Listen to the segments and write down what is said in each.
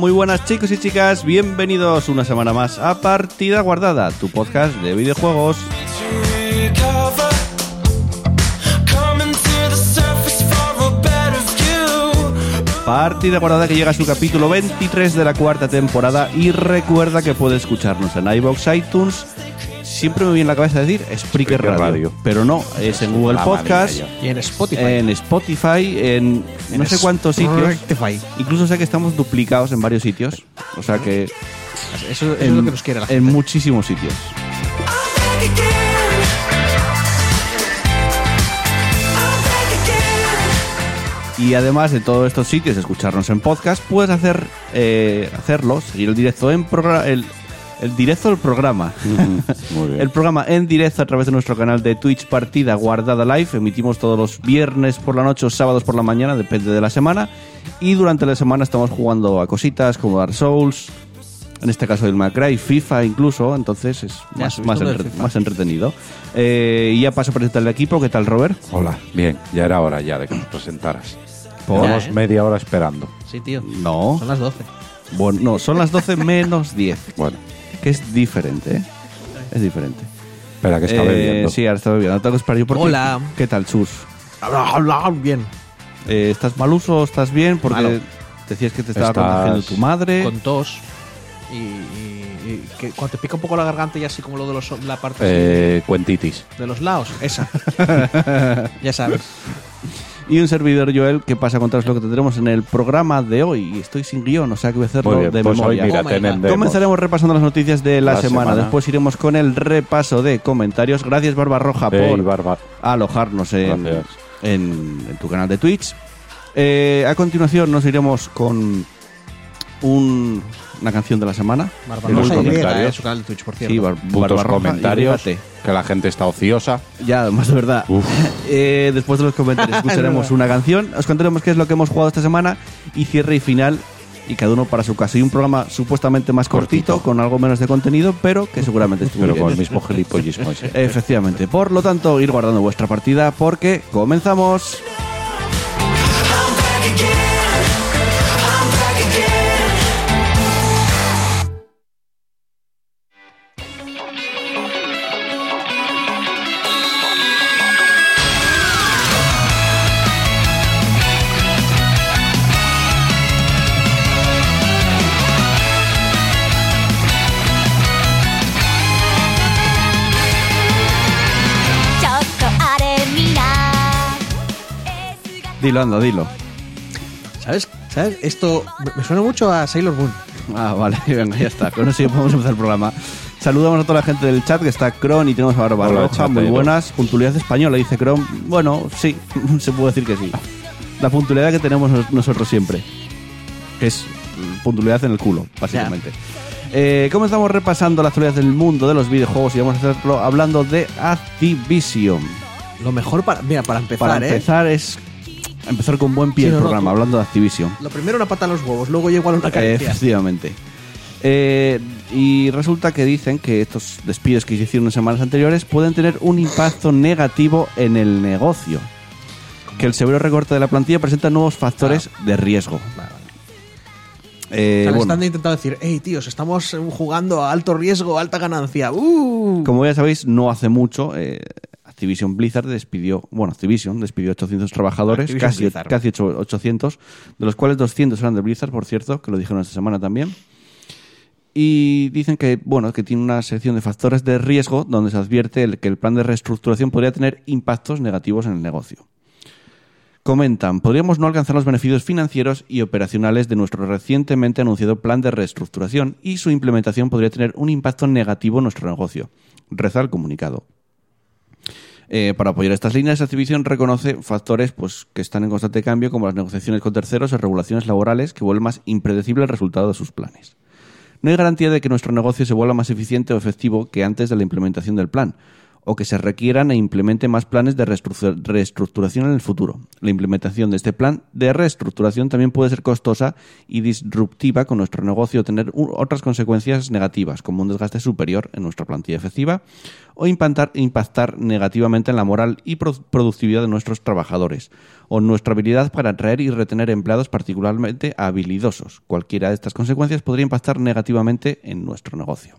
Muy buenas chicos y chicas, bienvenidos una semana más a Partida Guardada, tu podcast de videojuegos. Partida Guardada que llega a su capítulo 23 de la cuarta temporada y recuerda que puede escucharnos en iBox, iTunes, siempre me viene en la cabeza decir Spreaker, Spreaker Radio, Radio. pero no, es en Google La Podcast. Y en Spotify. en Spotify, en no En sé cuántos sitios. Spotify. Incluso sé que estamos duplicados en varios sitios. O sea que Eso, eso es en, lo que nos quiere la en gente. muchísimos sitios. Y además de todos estos sitios, escucharnos en podcast, puedes hacer eh, hacerlo, seguir el directo en programa, el, el directo del programa. Muy bien. El programa en directo a través de nuestro canal de Twitch Partida Guardada Live. Emitimos todos los viernes por la noche o sábados por la mañana, depende de la semana. Y durante la semana estamos jugando a cositas como Dark Souls, en este caso el Macray, FIFA incluso. Entonces es más, más, del entre- entretenido. Eh, y ya paso a presentar el equipo. ¿Qué tal, Robert? Hola, bien, ya era hora ya de que nos presentaras. Llevamos ¿eh? media hora esperando. Sí, tío. No. Son las 12. Bueno, no, son las 12 menos 10. Bueno, Que es diferente, ¿eh? Es diferente. espera que está Eh, bebiendo. Sí, ahora está bebiendo. No tengo que esperar yo por ti. Hola. ¿Qué tal, Chus? Habla, habla, bien. Eh, ¿Estás maluso o estás bien? Porque Malo. decías que te estaba Estás- contagiando tu madre. Con tos. Y, y- y que cuando te pica un poco la garganta y así como lo de los, la parte Eh, cuentitis. de los lados. Esa. ya sabes. Y un servidor, Joel, que pasa a contaros lo que tendremos en el programa de hoy. Estoy sin guion, o sea que voy a hacerlo bien, de pues hoy memoria. mira, Oh Comenzaremos repasando las noticias de la, La semana. semana. Después iremos con el repaso de comentarios. Gracias, Barbarroja, Ey, por barba. alojarnos en, Gracias. en- en tu canal de Twitch. Eh, a continuación nos iremos con un- una canción de la semana. Barbarosa Muy Y, comentarios. eh, su canal de Twitch, por cierto. Sí, Bar- Barbarroja y comentarios. Que la gente está ociosa. Ya, más de verdad. Eh, después de los comentarios escucharemos una canción, os contaremos qué es lo que hemos jugado esta semana y cierre y final y cada uno para su casa. Y un programa supuestamente más cortito, Cortito. con algo menos de contenido, pero que seguramente estuvo Pero bien. con el mismo gilipollismo ese. Efectivamente. Por lo tanto, ir guardando vuestra partida porque comenzamos. Dilo, anda, dilo. ¿Sabes? ¿Sabes? Esto me- suena mucho a Sailor Moon. Ah, vale, venga, ya está. Con eso ya podemos empezar el programa. Saludamos a toda la gente del chat que está Cron y tenemos a Barba Hola, Roja, muy buenas. Puntualidad española, dice Cron. Bueno, sí, se puede decir que sí. La puntualidad que tenemos nos- nosotros siempre. Que es puntualidad en el culo, básicamente. Eh, comenzamos repasando la actualidad del mundo de los videojuegos y vamos a hacerlo hablando de Activision. Lo mejor para. Mira, para empezar, Para ¿eh? empezar es empezar con buen pie Sí, el no, programa, hablando de Activision. Lo primero una pata en los huevos, luego llega una carencia. Efectivamente. Eh, y resulta que dicen que estos despidos que se hicieron en semanas anteriores pueden tener un impacto negativo en el negocio. Que el severo recorte de la plantilla presenta nuevos factores de riesgo. Vale, vale. Eh, O sea, bueno, están intentando decir, hey tíos, estamos eh, jugando a alto riesgo, alta ganancia. ¡Uh! como ya sabéis, no hace mucho eh, Activision Blizzard despidió, bueno, Activision despidió 800 trabajadores, Activision casi, Blizzard. casi ocho- 800, de los cuales 200 eran de Blizzard, por cierto, que lo dijeron esta semana también. Y dicen que, bueno, que tiene una sección de factores de riesgo donde se advierte el- que el plan de reestructuración podría tener impactos negativos en el negocio. Comentan, podríamos no alcanzar los beneficios financieros y operacionales de nuestro recientemente anunciado plan de reestructuración y su implementación podría tener un impacto negativo en nuestro negocio. Reza el comunicado. Eh, para apoyar estas líneas, Activision reconoce factores pues, que están en constante cambio, como las negociaciones con terceros o regulaciones laborales, que vuelven más impredecible el resultado de sus planes. No hay garantía de que nuestro negocio se vuelva más eficiente o efectivo que antes de la implementación del plan, o que se requieran e implemente más planes de reestru- reestructuración en el futuro. La implementación de este plan de reestructuración también puede ser costosa y disruptiva con nuestro negocio o tener otras consecuencias negativas, como un desgaste superior en nuestra plantilla efectiva o impactar, impactar negativamente en la moral y pro- productividad de nuestros trabajadores o nuestra habilidad para atraer y retener empleados particularmente habilidosos. Cualquiera de estas consecuencias podría impactar negativamente en nuestro negocio.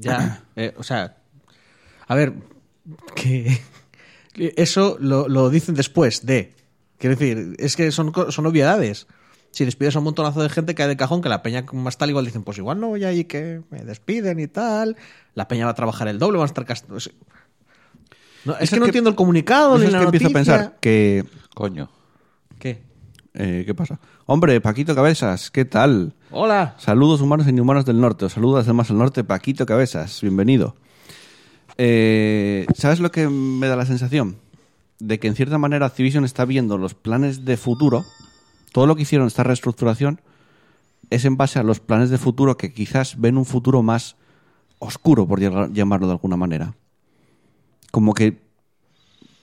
Ya, eh, o sea, a ver, que eso lo, lo dicen después de. Quiero decir, es que son, co- son obviedades. Si despides a un montonazo de gente que hay de cajón, que la peña más tal igual dicen, pues igual no voy ahí que me despiden y tal. La peña va a trabajar el doble, van a estar castigados. No, es, Es que no entiendo el comunicado ni es la que empiezo a noticia. pensar que... Coño. ¿Qué? eh, ¿Qué pasa? Hombre, Paquito Cabezas, ¿qué tal? Hola. Saludos humanos e inhumanos del norte. Os saluda desde más al norte, Paquito Cabezas. Bienvenido. Eh, ¿Sabes lo que me da la sensación? De que en cierta manera Activision está viendo los planes de futuro. Todo lo que hicieron esta reestructuración es en base a los planes de futuro que quizás ven un futuro más oscuro, por llam- llamarlo de alguna manera. Como que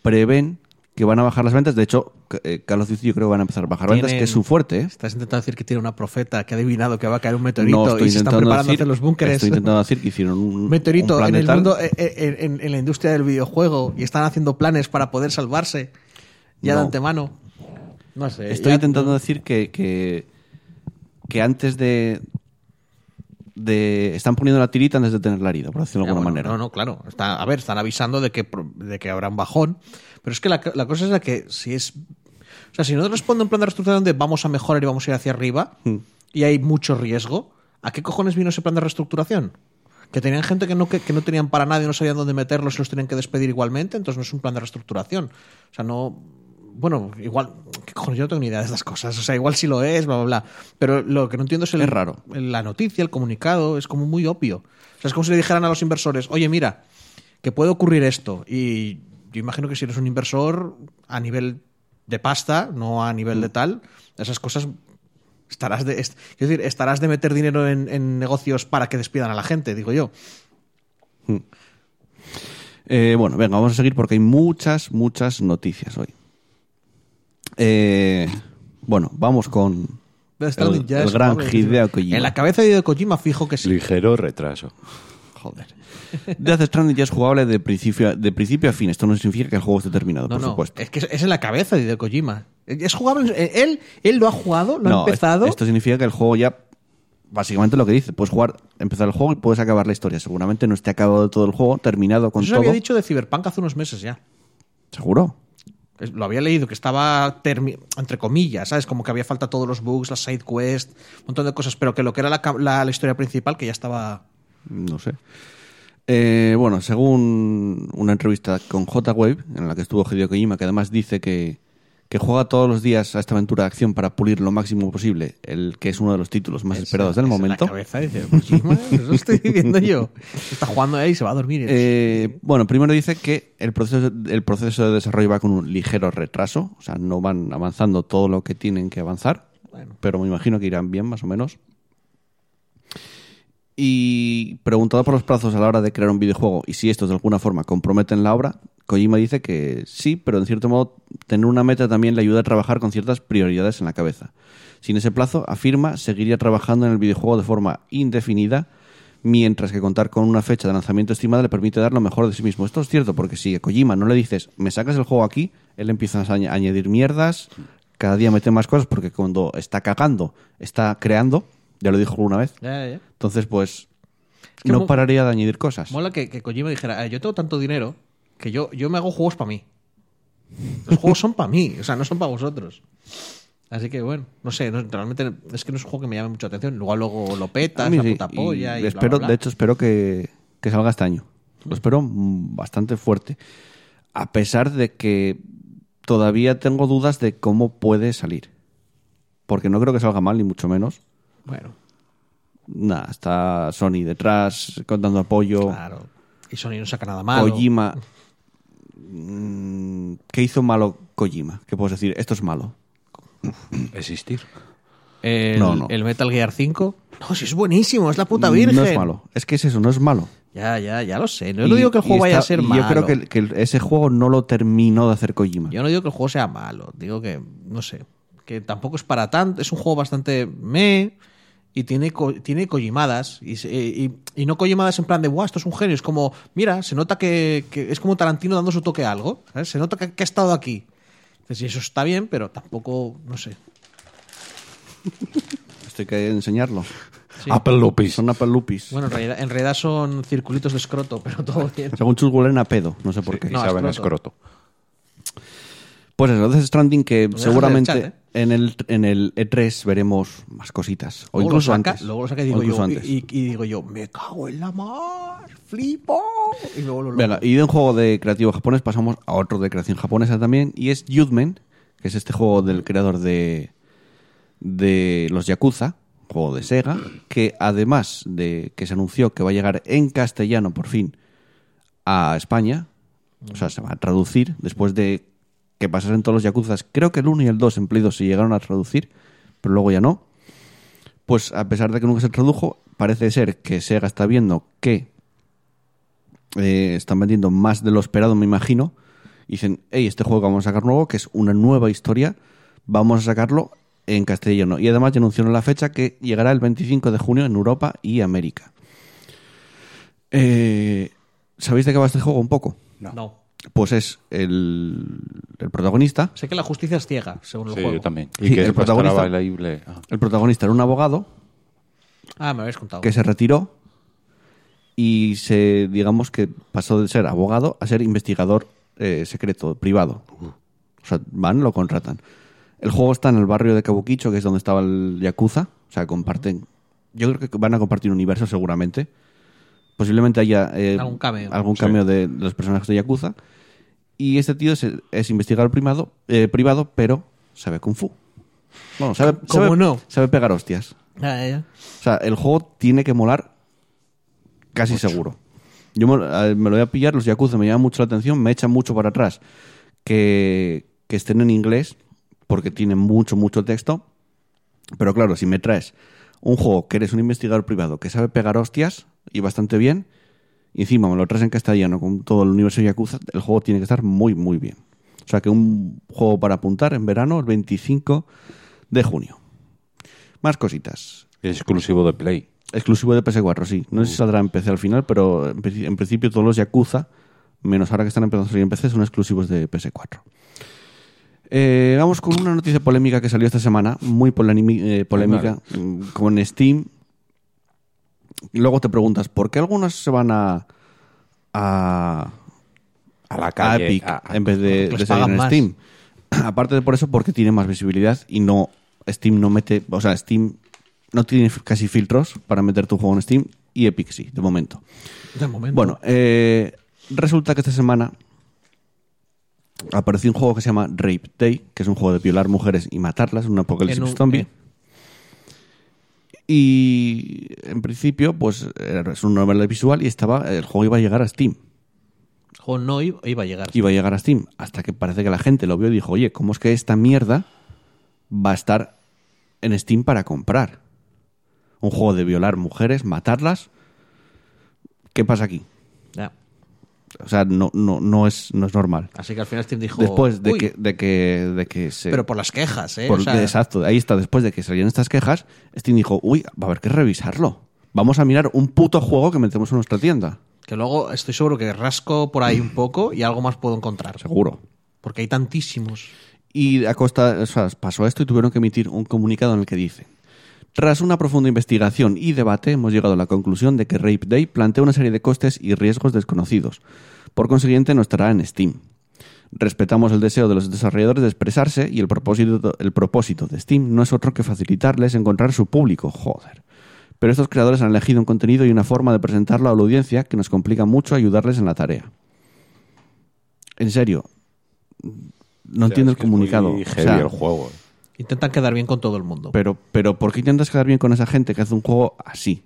prevén que van a bajar las ventas. De hecho, eh, Call of Duty yo creo que van a empezar a bajar ventas, que es su fuerte. ¿eh? Estás intentando decir que tiene una profeta que ha adivinado que va a caer un meteorito No estoy y se están preparando a decir, hacer los búnkeres. Estoy intentando decir que hicieron un meteorito un plan en el mundo, eh, en, en la industria del videojuego y están haciendo planes para poder salvarse ya de No. antemano. No sé. Estoy ya- intentando decir que, que, que antes de, de... Están poniendo la tirita antes de tener la herida, por decirlo de alguna bueno, manera. No, no, claro. Está, a ver, están avisando de que, de que habrá un bajón. Pero es que la, la cosa es la que si es. O sea, si no responde un plan de reestructuración de vamos a mejorar y vamos a ir hacia arriba Hmm. y hay mucho riesgo, ¿a qué cojones vino ese plan de reestructuración? Que tenían gente que no, que, que no tenían para nadie, no sabían dónde meterlos y los tenían que despedir igualmente, entonces no es un plan de reestructuración. O sea, no. Bueno, igual. ¿qué cojones? Yo no tengo ni idea de estas cosas. O sea, igual sí lo es, bla, bla, bla. Pero lo que no entiendo es el. Es raro. La noticia, el comunicado, es como muy obvio. O sea, es como si le dijeran a los inversores, oye, mira, que puede ocurrir esto. Y yo imagino que si eres un inversor a nivel de pasta, no a nivel de tal, esas cosas estarás de, es quiero decir, estarás de meter dinero en, en negocios para que despidan a la gente, digo yo. Eh, bueno, venga, vamos a seguir porque hay muchas, muchas noticias hoy. Eh, bueno, vamos con el, ya el es gran. Hideo Kojima. En la cabeza de Hideo Kojima fijo que sí. Ligero retraso. Joder. Death Stranding ya es jugable de principio, a, de principio a fin. Esto no significa que el juego esté terminado, No, por no, supuesto. es que es- es en la cabeza de Kojima. Es jugable, él, él lo ha jugado, lo ha empezado. Esto significa que el juego ya. Básicamente lo que dice, puedes jugar, empezar el juego y puedes acabar la historia. Seguramente no esté acabado todo el juego, terminado con Eso todo. había dicho de Cyberpunk hace unos meses ya. ¿Seguro? Lo había leído, que estaba, entre comillas, ¿sabes? Como que había falta todos los bugs, las side quests, un montón de cosas, pero que lo que era la- la historia principal, que ya estaba... No sé. Eh, bueno, según una entrevista con J-Wave, en la que estuvo Hideo Kojima, que además dice que, que juega todos los días a esta aventura de acción para pulir lo máximo posible, el que es uno de los títulos más esperados del Es en momento. La cabeza, dice, Kojima, eso estoy diciendo yo. Está jugando ahí y se va a dormir. Eh, bueno, primero dice que el proceso, el proceso de desarrollo va con un ligero retraso, o sea, no van avanzando todo lo que tienen que avanzar, Bueno. pero me imagino que irán bien, más o menos. Y preguntado por los plazos a la hora de crear un videojuego y si estos de alguna forma comprometen la obra, Kojima dice que sí, pero en cierto modo tener una meta también le ayuda a trabajar con ciertas prioridades en la cabeza. Sin ese plazo, afirma, seguiría trabajando en el videojuego de forma indefinida, mientras que contar con una fecha de lanzamiento estimada le permite dar lo mejor de sí mismo. Esto es cierto, porque si a Kojima no le dices, me sacas el juego aquí, él empieza a añ- añadir mierdas, cada día mete más cosas, porque cuando está cagando, está creando, ya lo dijo alguna vez, Ya, ya, ya. entonces pues que no pararía de añadir cosas. Mola que, que Kojima dijera, "Ah, yo tengo tanto dinero que yo, yo me hago juegos para mí. Los juegos son para mí, o sea, no son para vosotros. Así que bueno, no sé, no- realmente es que no es un juego que me llame mucha atención. Luego, luego lo petas, la sí, puta polla y, espero, bla, bla. de hecho, espero que, que salga este año. Lo espero bastante fuerte. A pesar de que todavía tengo dudas de cómo puede salir. Porque no creo que salga mal, ni mucho menos. Bueno, Nada, está Sony detrás, dando apoyo. claro. Y Sony no saca nada malo. Kojima. mm, ¿Qué hizo malo Kojima? ¿Qué puedes decir? Esto es malo. Existir. El, No, no. el Metal Gear 5. No, si es buenísimo, es la puta virgen. No es malo. Es que es eso, no es malo. Ya, ya, ya lo sé. No Y- digo que el juego vaya a ser malo. Yo creo que, que ese juego no lo terminó de hacer Kojima. Yo no digo que el juego sea malo. Digo que, no sé, que tampoco es para tanto. Es un juego bastante me y tiene, co- tiene cojimadas. Y, se- y, y no cojimadas en plan de, guau, esto es un genio. Es como, mira, se nota que, que es como Tarantino dando su toque a algo. ¿sabes? Se nota que, que ha estado aquí. Entonces, y eso está bien, pero tampoco, no sé. Esto hay que enseñarlo. Sí. Apple Lupis. Son Apple Lupis. Bueno, en realidad, en realidad son circulitos de escroto, pero todo bien. Según Chusgulen a pedo, no sé por qué. Y No, saben escroto. escroto. Pues eso, Death Stranding que seguramente chat, ¿eh? En, el, en el E3 veremos más cositas. O Luego incluso saca, antes. Luego lo saca y digo, yo, antes. y, y digo yo, me cago en la mar, flipo. Y luego lo Venga, y de un juego de creativo japonés pasamos a otro de creación japonesa también, y es Judgment, que es este juego del creador de, de los Yakuza, juego de Sega, que además de que se anunció que va a llegar en castellano por fin a España, o sea, se va a traducir después de que pasasen todos los Yakuzas, creo que el 1 y el 2 en Play 2 se llegaron a traducir, pero luego ya no. Pues a pesar de que nunca se tradujo, parece ser que Sega está viendo que eh, están vendiendo más de lo esperado, me imagino. Y dicen, hey, este juego que vamos a sacar nuevo, que es una nueva historia, vamos a sacarlo en castellano. Y además ya anunciaron la fecha que llegará el 25 de junio en Europa y América. Eh, ¿Sabéis de qué va este juego un poco? No. Pues es el, el protagonista. Sé que la justicia es ciega, según el Sí, juego. yo también. Sí, Y que el el protagonista. Ah. El protagonista era un abogado Ah, me lo habéis contado. que se retiró y se, digamos que pasó de ser abogado a ser investigador eh, secreto, privado. O sea, van, lo contratan. El juego está en el barrio de Kabukicho, que es donde estaba el Yakuza. O sea, comparten. Yo creo que van a compartir universo seguramente. Posiblemente haya eh, Algún cameo. algún Sí. cameo de, de los personajes de Yakuza. Y este tío es, es investigador primado, eh, privado, pero sabe Kung Fu. Bueno, sabe, ¿Cómo sabe- no? sabe pegar hostias. Ya, ya. O sea, el juego tiene que molar casi seguro. Yo me, me lo voy a pillar, los Yakuza me llaman mucho la atención, me echan mucho para atrás que, que estén en inglés, porque tienen mucho, mucho texto. Pero claro, si me traes un juego que eres un investigador privado que sabe pegar hostias y bastante bien, y encima me lo traes en castellano con todo el universo Yakuza, el juego tiene que estar muy, muy bien. O sea que un juego para apuntar en verano, el 25 de junio. Más cositas. Exclusivo de Play. Exclusivo de PS4, sí. No sé si saldrá en PC al final, pero en, princi- en principio todos los Yakuza, menos ahora que están empezando a salir en PC, son exclusivos de PS4. Eh, vamos con una noticia polémica que salió esta semana, muy eh, polémica, mm, con Steam. Luego te preguntas, ¿por qué algunos se van a, a, A la a calle. Epic a- a- en vez de, salir en más. Steam? Aparte de por eso, porque tiene más visibilidad y no Steam no mete, o sea, Steam no tiene casi filtros para meter tu juego en Steam y Epic sí, de momento. De momento. Bueno, eh, resulta que esta semana apareció un juego que se llama Rape Day, que es un juego de violar mujeres y matarlas, un apocalipsis En un- zombie. eh. Y en principio, pues es un novela visual y estaba el juego iba a llegar a Steam. el juego no iba, iba a llegar. Iba a llegar a Steam. Hasta que parece que la gente lo vio y dijo, oye, ¿cómo es que esta mierda va a estar en Steam para comprar? Un juego de violar mujeres, matarlas. ¿Qué pasa aquí? O sea, no, no, no, es, no es normal. Así que al final Steam dijo. Después de que, de que, de que se... Pero por las quejas, ¿eh? por- O sea, exacto, ahí está. Después de que salieron estas quejas, Steam dijo, uy, va a haber que revisarlo. Vamos a mirar un puto juego que metemos en nuestra tienda. que luego estoy seguro que rasco por ahí un poco y algo más puedo encontrar. Seguro. Porque hay tantísimos. Y a costa, o sea, pasó esto y tuvieron que emitir un comunicado en el que dice: Tras una profunda investigación y debate, hemos llegado a la conclusión de que Rape Day plantea una serie de costes y riesgos desconocidos. Por consiguiente, no estará en Steam. Respetamos el deseo de los desarrolladores de expresarse y el propósito, el propósito de Steam no es otro que facilitarles encontrar su público. Joder. Pero estos creadores han elegido un contenido y una forma de presentarlo a la audiencia que nos complica mucho ayudarles en la tarea. En serio, no entiendo el Es que es comunicado. muy O heavy sea, el juego. Intentan quedar bien con todo el mundo. pero, pero ¿por qué intentas quedar bien con esa gente que hace un juego así?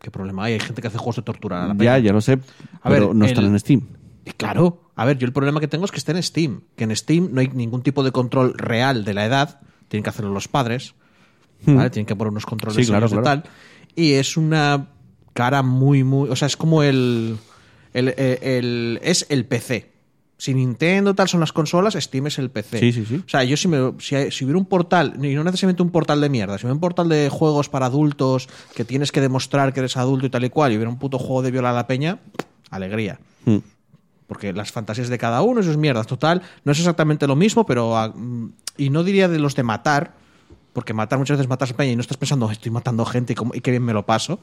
¿Qué problema hay? Hay gente que hace juegos de tortura a la Ya, ya lo sé, A pero ver, no el- están en Steam. Y Claro. A ver, yo el problema que tengo es que esté en Steam. Que en Steam no hay ningún tipo de control real de la edad. Tienen que hacerlo los padres. ¿vale? Tienen que poner unos controles Sí, claro, claro. tal. Y es una cara muy, muy. O sea, es como el. el, el- el- es el PC. Si Nintendo tal son las consolas, Steam es el PC. Sí, sí, sí. O sea, yo si, me, si, si hubiera un portal, y no necesariamente un portal de mierda, si hubiera un portal de juegos para adultos que tienes que demostrar que eres adulto y tal y cual, y hubiera un puto juego de violar a la peña, alegría. Mm. Porque las fantasías de cada uno, eso es mierda. Total, no es exactamente lo mismo, pero. ah, mm, Y no diría de los de matar, porque matar muchas veces matas a peña y no estás pensando, estoy matando gente y, cómo- y qué bien me lo paso,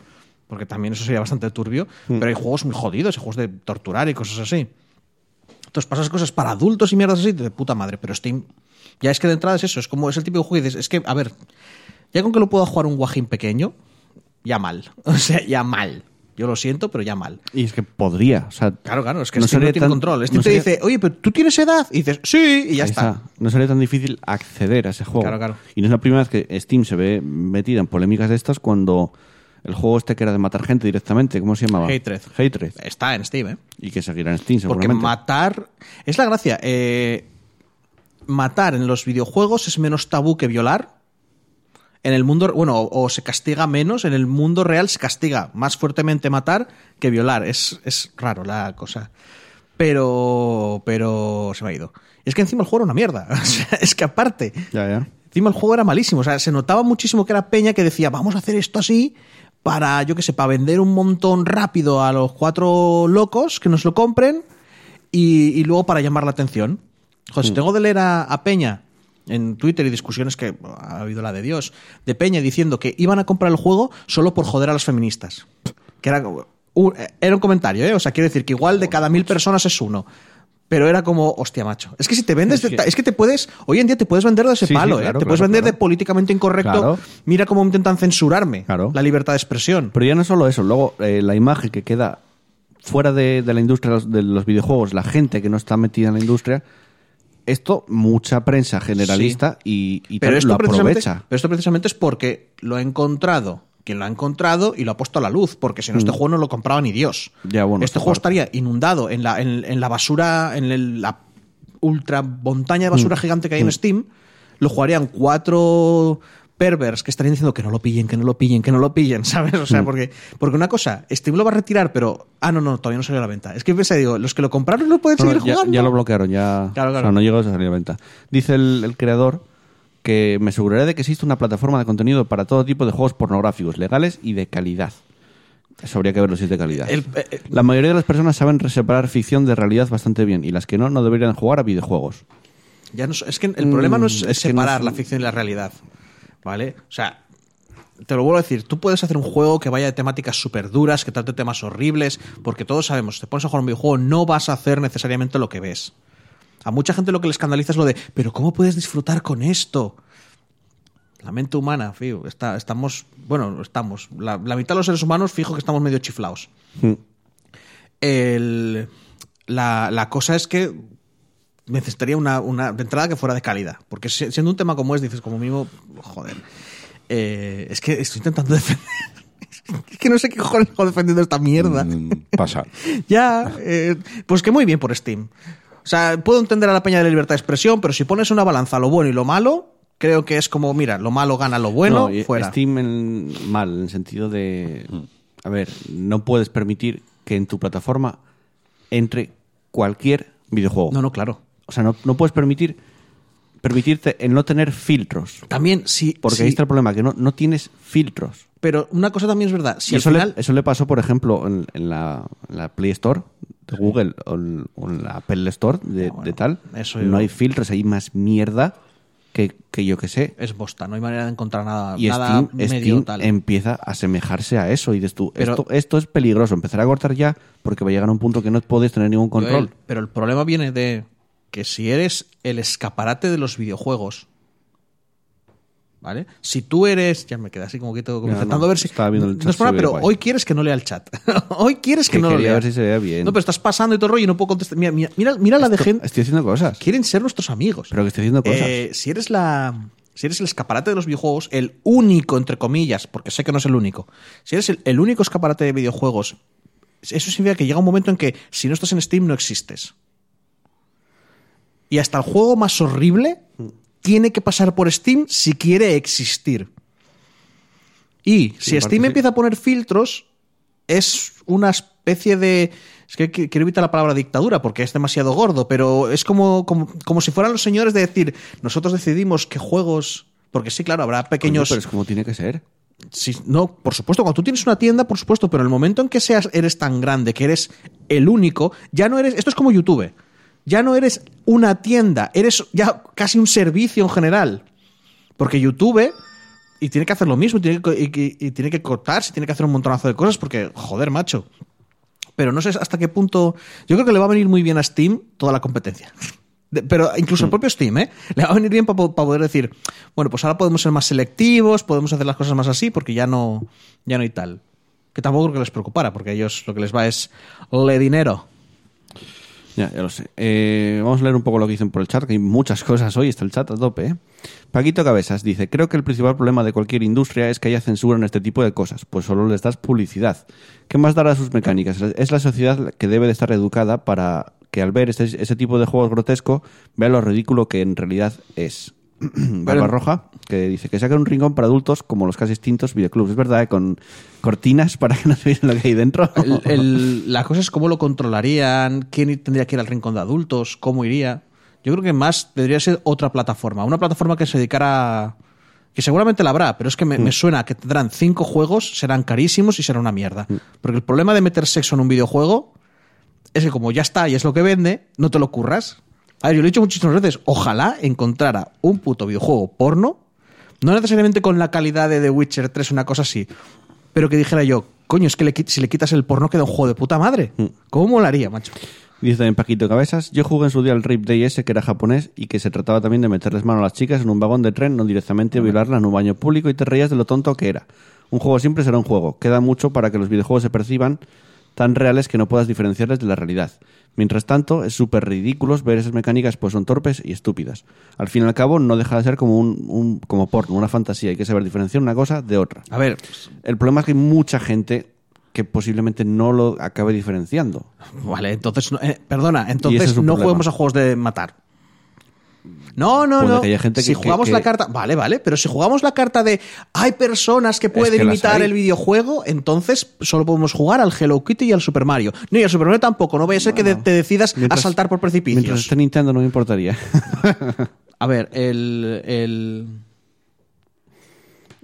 porque también eso sería bastante turbio. Pero hay juegos muy jodidos, hay juegos de torturar y cosas así. Entonces pasas cosas para adultos y mierdas así de puta madre, pero Steam. Ya es que de entrada es eso, es como es el típico juego y dices, es que, a ver, ya con que lo pueda jugar un guajín pequeño, ya mal. O sea, ya mal. Yo lo siento, pero ya mal. Y es que podría. O sea, Claro, claro, es que no Steam no tiene tan- control. Steam no te dice, oye, pero tú tienes edad. Y dices, sí, y ya Ahí está. No sería tan difícil acceder a ese juego. Claro, claro. Y no es la primera vez que Steam se ve metida en polémicas de estas cuando el juego este que era de matar gente directamente, ¿cómo se llamaba? Hatred. Hatred. Está en Steam, ¿eh? Y que seguirá en Steam Porque seguramente. matar. Es la gracia. eh, matar en los videojuegos es menos tabú que violar. En el mundo. Bueno, o, o se castiga menos. En el mundo real se castiga más fuertemente matar que violar. Es, es raro la cosa. Pero. Pero. Se me ha ido. Es que encima el juego era una mierda. O sea, es que aparte. Ya, ya. Encima el juego era malísimo. O sea, se notaba muchísimo que era Peña que decía, vamos a hacer esto así para, yo qué sé, para vender un montón rápido a los cuatro locos que nos lo compren y, y luego para llamar la atención. Joder, si tengo de leer a, a Peña en Twitter y discusiones que ha habido la de Dios, de Peña diciendo que iban a comprar el juego solo por joder a las feministas. Que era, un, era un comentario, ¿eh? O sea, quiero decir que igual de cada mil personas es uno. Pero era como, hostia, macho. Es que si te vendes, de Es que- te puedes, hoy en día te puedes vender de ese Sí, sí, palo, ¿eh? claro, Te puedes claro, vender de políticamente incorrecto. Mira cómo intentan censurarme Claro. la libertad de expresión. Pero ya no solo eso, luego eh, la imagen que queda fuera de, de la industria de los- de los videojuegos, la gente que no está metida en la industria, esto mucha prensa generalista y, y pero tal esto, lo aprovecha. pero esto precisamente es porque lo ha encontrado quien lo ha encontrado y lo ha puesto a la luz, porque si no este juego no lo compraba ni Dios. Mm. Ya, bueno, este juego parte. estaría inundado en la, en, en la basura, en el- la ultra montaña de Mm. basura gigante que hay en Steam, lo jugarían cuatro pervers que estarían diciendo que no lo pillen, que no lo pillen, que no lo pillen, ¿sabes? O Mm. sea, porque, porque una cosa, Steam lo va a retirar, pero... Ah, no, no, todavía no salió a la venta. Es que pensé, digo, los que lo compraron no pueden No, seguir ya, jugando. ya lo bloquearon, ya Claro, o sea, claro. no llegó a salir a venta. Dice el, el creador que me aseguraré de que existe una plataforma de contenido para todo tipo de juegos pornográficos, legales y de calidad. Eso habría que verlo si es de calidad. El- eh, eh, La mayoría de las personas saben separar ficción de realidad bastante bien y las que no, no deberían jugar a videojuegos. Ya no, es que el problema no es, Mm, es separar no es- la ficción y la realidad. ¿Vale? O sea, te lo vuelvo a decir, tú puedes hacer un juego que vaya de temáticas súper duras, que trate temas horribles, porque todos sabemos, te pones a jugar un videojuego, no vas a hacer necesariamente lo que ves. A mucha gente lo que le escandaliza es lo de, pero ¿cómo puedes disfrutar con esto? La mente humana, fío, está, estamos, bueno, estamos, la, la mitad de los seres humanos fijo que estamos medio chiflados. Mm. El- la, la cosa es que necesitaría una, una de entrada que fuera de calidad. Porque si- siendo un tema como es, dices, como mismo, joder. eh, es que estoy intentando defender. es que no sé qué cojones hago defendiendo esta mierda. Mm, Pasa. ya, eh, pues que muy bien por Steam. O sea, puedo entender a la peña de la libertad de expresión, pero si pones una balanza lo bueno y lo malo, creo que es como, mira, lo malo gana lo bueno, No, fuera. Steam en- mal, en el sentido de... A ver, no puedes permitir que en tu plataforma entre cualquier videojuego. No, no, claro. O sea, no, no puedes permitir permitirte el no tener filtros. También, sí. Porque sí, ahí está el problema, que no, no tienes filtros. Pero una cosa también es verdad. Si Y al eso, final. le, eso le pasó, por ejemplo, en, en la, en la Play Store de Google o en la Apple Store de, bueno, de tal. eso no hay filtros, hay más mierda que, que yo que sé. es bosta, no hay manera de encontrar nada, Y nada Steam, medio Steam tal. empieza a asemejarse a eso. Y dices tú, Pero- esto, esto es peligroso. Empezar a cortar ya porque va a llegar a un punto que no puedes tener ningún control. Joel, pero el problema viene de que si eres el escaparate de los videojuegos, ¿vale? Si tú eres, ya me quedé así como que todo, como intentando no, ver si estaba viendo el no es problema, pero guay. hoy quieres que no lea el chat. hoy quieres que, Que no lo lea. ver si se veía bien. No, pero estás pasando y todo el rollo y no puedo contestar. Mira, mira, mira, mira la de gente. Estoy haciendo cosas. Quieren ser nuestros amigos. Pero que estoy haciendo cosas. Eh, si eres la. Si eres el escaparate de los videojuegos, el único, entre comillas, porque sé que no es el único. Si eres el, el único escaparate de videojuegos, eso significa que llega un momento en que si no estás en Steam no existes. Y hasta el juego más horrible tiene que pasar por Steam si quiere existir. Y si Steam sí. empieza a poner filtros, es una especie de. Es que qui- quiero evitar la palabra dictadura porque es demasiado gordo, pero es como, como, como si fueran los señores de decir, nosotros decidimos qué juegos. Porque sí, claro, habrá Coño, pequeños. pero es como tiene que ser. Sí, no, por supuesto, cuando tú tienes una tienda, por supuesto, pero en el momento en que seas, eres tan grande, que eres el único, ya no eres. Esto es como YouTube. Ya no eres una tienda, eres ya casi un servicio en general. Porque YouTube. Y tiene que hacer lo mismo, y tiene que, y- y- tiene que cortarse, tiene que hacer un montonazo de cosas, porque, joder, macho. Pero no sé hasta qué punto. Yo creo que le va a venir muy bien a Steam toda la competencia. De- pero incluso el propio Steam, ¿eh? Le va a venir bien para poder decir, bueno, pues ahora podemos ser más selectivos, podemos hacer las cosas más así, porque ya no, ya no hay tal. Que tampoco creo que les preocupara, porque a ellos lo que les va es le dinero. Ya, ya lo sé. Eh, vamos a leer un poco lo que dicen por el chat, que hay muchas cosas hoy, está el chat a tope. ¿eh? Paquito Cabezas dice, creo que el principal problema de cualquier industria es que haya censura en este tipo de cosas, pues solo les das publicidad. ¿Qué más dará a sus mecánicas? Es la sociedad que debe de estar educada para que al ver este- ese tipo de juegos grotesco vea lo ridículo que en realidad es. Barba Roja, que dice que sacan un rincón para adultos como los casi extintos videoclubs. Es verdad, ¿eh? con cortinas para que no se vean lo que hay dentro. El- el- la cosa es cómo lo controlarían, quién tendría que ir al rincón de adultos, cómo iría. Yo creo que más debería ser otra plataforma, una plataforma que se dedicara a- que seguramente la habrá, pero es que me, me suena que tendrán cinco juegos, serán carísimos y será una mierda. Porque el problema de meter sexo en un videojuego es que como ya está y es lo que vende, no te lo curras. A ver, yo lo he dicho muchísimas veces, ojalá encontrara un puto videojuego porno, no necesariamente con la calidad de The Witcher 3, una cosa así, pero que dijera yo, coño, es que le si le quitas el porno queda un juego de puta madre. ¿Cómo molaría, macho? Dice también Paquito Cabezas, yo jugué en su día el Rape Day ese que era japonés y que se trataba también de meterles mano a las chicas en un vagón de tren, no directamente violarlas en un baño público y te reías de lo tonto que era. Un juego siempre será un juego. Queda mucho para que los videojuegos se perciban tan reales que no puedas diferenciarles de la realidad. Mientras tanto, es súper ridículos ver esas mecánicas pues son torpes y estúpidas. Al fin y al cabo, no deja de ser como un, un- como porno, una fantasía. Hay que saber diferenciar una cosa de otra. A ver, El problema es que hay mucha gente que posiblemente no lo acabe diferenciando. vale, entonces, no- eh, perdona, entonces es no problema. juguemos a juegos de matar. No, no, Puede no. que haya gente si que- jugamos que- la carta, vale, vale, pero si jugamos la carta de hay personas que pueden que imitar el videojuego, entonces solo podemos jugar al Hello Kitty y al Super Mario. No, y al Super Mario tampoco, no vaya a ser que te decidas Mientras- a saltar por Mientras precipicios. esté Nintendo no me importaría. A ver, el, el...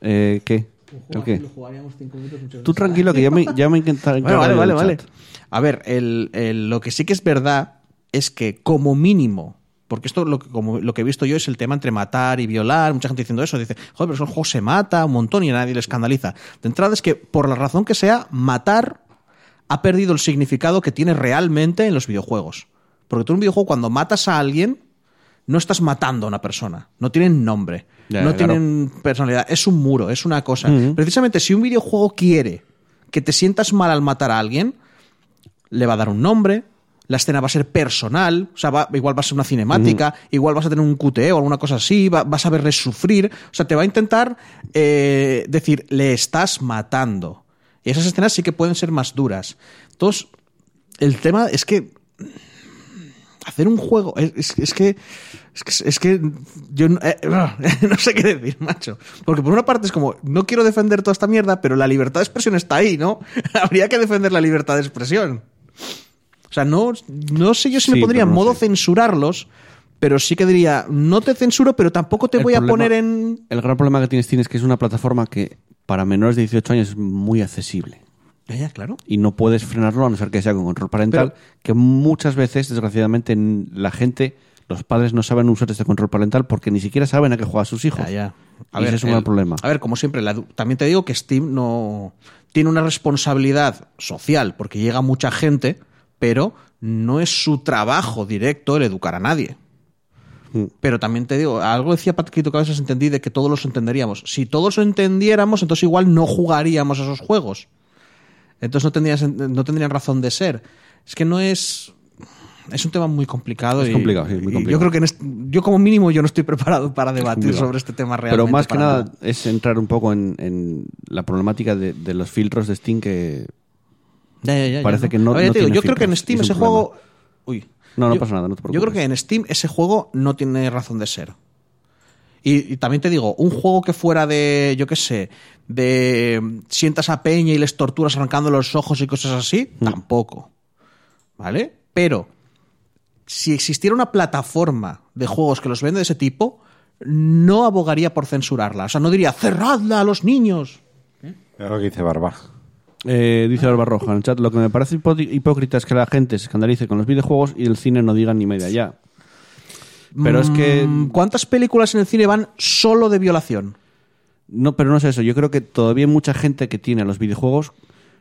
Eh, ¿Qué? ¿El qué? Tú tranquilo que ya me, ya me intenta Bueno, vale, vale, vale. A ver, el- el- lo que sí que es verdad es que como mínimo, porque esto lo que, como, lo que he visto yo es el tema entre matar y violar, mucha gente diciendo eso, dice, joder, pero eso el juego se mata un montón y a nadie le escandaliza. De entrada es que, por la razón que sea, matar ha perdido el significado que tiene realmente en los videojuegos. Porque tú en un videojuego cuando matas a alguien, no estás matando a una persona, no tienen nombre, no claro. tienen personalidad, es un muro, es una cosa. Precisamente si un videojuego quiere que te sientas mal al matar a alguien, le va a dar un nombre, la escena va a ser personal, o sea, va- igual va a ser una cinemática, igual vas a tener un QTE o alguna cosa así, va- vas a verle sufrir, o sea, te va a intentar eh, decir, le estás matando. Y esas escenas sí que pueden ser más duras. Entonces, el tema es que hacer un juego es, es- es que es que, es que yo no, eh, no sé qué decir, macho. Porque por una parte es como, no quiero defender toda esta mierda, pero la libertad de expresión está ahí, ¿no? Habría que defender la libertad de expresión. O sea, no, no sé yo si me pondría en modo sé. censurarlos, pero sí que diría, no te censuro, pero tampoco te El voy a poner en... El gran problema que tienes Steam es que es una plataforma que para menores de 18 años es muy accesible. Ya, ya, claro. Y no puedes frenarlo a no ser que sea con control parental, que muchas veces, desgraciadamente, la gente, los padres no saben usar este control parental porque ni siquiera saben a qué juegan sus hijos. Ya, ya. Y ese es un gran problema. A ver, como siempre, la también te digo que Steam no tiene una responsabilidad social porque llega mucha gente, pero no es su trabajo directo el educar a nadie. Mm. Pero también te digo, algo decía Paquito Cabezas, entendí de que todos los entenderíamos. Si todos lo entendiéramos, entonces igual no jugaríamos a esos juegos. Entonces no tendrían, sen- no tendrían razón de ser. Es que no es... Es un tema muy complicado. Es y- complicado, sí, muy y complicado. Yo creo que en este- yo como mínimo yo no estoy preparado para debatir sobre este tema realmente. Pero más que nada es entrar un poco en, en la problemática de, de los filtros de Steam que... Ya, ya, ya, Parece ya, que no- no digo, yo creo que en Steam es ese juego. Uy. No, no Yo- pasa nada, no te Yo creo preocupes. que en Steam ese juego no tiene razón de ser. Y, y también te digo, un juego que fuera de, yo qué sé, de mm, sientas a Peña y les torturas arrancando los ojos y cosas así, tampoco. ¿Vale? Pero si existiera una plataforma de juegos que los vende de ese tipo, no abogaría por censurarla. O sea, no diría, cerradla a los niños. Es lo que dice Barba. Eh, dice Barbarroja en el chat, lo que me parece hipócrita es que la gente se escandalice con los videojuegos y el cine no diga ni media ya. Pero es que... Mm, ¿Cuántas películas en el cine van solo de violación? No, pero no es eso. Yo creo que todavía hay mucha gente que tiene a los videojuegos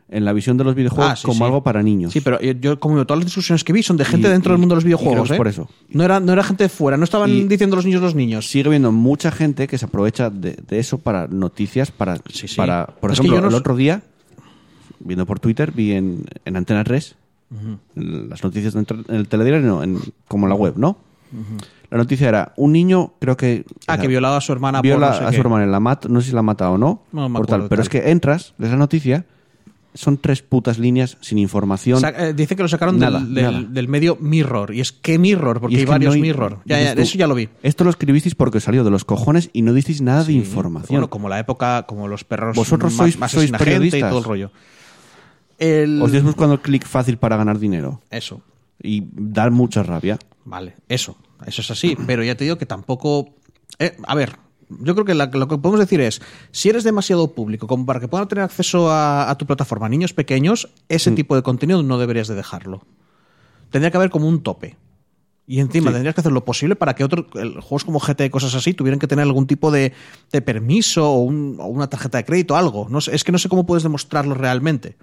en la visión de los videojuegos Ah, sí, como sí. algo para niños. Sí, pero yo, yo, como todas las discusiones que vi son de gente Y- dentro y- del mundo de los videojuegos. ¿eh? por eso. No era, no era gente de fuera, no estaban Y- diciendo los niños los niños. Sigue habiendo mucha gente que se aprovecha de, de eso para noticias, para... Sí, sí. para por Es ejemplo, no el otro día, viendo por Twitter, vi en, en Antena 3 las noticias en el- en el telediario, no, en- como en la web, ¿no? La noticia era, un niño, creo que... Ah, que violaba a su hermana por viola no sé a qué. su hermana, la mata, no sé si la mata o no, No me por tal, pero tal. es que entras, lees la noticia, son tres putas líneas sin información. Eh, dice que lo sacaron Nada, del, del- nada. del medio Mirror. Y es que Mirror, porque hay varios no hay- Mirror. Ya, dices ya, tú, eso ya lo vi. Esto lo escribisteis porque os salió de los cojones y no disteis nada de información. Bueno, como la época, como los perros Vosotros más, sois- más sois asesina gente y periodistas. todo el rollo. El- Os estáis buscando el clic fácil para ganar dinero Eso. y dar mucha rabia. Vale, eso. Eso es así. Pero ya te digo que tampoco. Eh, a ver, yo creo que la- lo que podemos decir es: si eres demasiado público como para que puedan tener acceso a, a tu plataforma niños pequeños, ese Mm. tipo de contenido no deberías de dejarlo. Tendría que haber como un tope. Y encima Sí. tendrías que hacer lo posible para que otros juegos como GT y cosas así tuvieran que tener algún tipo de, de permiso o, un- o una tarjeta de crédito, algo. No sé, es que no sé cómo puedes demostrarlo realmente.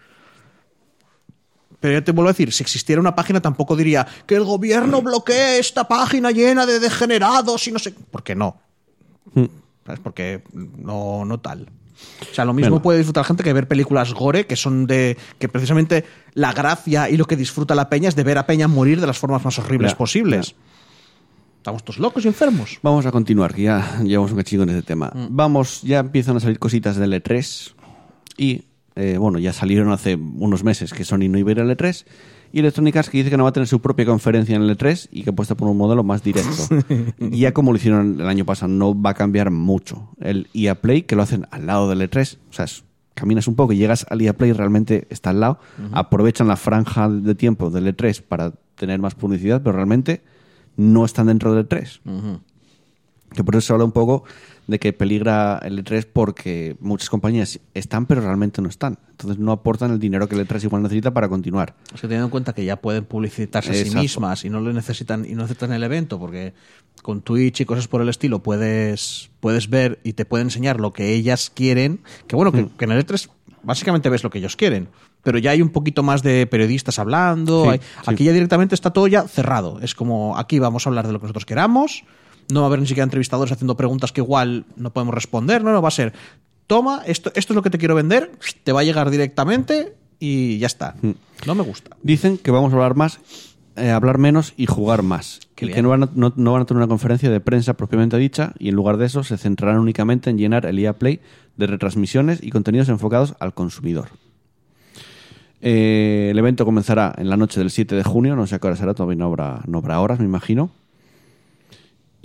Pero ya te vuelvo a decir, si existiera una página tampoco diría que el gobierno bloquee esta página llena de degenerados y no sé. ¿Por qué no? ¿Sabes? Porque no, no tal. O sea, lo mismo Bueno. puede disfrutar gente que ver películas gore, que son de. que precisamente la gracia y lo que disfruta la peña es de ver a Peña morir de las formas más horribles Ya, posibles. Estamos todos locos y enfermos. Vamos a continuar, que ya llevamos un cachillo en este tema. Mm. Vamos, ya empiezan a salir cositas del E3 y, eh, bueno, ya salieron hace unos meses que Sony no iba a ir al E3 y Electronic Arts que dice que no va a tener su propia conferencia en el E3 y que apuesta por un modelo más directo. ya como lo hicieron el año pasado, no va a cambiar mucho. El EA Play, que lo hacen al lado del E3, o sea, es- caminas un poco y llegas al EA Play y realmente está al lado, aprovechan la franja de tiempo del E3 para tener más publicidad, pero realmente no están dentro del E3 que por eso se habla un poco de que peligra el E3 porque muchas compañías están pero realmente no están. Entonces no aportan el dinero que el E3 igual necesita para continuar. Es que teniendo en cuenta que ya pueden publicitarse a sí mismas y no lo necesitan y no necesitan el evento, porque con Twitch y cosas por el estilo puedes, puedes ver y te pueden enseñar lo que ellas quieren. Que bueno, que, que en el E3 básicamente ves lo que ellos quieren. Pero ya hay un poquito más de periodistas hablando. Sí, hay- sí. Aquí ya directamente está todo ya cerrado. Es como aquí vamos a hablar de lo que nosotros queramos. No va a haber ni siquiera entrevistadores haciendo preguntas que igual no podemos responder. No, no, va a ser, toma, esto, esto es lo que te quiero vender, te va a llegar directamente y ya está. Hmm. No me gusta. Dicen que vamos a hablar más, eh, hablar menos y jugar más. Qué y bien. que no van, a, no, no van a tener una conferencia de prensa propiamente dicha y en lugar de eso se centrarán únicamente en llenar el EA Play de retransmisiones y contenidos enfocados al consumidor. Eh, el evento comenzará en la noche del 7 de junio, no sé a qué hora será, todavía no habrá, no habrá horas, me imagino.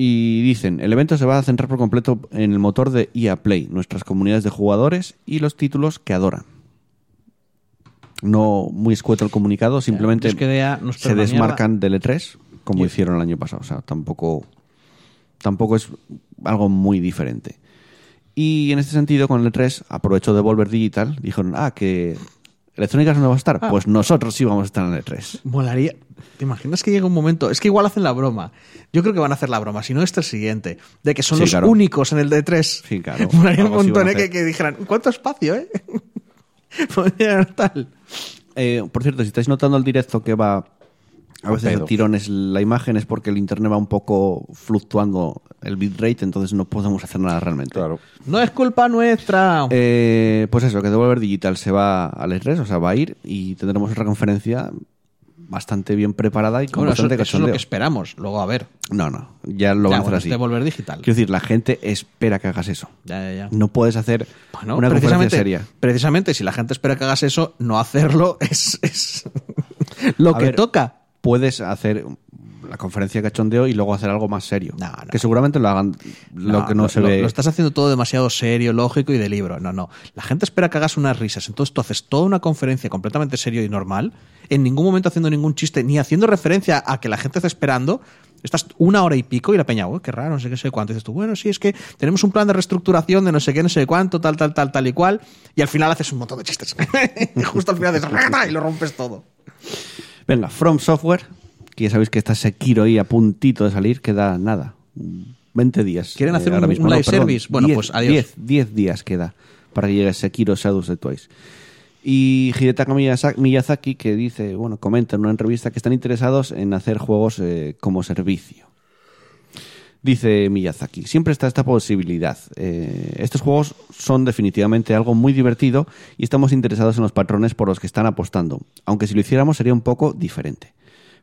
Y dicen, el evento se va a centrar por completo en el motor de EA Play, nuestras comunidades de jugadores y los títulos que adoran. No muy escueto el comunicado, simplemente de se desmarcan del E3 como hicieron el año pasado. O sea, tampoco, tampoco es algo muy diferente. Y en este sentido, con el E3, aprovechó Devolver Digital, dijeron, ah, que Electronic Arts no va a estar. Ah. Pues nosotros sí vamos a estar en el E E3. Molaría. ¿Te imaginas que llega un momento? Es que igual hacen la broma. Yo creo que van a hacer la broma, si no, este el siguiente. De que son Sí, los claro. únicos en el D3. Sí, claro. Molaría un montón, ¿eh? Que, dijeran, ¿cuánto espacio, eh? Podría tal. Eh, por cierto, si estáis notando el directo que va a veces a tirones la imagen es porque el internet va un poco fluctuando el bitrate, entonces no podemos hacer nada realmente. Claro. No es culpa nuestra. Eh, pues eso, que Devolver Digital se va al E3, o sea, va a ir y tendremos otra conferencia bastante bien preparada y con Bueno, eso, bastante eso es lo que esperamos. Luego, a ver. No, no, ya lo van Ya, a hacer así. es Devolver Digital. Quiero decir, la gente espera que hagas eso. Ya, ya, ya. No puedes hacer Bueno, una conferencia seria. precisamente, si la gente espera que hagas eso, no hacerlo es, es lo A que ver, toca. Puedes hacer la conferencia de cachondeo y luego hacer algo más serio. No, no. Que seguramente lo hagan lo que no se lo- ve. Lo estás haciendo todo demasiado serio, lógico y de libro. No, no. La gente espera que hagas unas risas. Entonces tú haces toda una conferencia completamente serio y normal, en ningún momento haciendo ningún chiste, ni haciendo referencia a que la gente está esperando. Estás una hora y pico y la peña, "Uy, qué raro, no sé qué, no sé cuánto. Y dices tú, bueno, sí, es que tenemos un plan de reestructuración de no sé qué, no sé cuánto, tal, tal, tal, tal y cual. Y al final haces un montón de chistes. y justo al final haces y lo rompes todo. Venga, From Software, que ya sabéis que está Sekiro ahí a puntito de salir, queda nada. 20 días. ¿Quieren hacer ahora un- mismo. un No, live perdón, service? Bueno, 10, pues adiós. 10, 10 días queda para que llegue Sekiro Shadows de Twice. Y Hidetaka Miyazaki, Miyazaki, que dice, bueno, comenta en una entrevista que están interesados en hacer juegos eh, como servicio. Dice Miyazaki, siempre está esta posibilidad. Eh, estos juegos son definitivamente algo muy divertido y estamos interesados en los patrones por los que están apostando, aunque si lo hiciéramos sería un poco diferente.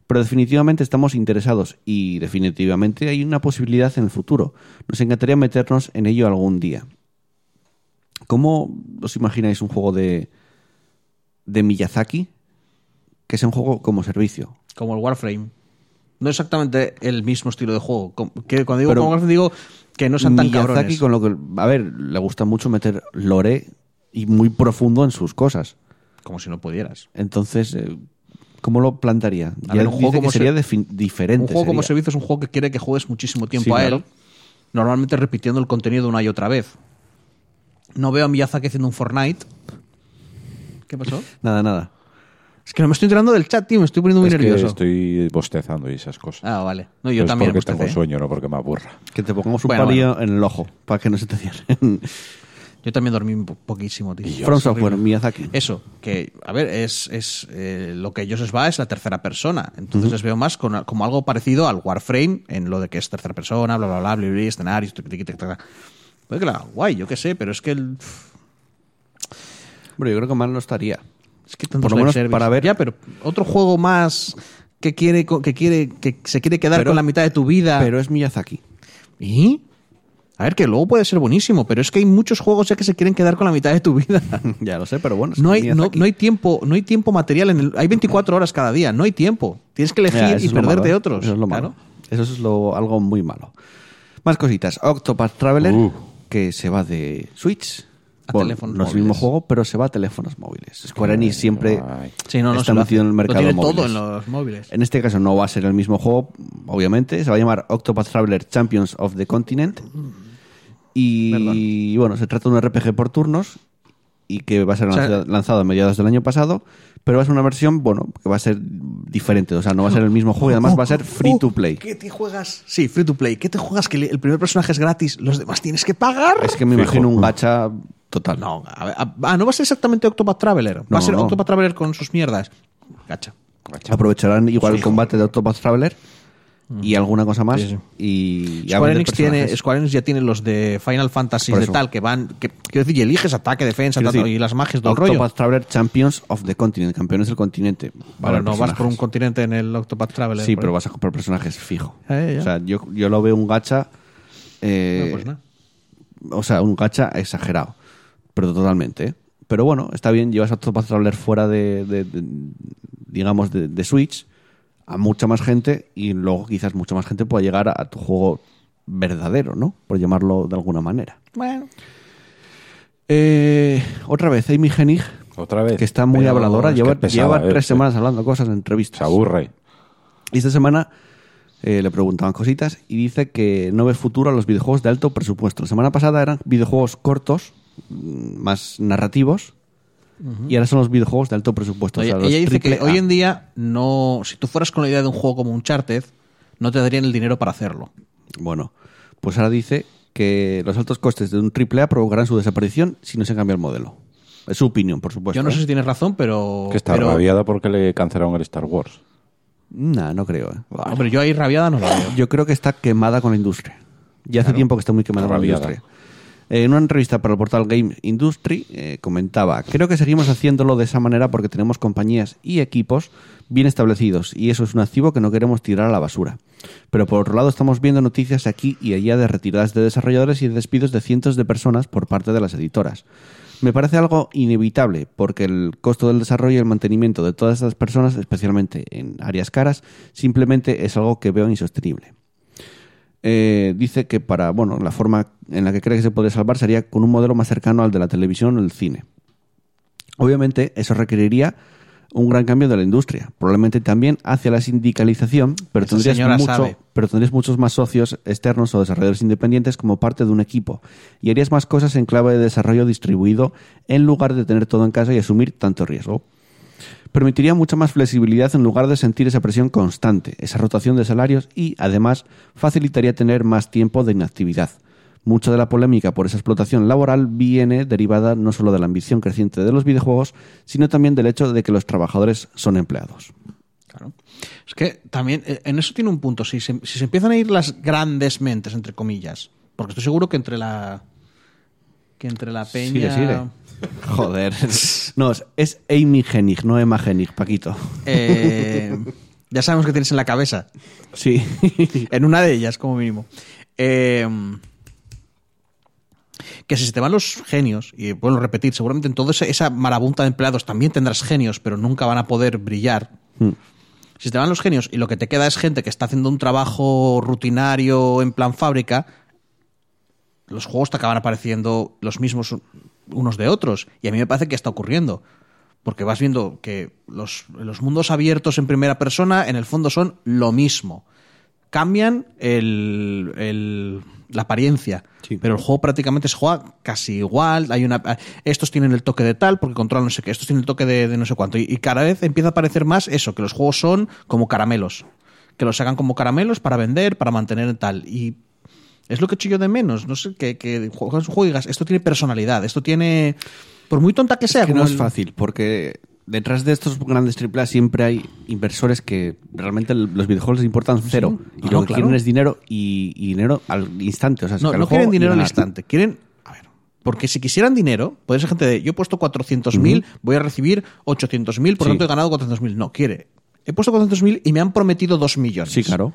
Pero definitivamente estamos interesados y definitivamente hay una posibilidad en el futuro. Nos encantaría meternos en ello algún día. ¿Cómo os imagináis un juego de, de Miyazaki que sea un juego como servicio? Como el Warframe. No exactamente el mismo estilo de juego. Que cuando digo Pero como Warframe digo que no sean tan Miyazaki cabrones. con lo que a ver le gusta mucho meter lore y muy profundo en sus cosas Como si no pudieras. entonces eh, cómo lo plantaría A ver, un juego como sería diferente Un juego como sería. servicio es un juego que quiere que juegues muchísimo tiempo Sí, a claro. él. Normalmente repitiendo el contenido una y otra vez. No veo a Miyazaki haciendo un Fortnite. ¿Qué pasó? nada nada Es que no me estoy enterando del chat, tío. Me estoy poniendo muy Es que nervioso. estoy bostezando y esas cosas. Ah, vale. No, yo Pero es también. porque bostecé. tengo sueño, no porque me aburra. que te pongamos un Bueno, palillo en el ojo para que no se te cierren Yo también dormí un po- poquísimo, tío. From Es Software. Miyazaki Eso, que, a ver, es, es eh, lo que ellos les va es la tercera persona. Entonces les veo más con- como algo parecido al Warframe, en lo de que es tercera persona, bla, bla, bla, bla, bla, escenarios. Pues claro, guay, yo qué sé, pero es que el, Bueno, yo creo que mal no estaría es que tantos Por lo menos service. para ver- Ya, pero otro juego más que quiere, que quiere, que se quiere quedar Pero- con la mitad de tu vida. pero es Miyazaki ¿Y? A ver, que luego puede ser buenísimo, pero es que hay muchos juegos ya que se quieren quedar con la mitad de tu vida. ya lo sé pero bueno es No que hay, no, no hay tiempo, no hay tiempo material en el, hay 24 horas cada día, no hay tiempo. Tienes que elegir Ya, y perderte malo, ¿eh? otros. Eso es lo malo. Claro. Eso es lo, algo muy malo. Más cositas. Octopath Traveler, Uh. que se va de Switch. A Bueno, teléfonos no es el mismo juego, pero se va a teléfonos móviles. Square Enix siempre. Sí, no, no, está se lo metido en el Lo mercado tiene móviles. todo en los móviles. En este caso no va a ser el mismo juego, obviamente. Se va a llamar Octopath Traveler Champions of the Continent. Y bueno, se trata de un RPG por turnos y que va a ser O sea- lanzado, lanzado a mediados del año pasado, pero va a ser una versión, bueno, que va a ser diferente. O sea, no va a ser el mismo juego y además va a ser free to play. ¿Qué te juegas? Sí, free to play. ¿Qué te juegas? Que el primer personaje es gratis, los demás tienes que pagar. Es que me Fijo. imagino un gacha total. No, a ver, a- ah, no va a ser exactamente Octopath Traveler. Va No, a ser no. Octopath Traveler con sus mierdas. Gacha. Aprovecharán igual el combate de Octopath Traveler y alguna cosa más. Sí, sí. Y, y Square Enix, tiene. Square Enix ya tiene los de Final Fantasy de tal que van. Que, quiero decir, y eliges ataque, defensa Quiero tal, decir, y las magias del Octopath. Traveler Champions of the Continent, campeones del continente. Bueno, Vale, no vas por un continente en el Octopath Traveler. Sí, pero ahí. vas a comprar personajes fijo. Eh. O sea, yo, yo lo veo un gacha. eh, No, pues nada. o sea, un gacha exagerado. Pero totalmente. ¿eh? Pero bueno, está bien, llevas a Octopath Traveler fuera de, de- de- digamos, de, de Switch a mucha más gente y luego quizás mucha más gente pueda llegar a, a tu juego verdadero, ¿no? Por llamarlo de alguna manera. Bueno. Eh, otra vez, Amy Hennig, Otra vez. que está muy Pero habladora, es que lleva, pesada, lleva eh, tres semanas hablando cosas en entrevistas. Se aburre. Y esta semana eh, le preguntaban cositas y dice que no ve futuro a los videojuegos de alto presupuesto. La semana pasada eran videojuegos cortos, más narrativos, y ahora son los videojuegos de alto presupuesto. o Ella, sea, los ella dice que A. hoy en día, no si tú fueras con la idea de un juego como Uncharted, no te darían el dinero para hacerlo. Bueno, pues ahora dice que los altos costes de un triple A provocarán su desaparición si no se cambia el modelo. Es su opinión, por supuesto. Yo no ¿eh? sé si tienes razón, pero. Que está pero, rabiada porque le cancelaron el Star Wars. Nah, no creo. ¿eh? Hombre, yo ahí rabiada no la veo. Yo creo que está quemada con la industria. Ya hace tiempo que está muy quemada con la industria. Eh, En una entrevista para el portal Game Industry eh, comentaba, creo que seguimos haciéndolo de esa manera porque tenemos compañías y equipos bien establecidos y eso es un activo que no queremos tirar a la basura. Pero por otro lado estamos viendo noticias aquí y allá de retiradas de desarrolladores y de despidos de cientos de personas por parte de las editoras. Me parece algo inevitable, porque el costo del desarrollo y el mantenimiento de todas estas personas, especialmente en áreas caras, simplemente es algo que veo insostenible. Eh, dice que para, bueno, la forma en la que cree que se puede salvar sería con un modelo más cercano al de la televisión o el cine. Obviamente, eso requeriría un gran cambio de la industria, probablemente también hacia la sindicalización, pero Esa tendrías, mucho, pero tendrías muchos más socios externos o desarrolladores independientes como parte de un equipo y harías más cosas en clave de desarrollo distribuido en lugar de tener todo en casa y asumir tanto riesgo. Permitiría mucha más flexibilidad en lugar de sentir esa presión constante, esa rotación de salarios y, además, facilitaría tener más tiempo de inactividad. Mucha de la polémica por esa explotación laboral viene derivada no solo de la ambición creciente de los videojuegos, sino también del hecho de que los trabajadores son empleados. Claro. Es que también eh, en eso tiene un punto. Si se, si se empiezan a ir las grandes mentes, entre comillas, porque estoy seguro que entre la. que entre la peña. Sigue, sigue. Joder. No, es- Amy Hennig, no Emma Hennig, Paquito. eh, ya sabemos que tienes en la cabeza. Sí. En una de ellas, como mínimo. Eh, que si se te van los genios, y vuelvo a repetir, seguramente en toda esa, marabunta de empleados también tendrás genios, pero nunca van a poder brillar. Hmm. Si se te van los genios y lo que te queda es gente que está haciendo un trabajo rutinario en plan fábrica, los juegos te acaban apareciendo los mismos unos de otros. Y a mí me parece que está ocurriendo. Porque vas viendo que los, los mundos abiertos en primera persona, en el fondo, son lo mismo. Cambian el, el- la apariencia. Sí. Pero el juego prácticamente se juega casi igual. Hay una, estos tienen el toque de tal porque controlan no sé qué. Estos tienen el toque de, de no sé cuánto. Y, y cada vez empieza a parecer más eso, que los juegos son como caramelos. Que los sacan como caramelos para vender, para mantener tal. Y es lo que echo yo de menos. No sé, que, que juegas esto tiene personalidad, esto tiene. Por muy tonta que sea, que como no es el- fácil, porque detrás de estos grandes AAA siempre hay inversores que realmente los videojuegos les importan cero. y No, lo que claro. quieren es dinero y, y dinero al instante. O sea, No, no quieren dinero al instante. Quieren. A ver. Porque si quisieran dinero, puede ser gente de. Yo he puesto 400.000, voy a recibir 800.000, por Sí. tanto he ganado 400.000. No, quiere. He puesto 400.000 y me han prometido 2 millones. Sí, claro.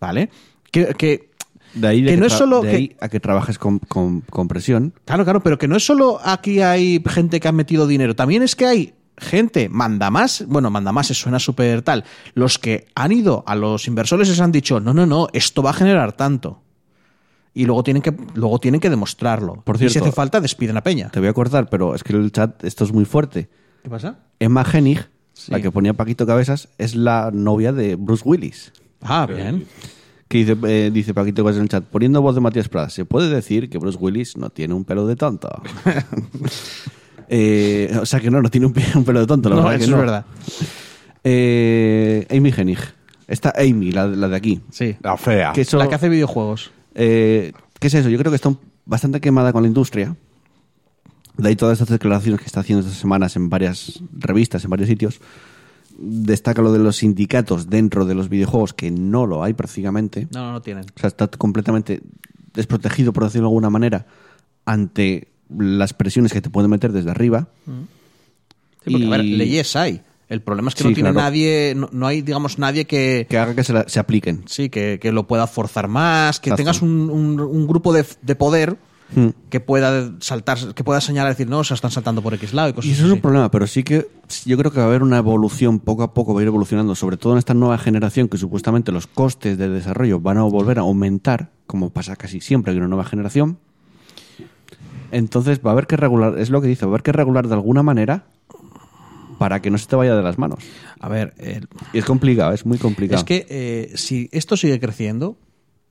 ¿Vale? Que, que- De ahí, de Que no es solo de que- a que trabajes con, con- con presión. Claro, claro, pero que no es solo aquí hay gente que ha metido dinero, también es que hay gente, manda más, bueno, manda más, suena súper tal, los que han ido a los inversores les han dicho, no, no, no, esto va a generar tanto. Y luego tienen que, luego tienen que demostrarlo. Por y si cierto, hace falta, despiden a Peña. Te voy a cortar, pero es que el chat, esto es muy fuerte. ¿Qué pasa? Emma Hennig, Sí. la que ponía Paquito Cabezas, es la novia de Bruce Willis. Ah, bien. Que dice, eh, dice Paquito en el chat, poniendo voz de Matías Prada, se puede decir que Bruce Willis no tiene un pelo de tonto. Eh, o sea que no, no tiene un, pe- un pelo de tonto, la No, verdad que eso no. es verdad. Eh, Amy Hennig. Esta Amy, la, la de aquí. Sí. La fea. Que eso- La que hace videojuegos. eh, ¿Qué es eso? Yo creo que está bastante quemada con la industria. De ahí todas estas declaraciones que está haciendo estas semanas en varias revistas, en varios sitios. Destaca lo de los sindicatos dentro de los videojuegos, que no lo hay prácticamente. No, no, no tienen. O sea, está completamente desprotegido, por decirlo de alguna manera, ante las presiones que te pueden meter desde arriba. Sí, porque, a ver, Y- leyes hay. El problema es que Sí, no tiene claro. nadie, no, no hay, digamos, nadie que, Que haga que se, la- se apliquen. sí, que, que lo pueda forzar más, que Exacto. tengas un, un- un grupo de, de poder Hmm. que pueda saltar, que pueda señalar y decir, no, se están saltando por X lado y cosas Y eso es así. un problema, pero sí que yo creo que va a haber una evolución, poco a poco va a ir evolucionando, sobre todo en esta nueva generación que supuestamente los costes de desarrollo van a volver a aumentar, como pasa casi siempre en una nueva generación. Entonces va a haber que regular, es lo que dice, va a haber que regular de alguna manera para que no se te vaya de las manos. A ver, Y es complicado, es muy complicado. es que eh, si esto sigue creciendo,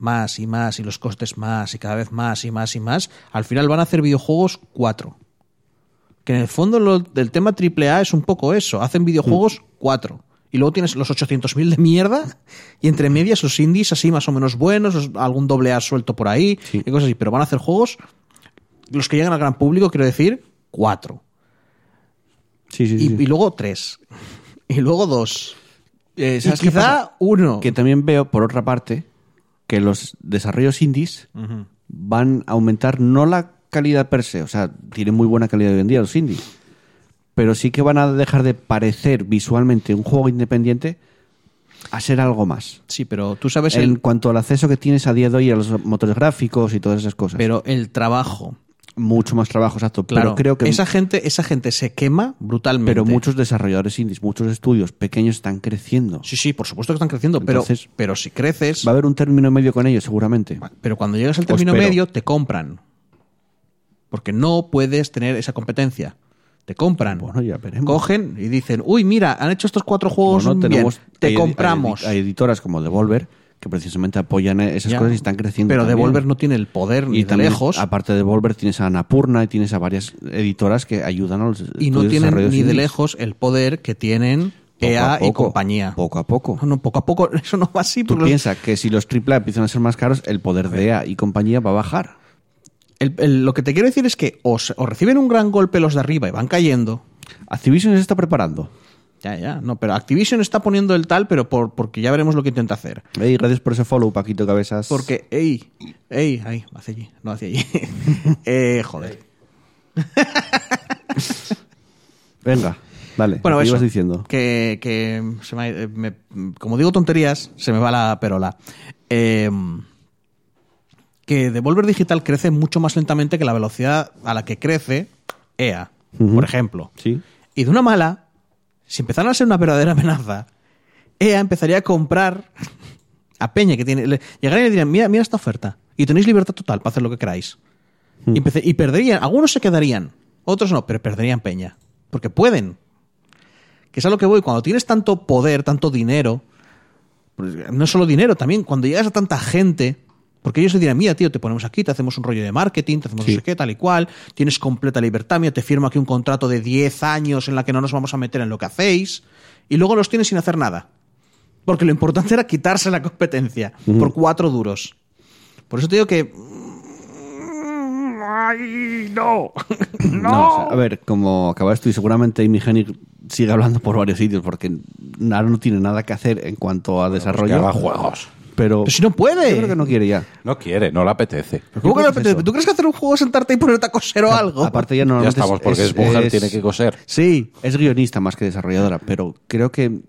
más y más, y los costes más, y cada vez más y más y más, al final van a hacer videojuegos cuatro. Que en el fondo lo del tema AAA es un poco eso. Hacen videojuegos cuatro. Y luego tienes los 800.000 de mierda y entre medias los indies así más o menos buenos, algún doble A suelto por ahí Sí. y cosas así. Pero van a hacer juegos, los que llegan al gran público, quiero decir, cuatro. sí, sí, Y, sí. y luego tres. Y luego dos. Eh, Y ¿sabes qué quizá pasa? uno. Que también veo, por otra parte, que los desarrollos indies van a aumentar no la calidad per se, o sea, tienen muy buena calidad hoy en día los indies, pero sí que van a dejar de parecer visualmente un juego independiente a ser algo más. Sí, pero tú sabes En el, cuanto al acceso que tienes a día de hoy a los motores gráficos y todas esas cosas. pero el trabajo mucho más trabajo, exacto. Claro, pero creo que esa gente, esa gente se quema brutalmente. pero muchos desarrolladores indies, muchos estudios pequeños están creciendo. Sí, sí, por supuesto que están creciendo, pero, Entonces- pero si creces, Va a haber un término medio con ellos, seguramente. pero cuando llegas al término medio, te compran. Porque no puedes tener esa competencia. Te compran. Bueno, ya veremos. Cogen y dicen, uy, mira, han hecho estos cuatro juegos Bueno, bien, te hay- compramos. Hay editoras como Devolver que precisamente apoyan esas Ya. cosas y están creciendo. Pero también. Devolver no tiene el poder ni de lejos. Aparte de Devolver, tienes a Anapurna y tienes a varias editoras que ayudan a los y no tienen ni de lejos el poder que tienen Poco EA y compañía. Poco a poco. No, no, poco a poco, eso no va así. Tú los- piensas que si los AAA empiezan a ser más caros, el poder de EA y compañía va a bajar. el- el- lo que te quiero decir es que os, os reciben un gran golpe los de arriba y van cayendo. Activision se está preparando. Ya, ya, no, pero Activision está poniendo el tal, pero por, porque ya veremos lo que intenta hacer. Ey, gracias por ese follow, Paquito Cabezas. Porque, ey, ey, ahí, hacia allí, no hacia allí. eh, joder. Venga, dale. Bueno, ¿qué eso, ibas diciendo? Que, que se me, eh, me- como digo tonterías, se me va la perola. Eh, que Devolver Digital crece mucho más lentamente que la velocidad a la que crece EA, por ejemplo. Sí. Y de una mala, si empezaran a ser una verdadera amenaza, EA empezaría a comprar a Peña que tiene. le- llegarían y le dirían, mira, mira esta oferta. Y tenéis libertad total para hacer lo que queráis. Y, empece- y perderían, algunos se quedarían, otros no, pero perderían Peña. Porque pueden. Que es a lo que voy, cuando tienes tanto poder, tanto dinero, pues, no es solo dinero, también cuando llegas a tanta gente, porque ellos te dirán, mira, tío, te ponemos aquí, te hacemos un rollo de marketing, te hacemos Sí. no sé qué, tal y cual, tienes completa libertad, mira, te firmo aquí un contrato de 10 años en la que no nos vamos a meter en lo que hacéis, y luego los tienes sin hacer nada. Porque lo importante era quitarse la competencia por cuatro duros. Por eso te digo que... ¡Ay, no! No, o sea, a ver, como acabas tú y seguramente Amy Hennig sigue hablando por varios sitios porque ahora no tiene nada que hacer en cuanto a Que desarrollo. haga juegos. Pero, Pero si no puede. Yo creo que no quiere ya. No quiere, no le apetece. ¿Pero ¿Cómo que no es apetece? eso. ¿Tú crees que hacer un juego es sentarte y ponerte a coser o algo? Aparte ya Ya normalmente estamos, porque es, mujer, tiene que coser. Sí. Es guionista más que desarrolladora, pero creo que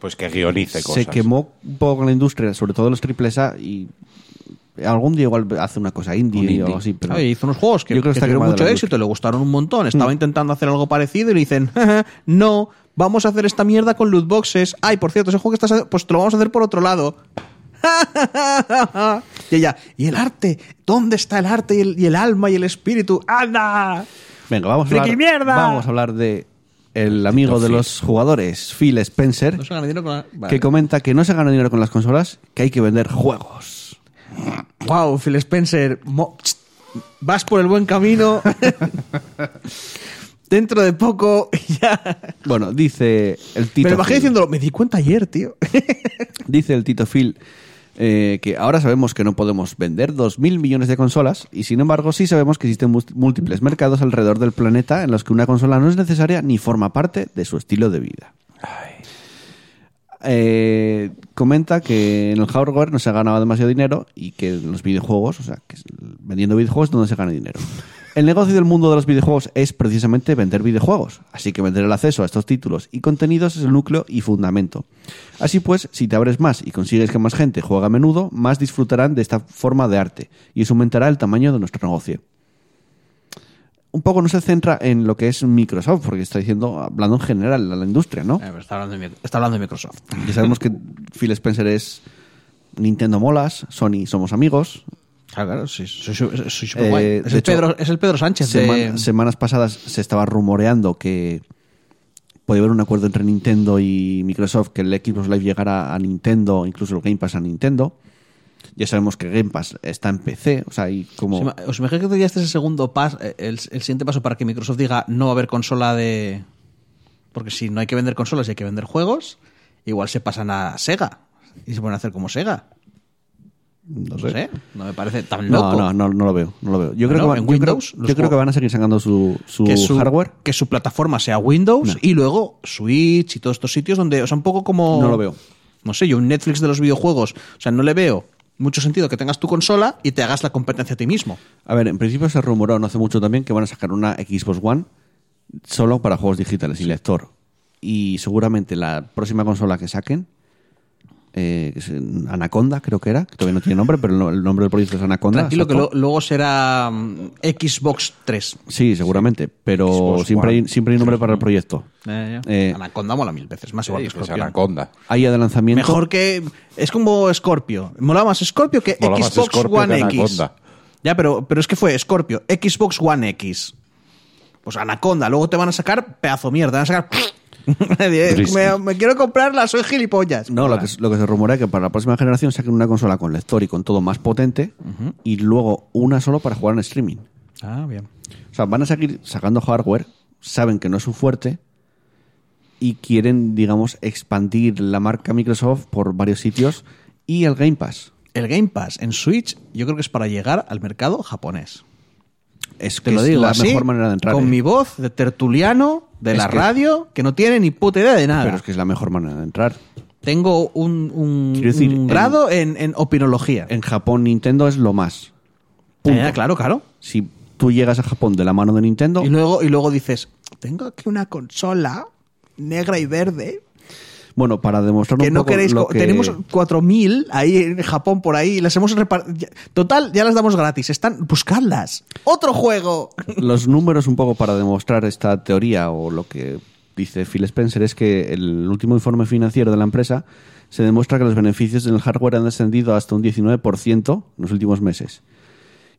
Pues que guionice cosas. se quemó un poco con la industria, sobre todo los triples A, y algún día igual hace una cosa indie, Un o indie. algo así. Pero Oye, hizo unos juegos que, Yo creo que que está tuvieron mucho éxito, le gustaron un montón. Mm. Estaba intentando hacer algo parecido y le dicen, "Jaja, no, vamos a hacer esta mierda con loot boxes. Ay, por cierto, ese juego que estás haciendo, pues te lo vamos a hacer por otro lado. y ella, ¿y el arte? ¿Dónde está el arte y el, y el alma y el espíritu? ¡Anda! Venga, vamos a ¡Friki hablar, mierda! vamos a hablar de el amigo de los jugadores, Phil Spencer, No se gana dinero con la... Vale. que comenta que no se gana dinero con las consolas, que hay que vender juegos. Wow, Phil Spencer, mo- vas por el buen camino. Dentro de poco ya... Bueno, dice el Me Tito lo imagino Phil. diciéndolo, me di cuenta ayer, tío. Dice el Tito Phil eh, que ahora sabemos que no podemos vender 2.000 millones de consolas y sin embargo sí sabemos que existen múltiples mercados alrededor del planeta en los que una consola no es necesaria ni forma parte de su estilo de vida. Eh, comenta que en el hardware no se ha ganado demasiado dinero y que en los videojuegos, o sea, que vendiendo videojuegos es donde se gana dinero. El negocio del mundo de los videojuegos es precisamente vender videojuegos, así que vender el acceso a estos títulos y contenidos es el núcleo y fundamento. Así pues, si te abres más y consigues que más gente juegue a menudo, más disfrutarán de esta forma de arte y eso aumentará el tamaño de nuestro negocio un poco no se centra en lo que es Microsoft, porque está diciendo, hablando en general a la industria, ¿no? Eh, está, hablando de, está hablando de Microsoft. Ya sabemos que Phil Spencer es Nintendo molas, Sony somos amigos. Claro, claro, sí, soy, soy, Eh, guay. Es, el hecho, Pedro, es el Pedro Sánchez de... Semanas pasadas se estaba rumoreando que podía haber un acuerdo entre Nintendo y Microsoft, que el Xbox Live llegara a Nintendo, incluso el Game Pass a Nintendo. Ya sabemos que Game Pass está en PC, o sea, y como... ¿Os ima- ¿Os imagináis que ya este es el segundo paso, el, el siguiente paso para que Microsoft diga no va a haber consola de... Porque si no hay que vender consolas y hay que vender juegos, igual se pasan a Sega y se a hacer como Sega. No No sé. no me parece tan loco. No, no, no, no lo veo, no lo veo. Yo creo, que, creo- yo creo van a seguir sacando su, su que su hardware. que su plataforma sea Windows y luego Switch y todos estos sitios donde, o sea, un poco como... No lo veo. No sé, yo un Netflix de los videojuegos, o sea, no le veo mucho sentido que tengas tu consola y te hagas la competencia a ti mismo. A ver, en principio se rumoró no hace mucho también que van a sacar una Xbox One solo para juegos digitales y lector. Y seguramente la próxima consola que saquen eh, Anaconda, creo que era, que todavía no tiene nombre, pero el no- el nombre del proyecto es Anaconda. Tranquilo que lo- luego será mm, Xbox 3. Sí, seguramente, pero Xbox siempre hay, siempre hay nombre para el proyecto. Eh, Anaconda mola mil veces, más igual que Es Scorpion. Anaconda. Hay de lanzamiento. Mejor que. Es como Scorpio. Mola más Scorpio que Mola Xbox Scorpio One que X. Ya, pero, pero es que fue Scorpio, Xbox One X. Pues Anaconda, luego te van a sacar pedazo mierda, van a sacar. me, me quiero comprarla, soy gilipollas. No, lo que, lo que se rumorea es que para la próxima generación saquen una consola con lector y con todo más potente y luego una solo para jugar en streaming. Ah, bien. O sea, van a seguir sacando hardware, saben que no es su fuerte y quieren, digamos, expandir la marca Microsoft por varios sitios y el Game Pass. El Game Pass en Switch, yo creo que es para llegar al mercado japonés. Es Te que lo es digo la así, mejor manera de entrar. con ¿eh? mi voz de tertuliano de Es la que- radio, que no tiene ni puta idea de nada. Pero es que es la mejor manera de entrar. Tengo un, un- decir, grado en, en opinología. En Japón Nintendo es lo más. Eh, claro, claro. Si tú llegas a Japón de la mano de Nintendo, Y luego, y luego dices, tengo aquí una consola negra y verde bueno, para demostrar que un no poco queréis... lo que... Tenemos 4.000 ahí en Japón por ahí las hemos repartido... Total, ya las damos gratis. Están... Buscadlas. ¡Otro juego! los números un poco para demostrar esta teoría o lo que dice Phil Spencer es que el último informe financiero de la empresa se demuestra que los beneficios del hardware han descendido hasta un 19% en los últimos meses.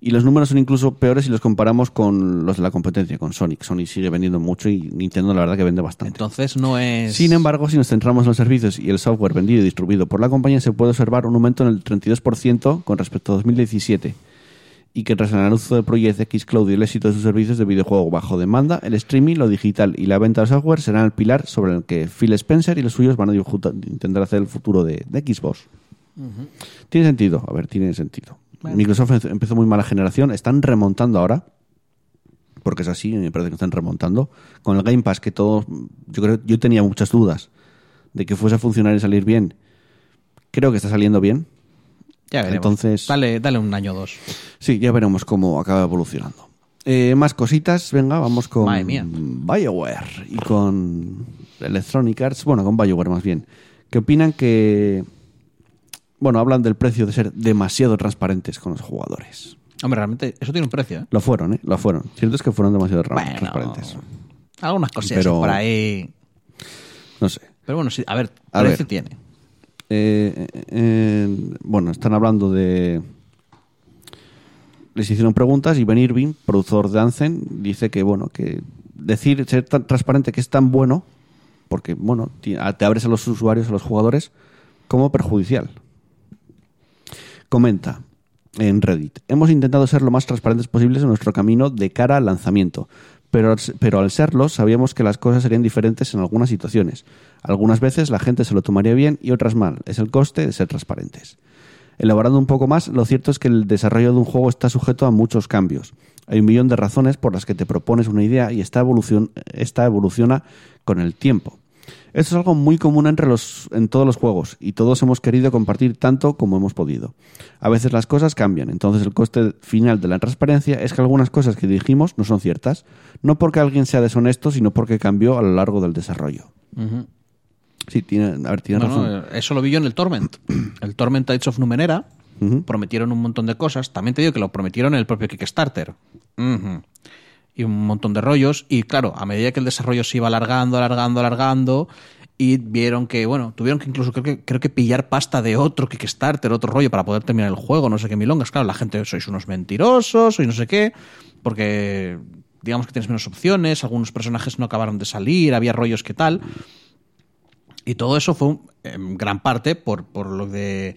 Y los números son incluso peores si los comparamos con los de la competencia, con Sonic. Sony sigue vendiendo mucho y Nintendo la verdad que vende bastante. Entonces no es... Sin embargo, si nos centramos en los servicios y el software vendido y distribuido por la compañía, se puede observar un aumento en el 32% con respecto a 2017 y que tras el anuncio de Project X Cloud y el éxito de sus servicios de videojuego bajo demanda, el streaming, lo digital y la venta de software serán el pilar sobre el que Phil Spencer y los suyos van a intentar hacer el futuro de, de Xbox. Tiene sentido, a ver, tiene sentido. Microsoft em- empezó muy mala generación, están remontando ahora, porque es así, me parece que están remontando. Con el Game Pass, que todos, yo creo, yo tenía muchas dudas de que fuese a funcionar y salir bien. Creo que está saliendo bien. Ya veremos. Entonces- Dale, dale un año o dos. Sí, ya veremos cómo acaba evolucionando. Eh, más cositas, venga, vamos con Madre mía. BioWare y con Electronic Arts, bueno, con BioWare más bien, que opinan que, bueno, hablan del precio de ser demasiado transparentes con los jugadores. Hombre, realmente eso tiene un precio, ¿eh? Lo fueron, ¿eh? Lo fueron. Cierto es que fueron demasiado Bueno, transparentes. Algunas cosillas Pero- por ahí. No sé. Pero bueno, sí, a ver, A precio ver. tiene. Eh, eh, eh, bueno, están hablando de. Les hicieron preguntas y Ben Irving, productor de Anthem, dice que, bueno, que decir, ser tan transparente que es tan bueno, porque, bueno, te abres a los usuarios, a los jugadores, como perjudicial. Comenta en Reddit, hemos intentado ser lo más transparentes posibles en nuestro camino de cara al lanzamiento, pero, pero al serlo sabíamos que las cosas serían diferentes en algunas situaciones. Algunas veces la gente se lo tomaría bien y otras mal. Es el coste de ser transparentes. Elaborando un poco más, lo cierto es que el desarrollo de un juego está sujeto a muchos cambios. Hay un millón de razones por las que te propones una idea y evolución, esta evoluciona con el tiempo. Esto es algo muy común entre los, en todos los juegos y todos hemos querido compartir tanto como hemos podido. A veces las cosas cambian, entonces el coste final de la transparencia es que algunas cosas que dijimos no son ciertas, no porque alguien sea deshonesto, sino porque cambió a lo largo del desarrollo. Sí, tiene, a ver, tiene Bueno, razón. eh, eso lo vi yo en el Torment. El Torment Tides of Numenera prometieron un montón de cosas. También te digo que lo prometieron en el propio Kickstarter. Y un montón de rollos. Y claro, a medida que el desarrollo se iba alargando, alargando, alargando, y vieron que, bueno, tuvieron que incluso creo que, creo que pillar pasta de otro Kickstarter, otro rollo, para poder terminar el juego, no sé qué milongas. Claro, la gente, sois unos mentirosos, sois no sé qué, porque digamos que tienes menos opciones, algunos personajes no acabaron de salir, había rollos que tal. Y todo eso fue en gran parte por, por lo de...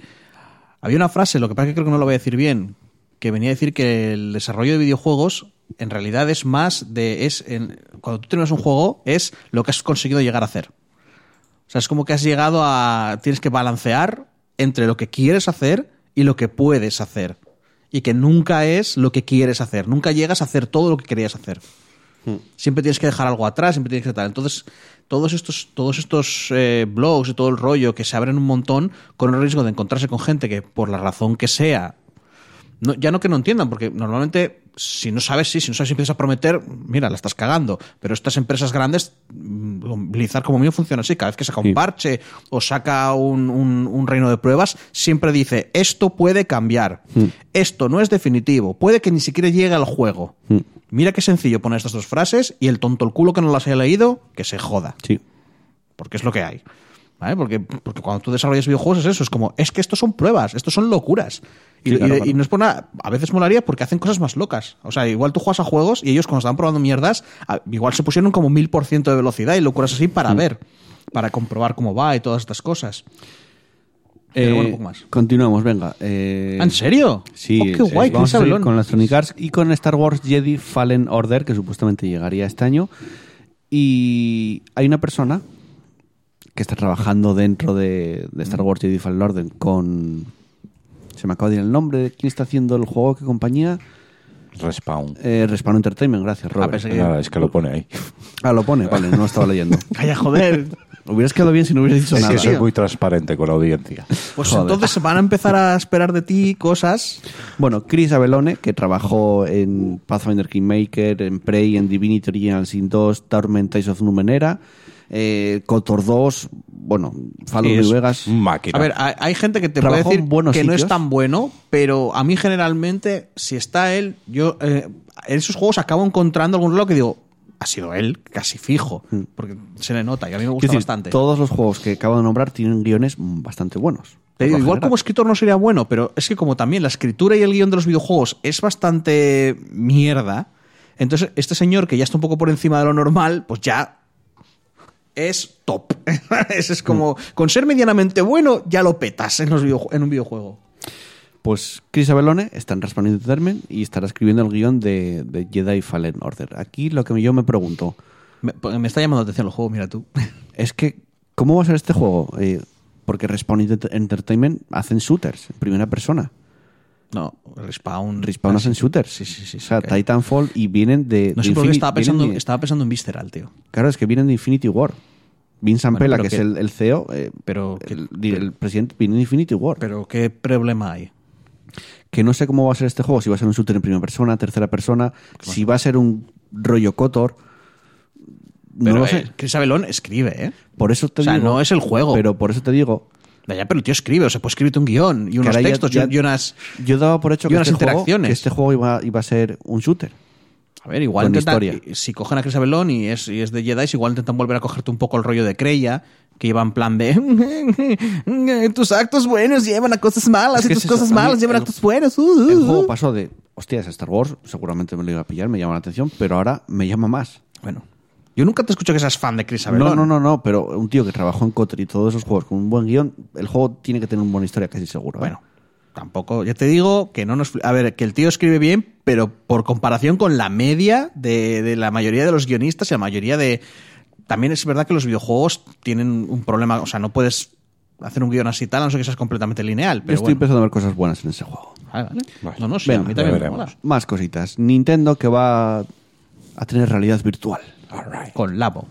Había una frase, lo que pasa es que creo que no lo voy a decir bien, que venía a decir que el desarrollo de videojuegos en realidad es más de... es en- Cuando tú terminas un juego es lo que has conseguido llegar a hacer. O sea, es como que has llegado a... Tienes que balancear entre lo que quieres hacer y lo que puedes hacer. Y que nunca es lo que quieres hacer. Nunca llegas a hacer todo lo que querías hacer. Siempre tienes que dejar algo atrás, siempre tienes que tal. Entonces, todos estos, todos estos eh, blogs y todo el rollo que se abren un montón con el riesgo de encontrarse con gente que, por la razón que sea, no- ya no que no entiendan, porque normalmente si no sabes, sí, si no sabes si empiezas a prometer, mira, la estás cagando. Pero estas empresas grandes, mm, Blizzard como mío funciona así, cada vez que saca un Sí. parche o saca un, un- un reino de pruebas, siempre dice, esto puede cambiar, esto no es definitivo, puede que ni siquiera llegue al juego. Mira qué sencillo poner estas dos frases y el tonto el culo que no las haya leído, que se joda Sí. porque es lo que hay. ¿Vale? Porque, porque cuando tú desarrollas videojuegos es eso, es como, es que estos son pruebas, estos son locuras. Y, Sí, claro, y- claro. y no es por nada, a veces molaría porque hacen cosas más locas. O sea, igual tú juegas a juegos y ellos cuando estaban probando mierdas, igual se pusieron como mil por ciento de velocidad y locuras así para Mm. ver, para comprobar cómo va y todas estas cosas. Pero Eh, bueno, poco más. Continuamos, venga. eh, ¿En serio? Sí, Oh, qué sí, guay, vamos Chris a seguir con Electronic Arts y con Star Wars Jedi Fallen Order, que supuestamente llegaría este año. Y hay una persona que está trabajando dentro de, de Star Wars Jedi Fallen Order con... Se me acaba de ir el nombre de quién está haciendo el juego, qué compañía. Respawn. Eh, Respawn Entertainment, gracias, Robert. pensé que- Nada, es que lo pone ahí. Ah, lo pone, vale, no lo estaba leyendo. Calla, joder. Hubieras quedado bien si no hubieras dicho Es nada. que soy muy transparente con la audiencia. Pues Joder. entonces van a empezar a esperar de ti cosas. Bueno, Chris Avellone, que trabajó en Pathfinder Kingmaker, en Prey, en Divinity Original Sin 2, Torment Ties of Numenera, eh, Kotor 2, bueno, es- New Vegas. Máquina. A ver, hay, hay gente que te puede decir que no es tan bueno, pero a mí generalmente, si está él, yo eh, en esos juegos acabo encontrando algún lado que digo, ha sido él, casi fijo, porque se le nota y a mí me gusta Mm. Decir, bastante. Todos los juegos que acabo de nombrar tienen guiones mm, bastante buenos. Te digo, lo igual general. como escritor no sería bueno, pero es que como también la escritura y el guion de los videojuegos es bastante mierda, entonces este señor que ya está un poco por encima de lo normal, pues ya es top. es, es como, con ser medianamente bueno, ya lo petas en, los en un videojuego. Pues Chris Avellone está en Respawn Entertainment y estará escribiendo el guion de, de Jedi Fallen Order. Aquí lo que yo me pregunto Me, me está llamando la atención el juego, mira tú. es que, ¿cómo va a ser este juego? Eh, porque Respawn Ent- Entertainment hacen shooters en primera persona. No, Respawn. Respawn hacen shooters. Sí, sí, sí. O sea. Titanfall y vienen de. No de sé por qué estaba pensando, de- estaba pensando en Visceral, tío. Claro, es que vienen de Infinity War. Vince Bueno, Zampella, pero que, que- es el, el CEO, eh, pero el, presidente, viene de Infinity War. Pero ¿qué problema hay? que no sé cómo va a ser este juego, si va a ser un shooter en primera persona, tercera persona, si va a ser un rollo Kotor. No Pero, lo eh, sé. Chris Avellone escribe, ¿eh? Por eso te o sea, digo. no es el juego. Pero por eso te digo. Ya, pero el tío escribe, o sea, puede escribirte un guion y unos textos ya- y unas... Yo daba por hecho que este, juego, interacciones. que este juego iba, iba a ser un shooter. A ver, igual intentan- historia. si cogen a Chris Avellone y es, y es de Jedi, igual intentan volver a cogerte un poco el rollo de Creya, que lleva en plan de tus actos buenos llevan a cosas malas Es que y tus es cosas malas llevan a actos buenos. Uh, uh, El uh. juego pasó de, hostias, Star Wars, seguramente me lo iba a pillar, me llama la atención, pero ahora me llama más. Bueno, yo nunca te escucho que seas fan de Chris Avellone. No, no, no, no, pero un tío que trabajó en Kotor y todos esos juegos con un buen guion, el juego tiene que tener una buena historia, casi seguro. ¿eh? Bueno, tampoco. Ya te digo que no nos. fli- A ver, que el tío escribe bien, pero por comparación con la media de, de la mayoría de los guionistas y la mayoría de. También es verdad que los videojuegos tienen un problema. O sea, no puedes hacer un guion así tal, a no ser que seas completamente lineal. Yo Pero estoy bueno. empezando a ver cosas buenas en ese juego. Vale, vale. Vale. No, no, sí, Venga, a mí también me. Más cositas. Nintendo que va a tener realidad virtual Con Labo.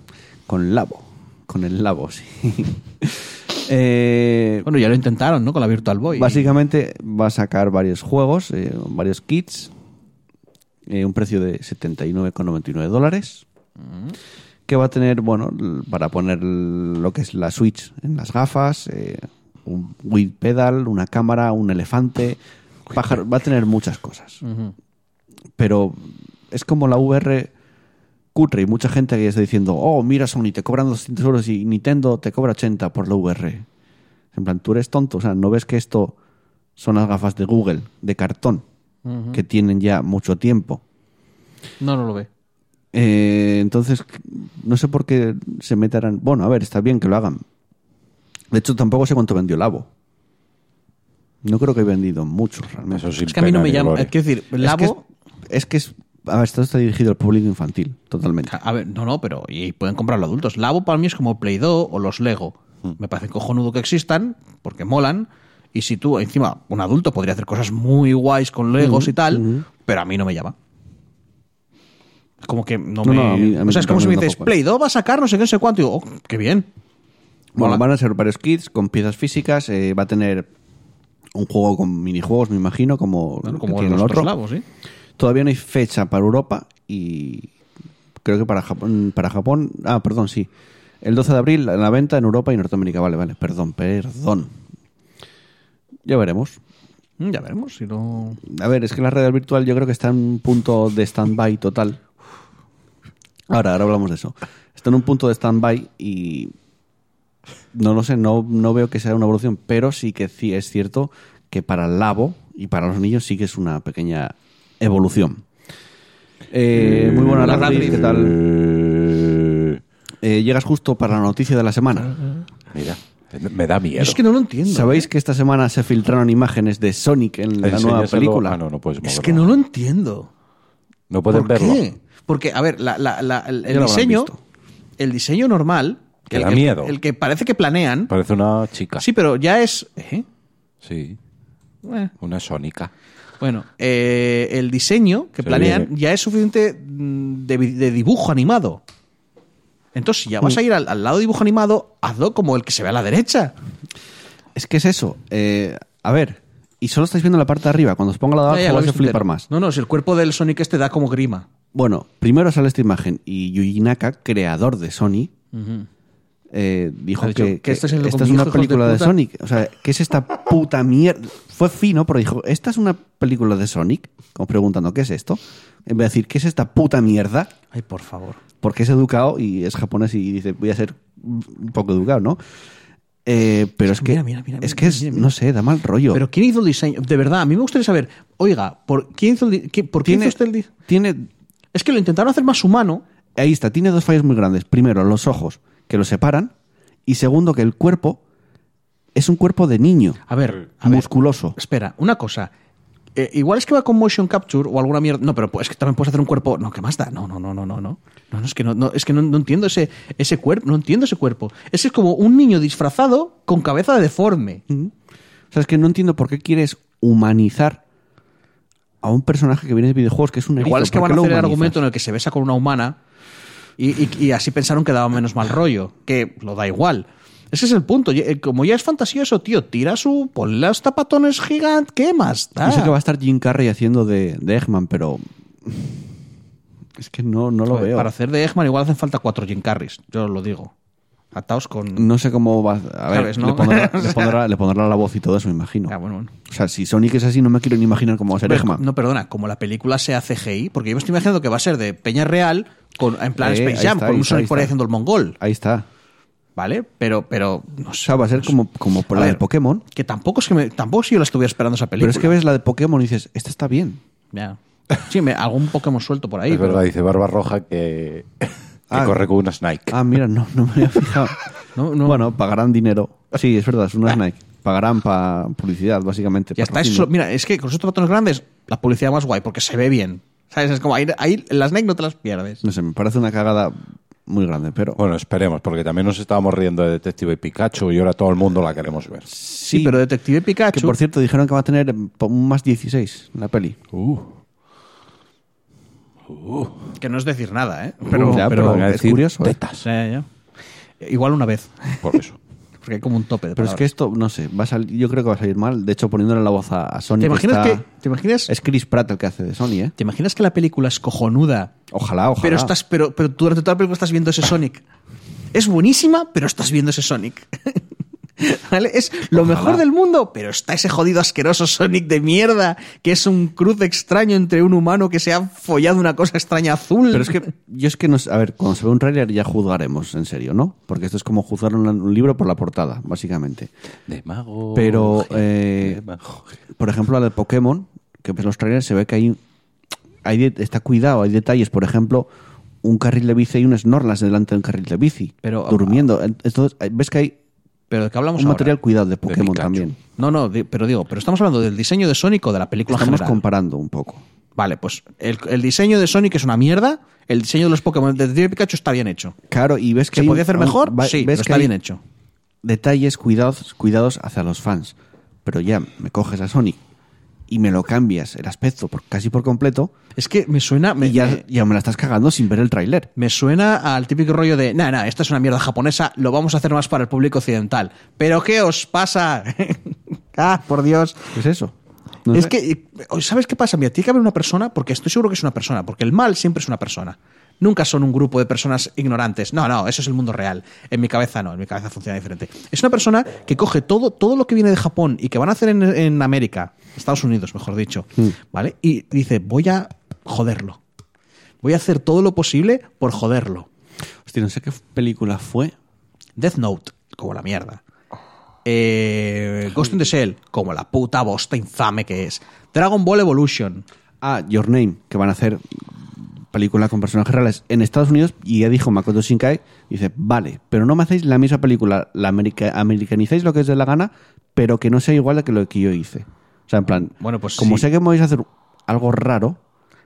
con Labo. Con el Labo, sí. Eh, Bueno, ya lo intentaron, ¿no? Con la Virtual Boy. básicamente va a sacar varios juegos, eh, varios kits, eh, un precio de 79,99 dólares. Que va a tener, bueno, para poner lo que es la Switch en las gafas, eh, un Wii Pedal, una cámara, un elefante. pájaro- va a tener muchas cosas. Pero es como la VR cutre y mucha gente que está diciendo, oh, mira Sony, te cobran 200 euros y Nintendo te cobra 80 por la VR. En plan, tú eres tonto, o sea, ¿no ves que esto son las gafas de Google, de cartón, que tienen ya mucho tiempo? No, no lo ve. Eh, entonces, no sé por qué se meterán... Bueno, a ver, está bien que lo hagan. De hecho, tampoco sé cuánto vendió Labo. No creo que he vendido mucho, realmente. Eso. Es que a mí no me llama. Es decir, Es Labo. que es, es que es- a ver, esto está dirigido al público infantil, totalmente. A ver, no, no, pero y pueden comprarlo adultos. Labo para mí es como Play Doh o los Lego. Me parece cojonudo que existan porque molan. Y si tú, encima, un adulto podría hacer cosas muy guays con Legos y tal, pero a mí no me llama. Como que no, No, me. no, a mí- a mí o sea, es como si me dices, Play Doh va a sacar no sé qué, no sé cuánto. Y digo, oh, qué bien. Bueno, Mola. van a ser varios kits con piezas físicas. eh, va a tener un juego con minijuegos, me imagino, como, Bueno, como tiene los el otro. eslavos, ¿sí? Todavía no hay fecha para Europa y creo que para Japón, para Japón, ah, perdón, sí. El 12 de abril la venta en Europa y Norteamérica. Vale, vale, perdón, perdón. Ya veremos. Mm, Ya veremos si no... A ver, es que la red virtual yo creo que está en un punto de stand-by total. Ahora, ahora hablamos de eso. Está en un punto de stand-by y no lo sé, no, no veo que sea una evolución, pero sí que sí es cierto que para el labo y para los niños sí que es una pequeña evolución. Eh, muy buena Radri. ¿qué tal? Eh, Eh, llegas justo para la noticia de la semana. mira, me da miedo. Es que no lo entiendo. ¿Sabéis que esta semana se filtraron imágenes de Sonic en la nueva película? Ah, no, no puedes Es que no lo entiendo. No pueden ¿Por verlo. qué? Porque, a ver, la- la- la- el, diseño, visto. el diseño normal, Que el, da el- miedo. el que parece que planean, Parece una chica. sí, pero ya es, ¿eh? Sí, Eh, una sónica. Bueno, eh, el diseño que Se planean viene. ya es suficiente mm, de, dibujo animado. Entonces, si ya Mm. vas a ir al, al lado de dibujo animado, hazlo como el que se ve a la derecha. Es que es eso. eh, a ver, y solo estáis viendo la parte de arriba. Cuando os ponga la de abajo vais a flipar entero. más. No, no, si el cuerpo del Sonic este da como grima. Bueno, primero sale esta imagen y Yuji Naka, creador de Sony, eh, dijo que, ¿qué estáis haciendo esta es una de película de, puta? Sonic. O sea, ¿qué es esta puta mierda? Fue fino, pero dijo, ¿esta es una película de Sonic? Como preguntando, ¿qué es esto? En vez de decir, ¿qué es esta puta mierda? Ay, por favor. Porque es educado y es japonés y dice, voy a ser un poco educado, ¿no? Eh, pero es que, Mira, mira, mira, es que es, no sé, da mal rollo. Pero ¿quién hizo el diseño? De verdad, a mí me gustaría saber, oiga, ¿por quién hizo el qué- ¿por qué hizo usted el di- tiene Es que lo intentaron hacer más humano. ahí está, tiene dos fallos muy grandes. Primero, los ojos, que los separan. Y segundo, que el cuerpo es un cuerpo de niño, A ver, a ver, musculoso. espera, una cosa. Eh, igual es que va con motion capture o alguna mierda. No, pero es que también puedes hacer un cuerpo. No, ¿qué más da? No, no, no, no, no, no. No, no, es que no, no, es que no, no entiendo ese, ese cuerpo. No entiendo ese cuerpo. Ese es como un niño disfrazado con cabeza de deforme. O sea, es que no entiendo por qué quieres humanizar a un personaje que viene de videojuegos, que es un erizo. Igual es que ¿Por van a lo hacer el argumento en el que se besa con una humana y, y- y así pensaron que daba menos mal rollo. Que lo da igual. Ese es el punto. Eh, Como ya es fantasioso, tío, tira su. Ponle los tapatones gigantes. ¿Qué más? Yo sé que va a estar Jim Carrey haciendo de, de Eggman, pero. Es que no, no lo veo. Para hacer de Eggman igual hacen falta cuatro Jim Carreys. Yo lo digo. Ataos con. No sé cómo va. A ver, ¿Sabes, no? le, pondrá, le pondrá- le pondrá la voz y todo eso, me imagino. Ah, bueno, bueno. O sea, si Sonic es así, no me quiero ni imaginar cómo va a ser Pero, Eggman. no, perdona, como la película sea CGI, porque yo me estoy imaginando que va a ser de Peña Real, con, en plan Eh, Space Jam, está, con un Sonic por ahí haciendo el mongol. Ahí está. ¿Vale? Pero, pero. No O sé. sea, va a ser como, como por A la ver, de Pokémon. Que tampoco es que me, tampoco es que yo la estuviera esperando esa Pero película. es que ves la de Pokémon y dices, esta está bien. Ya. Sí, me, algún Pokémon suelto por ahí. es pero- verdad, dice Barba Roja que, que Ah. corre con una Snake. Ah, mira, no, no me había fijado. No, no. Bueno, pagarán dinero. Sí, es verdad, es una Nike. Pagarán para publicidad, básicamente. Ya está, eso, mira, es que con esos patrones grandes, la publicidad más guay, porque se ve bien. ¿Sabes? Es como ahí, ahí las Nike no te las pierdes. No sé, me parece una cagada muy grande, pero... Bueno, esperemos, porque también nos estábamos riendo de Detective Pikachu y ahora todo el mundo la queremos ver. Sí, pero Detective Pikachu. Que por cierto dijeron que va a tener eh, un más 16 la peli. Uh, que no es decir nada, ¿eh? Pero- ya, pero van a es decir curioso, ¿eh? tetas, Ya, ya. Igual una vez. por eso. Porque hay como un tope de Pero es que esto, no sé, va a salir, yo creo que va a salir mal. De hecho, poniéndole la voz a, a Sony. ¿Te imaginas está- que.? ¿Te imaginas, Es Chris Pratt el que hace de Sony, ¿eh? ¿Te imaginas que la película es cojonuda? Ojalá, ojalá. Pero estás, pero, pero durante toda la película estás viendo ese Sonic. Es buenísima, pero estás viendo ese Sonic. ¿Vale? Es lo Ojalá. mejor del mundo, pero está ese jodido asqueroso Sonic de mierda, que es un cruce extraño entre un humano que se ha follado una cosa extraña azul. Pero es que, yo es que no sé- a ver, cuando se ve un tráiler ya juzgaremos, en serio, ¿no? Porque esto es como juzgar un, un libro por la portada, básicamente. De mago. Pero, eh, por ejemplo, la de Pokémon, que ves los trailers, se ve que hay, hay está cuidado, hay detalles, por ejemplo, un carril de bici y un Snorlax delante de un carril de bici, Pero- durmiendo. Entonces, ves que hay ¿Pero de qué hablamos un ahora? material cuidado de Pokémon también. No, no, pero digo, pero estamos hablando del diseño de Sonic o de la película Estamos general. comparando un poco. Vale, pues el, el diseño de Sonic es una mierda, el diseño de los Pokémon de Detective Pikachu está bien hecho. Claro, y ves que ¿Se hay podía hacer mejor? va- sí, ves pero que está bien hecho. Detalles cuidados, cuidados hacia los fans. Pero ya me coges a Sonic y me lo cambias el aspecto por, casi por completo Es que me suena... Me, y ya, me- ya me la estás cagando sin ver el tráiler. Me suena al típico rollo de, nah, nah, esta es una mierda japonesa, lo vamos a hacer más para el público occidental. ¿Pero qué os pasa? Ah, por Dios. ¿Qué es eso? No es sé. que, ¿sabes qué pasa? Mira, tiene que haber una persona, porque estoy seguro que es una persona, porque el mal siempre es una persona. Nunca son un grupo de personas ignorantes. No, no, eso es el mundo real. En mi cabeza no, en mi cabeza funciona diferente. Es una persona que coge todo, todo lo que viene de Japón y que van a hacer en, en América, Estados Unidos, mejor dicho, ¿vale? Y dice, voy a joderlo. Voy a hacer todo lo posible por joderlo. Hostia, no sé qué película fue. Death Note, como la mierda. Eh, Ghost in the Shell, como la puta bosta infame que es. Dragon Ball Evolution. Ah, Your Name, que van a hacer película con personajes reales en Estados Unidos y ya dijo Makoto Shinkai, dice, vale, pero no me hacéis la misma película, la america- americanizáis lo que os dé la gana, pero que no sea igual de que lo que yo hice. O sea, en plan, Bueno, pues como sí. sé que me vais a hacer algo raro,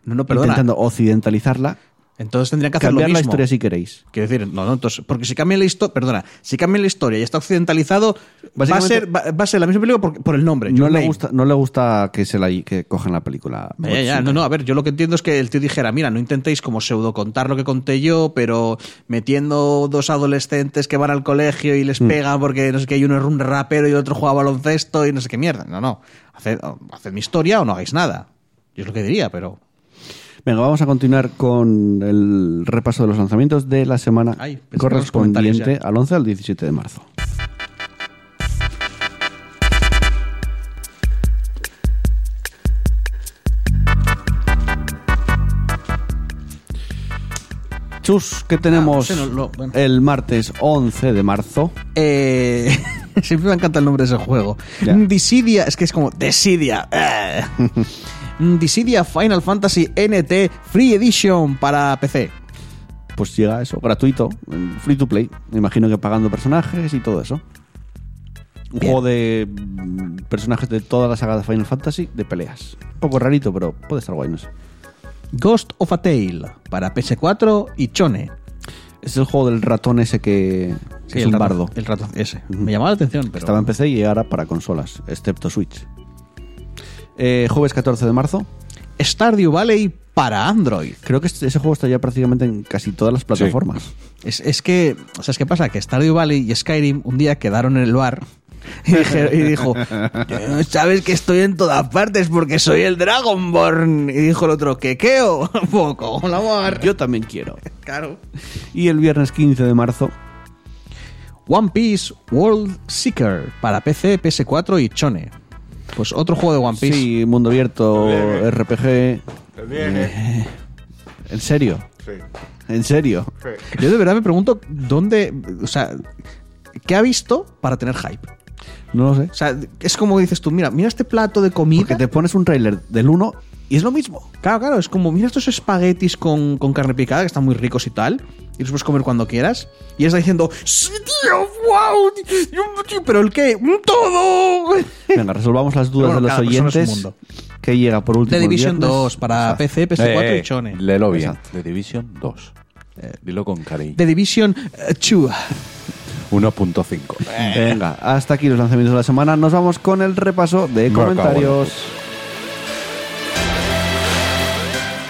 No, no, perdona. intentando occidentalizarla, Entonces tendrían que hacer lo cambiar la mismo. historia si queréis. Quiero decir, no, no, entonces, porque si cambian la historia, perdona, si cambian la historia y está occidentalizado, va a, ser, va, va a ser la misma película por, por el nombre. No le, gusta, no le gusta que se la que cojan la película. Ya, ya, ya, no, no, a ver, yo lo que entiendo es que el tío dijera, mira, no intentéis como pseudo contar lo que conté yo, pero metiendo dos adolescentes que van al colegio y les pegan porque no sé qué, hay uno es un rapero y el otro juega baloncesto y no sé qué mierda. No, no, haced, haced mi historia o no hagáis nada. Yo es lo que diría, pero... Venga, vamos a continuar con el repaso de los lanzamientos de la semana Ay, correspondiente al 11 al 17 de marzo. Chus, ¿qué tenemos Ah, no sé, no, lo- bueno. el martes 11 de marzo? Eh, siempre me encanta el nombre de ese juego. Ya. Dissidia, es que es como Dissidia. eh. Dissidia Final Fantasy NT Free Edition para PC. Pues llega eso, gratuito, free to play. Me imagino que pagando personajes y todo eso. Un Bien. juego de mm, personajes de toda la saga de Final Fantasy de peleas. Un poco rarito, pero puede estar guay, no sé. Ghost of a Tale para PS4 y Chone. Es el juego del ratón ese que, que Sí, es el un bardo. El rato ese. Me llamaba la atención, pero. Estaba en PC y ahora para consolas, excepto Switch. Eh, jueves 14 de marzo. Stardew Valley para Android. Creo que este- ese juego está ya prácticamente en casi todas las plataformas. Es, es que, ¿sabes qué pasa? Que Stardew Valley y Skyrim un día quedaron en el bar y, dije- y dijo, "Eh, sabes que estoy en todas partes porque soy el Dragonborn. Y dijo el otro, ¿qué queo? Poco, la mar. Yo también quiero. Claro. Y el viernes 15 de marzo. One Piece World Seeker para PC, PS4 y Chone. Pues otro juego de One Piece. Sí, mundo abierto, RPG. Eh, ¿En serio? ¿En serio? Yo de verdad me pregunto dónde, o sea, ¿qué ha visto para tener hype? No lo sé. O sea, es como dices tú, mira, mira este plato de comida. Porque te pones un trailer del 1 y es lo mismo. Claro, claro, es como, mira estos espaguetis con, con carne picada, que están muy ricos y tal, y los puedes comer cuando quieras, y está diciendo, sí, tío, wow, tío, pero el qué, ¡Un todo. Venga, resolvamos las dudas bueno, de los oyentes. mundo. Que llega por último. The Division viernes. 2 para Exacto. PC, PS4 Eh, y Chone. Léelo bien. Exacto. The Division 2. dilo con cariño. The Division 2. 1.5. Venga, hasta aquí los lanzamientos de la semana. Nos vamos con el repaso de comentarios.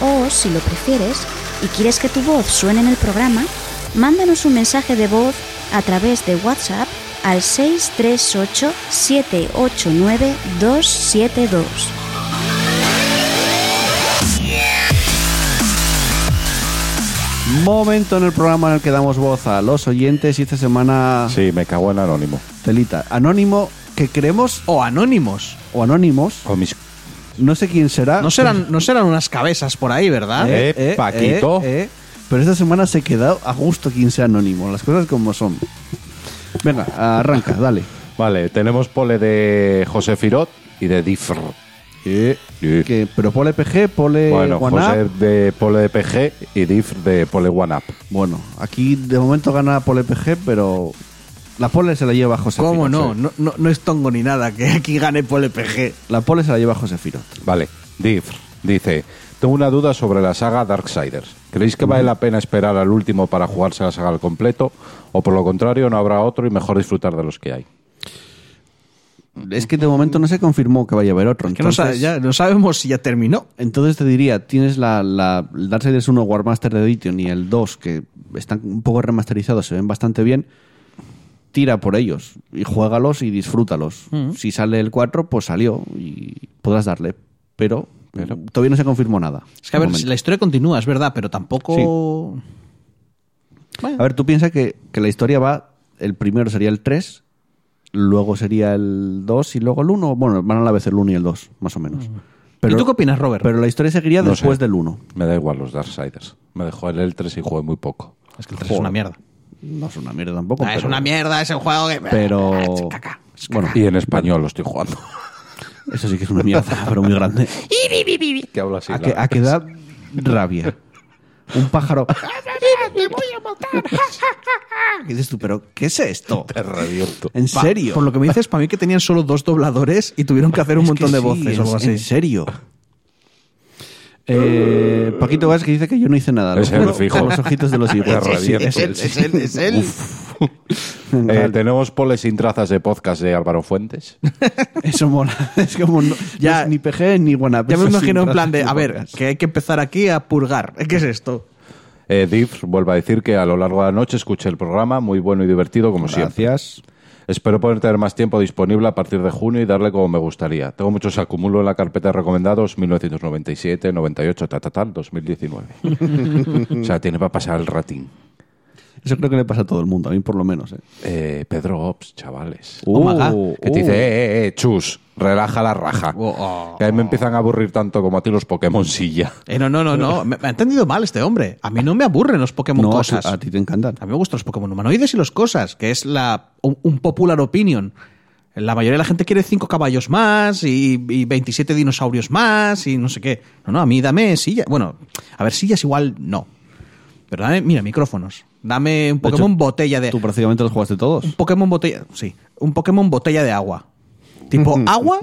o, si lo prefieres y quieres que tu voz suene en el programa, mándanos un mensaje de voz a través de WhatsApp al 638 789 272. Momento en el programa en el que damos voz a los oyentes y esta semana Sí, me cago en Anónimo. telita. Anónimo que creemos O anónimos. o anónimos, Con mis... no sé quién será. No serán, no serán unas cabezas por ahí, ¿verdad? Eh, Paquito. eh, pero esta semana se quedó a gusto quien sea anónimo, las cosas como son. Venga, arranca, dale. Vale, tenemos pole de José Firot y de Difr. Sí. Que, pero pole PG, pole Bueno, One José Up. de pole de PG y Difr de pole One Up. Bueno, aquí de momento gana pole PG, pero La pole se la lleva José ¿Cómo Firot. no? No, no? no es tongo ni nada que aquí gane PG. La pole se la lleva José Firot. Vale, Div dice, tengo una duda sobre la saga Darksiders. ¿Creéis que vale la pena esperar al último para jugarse la saga al completo? ¿O por lo contrario no habrá otro y mejor disfrutar de los que hay? Es que de momento no se confirmó que vaya a haber otro. Que no, ya, no sabemos si ya terminó. entonces te diría, tienes la, la el Darksiders 1 Warmaster Edition y el 2 que están un poco remasterizados, se ven bastante bien. Tira por ellos y juégalos y disfrútalos. Si sale el 4, pues salió y podrás darle. Pero, todavía no se confirmó nada. Es que a ver, momento. la historia continúa, es verdad, pero tampoco. Bueno, A ver, tú piensas que, que la historia va, el primero sería el 3, luego sería el 2 y luego el 1. Bueno, van a la vez el 1 y el 2, más o menos. ¿Y tú qué opinas, Robert? Pero la historia seguiría No después sé. del 1. Me da igual los Darksiders. Me dejó el L3 y jugué muy poco. es que el 3 es una mierda. No es una mierda tampoco. Ah, es una mierda, es el juego que. Pero. Bueno, Y en español lo estoy jugando. eso sí que es una mierda, pero muy grande. que habla así. A que, a que da rabia. Un pájaro. ¿Qué dices tú? ¿Pero qué es esto? Te reviento. ¿En Pa- serio? Por lo que me dices, para mí que tenían solo dos dobladores y tuvieron que hacer un Es montón de sí, voces o algo así. En serio. Eh, Paquito Vázquez que dice que yo no hice nada. Es él, fijo. con los ojitos de los es él, es él, es él. Eh, tenemos poles sin trazas de podcast de Álvaro Fuentes. Eso mola. Es como no, Ya- no es ni PG ni buena. Ya me imagino en plan de, a ver, podcast. que hay que empezar aquí a purgar. ¿Qué es esto? Eh, Div vuelve a decir que a lo largo de la noche escuché el programa, muy bueno y divertido como siempre. Espero poder tener más tiempo disponible a partir de junio y darle como me gustaría. Tengo muchos acumulo en la carpeta de recomendados 1997, 98, ta, ta, tal, 2019. o sea, tiene para pasar el ratín. Eso creo que le pasa a todo el mundo, a mí por lo menos. ¿eh? Eh, Pedro Ops, chavales. Oh my God. que te dice, eh, eh, eh, chus, relaja la raja. Oh, oh. Que a mí me empiezan a aburrir tanto como a ti los Pokémon silla. Eh, no, no, no, no. Me, me ha entendido mal este hombre. A mí no me aburren los Pokémon No, a ti- cosas. a ti te encantan. A mí me gustan los Pokémon humanoides y los cosas, que es la un, un popular opinion. La mayoría de la gente quiere cinco caballos más y, y 27 dinosaurios más y no sé qué. No, no, a mí dame sillas. Bueno, a ver, sillas igual no. Pero dame, mira, micrófonos. Dame un De hecho, Pokémon botella de... Tú prácticamente los jugaste todos. Un Pokémon botella... Sí, un Pokémon botella de agua. Tipo agua.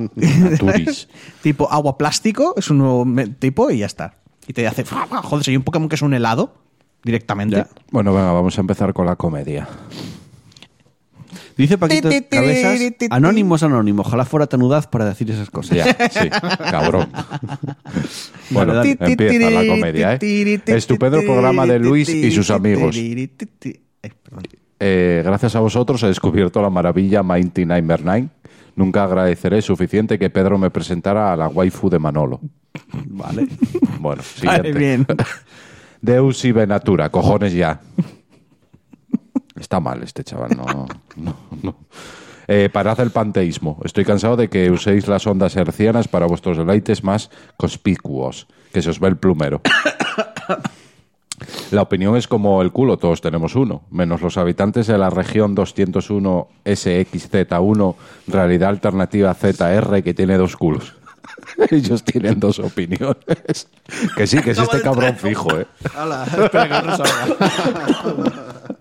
Tipo agua plástico, es un nuevo tipo y ya está. Y te hace... Joder, hay un Pokémon que es un helado directamente. Ya. Bueno, venga, vamos a empezar con la comedia. Dice Paquito Cabezas, anónimos, anónimo. Ojalá fuera tan audaz para decir esas cosas. Ya, sí, cabrón. Bueno, Dale, empieza la comedia, ¿eh? Estupendo programa de Luis y sus amigos. Eh, gracias a vosotros he descubierto la maravilla Mighty Number 9. Nunca agradeceré suficiente que Pedro me presentara a la waifu de Manolo. Vale. Bueno, Vale, siguiente. bien. Deus y Venatura, cojones ya. Está mal este chaval, no. no, no. Eh, parad el panteísmo. Estoy cansado de que uséis las ondas hercianas para vuestros deleites más conspicuos. Que se os ve el plumero. La opinión es como el culo, todos tenemos uno, menos los habitantes de la región 201 SXZ1, realidad alternativa ZR, que tiene dos culos. Ellos tienen dos opiniones. Que sí, que es este cabrón fijo, ¿eh?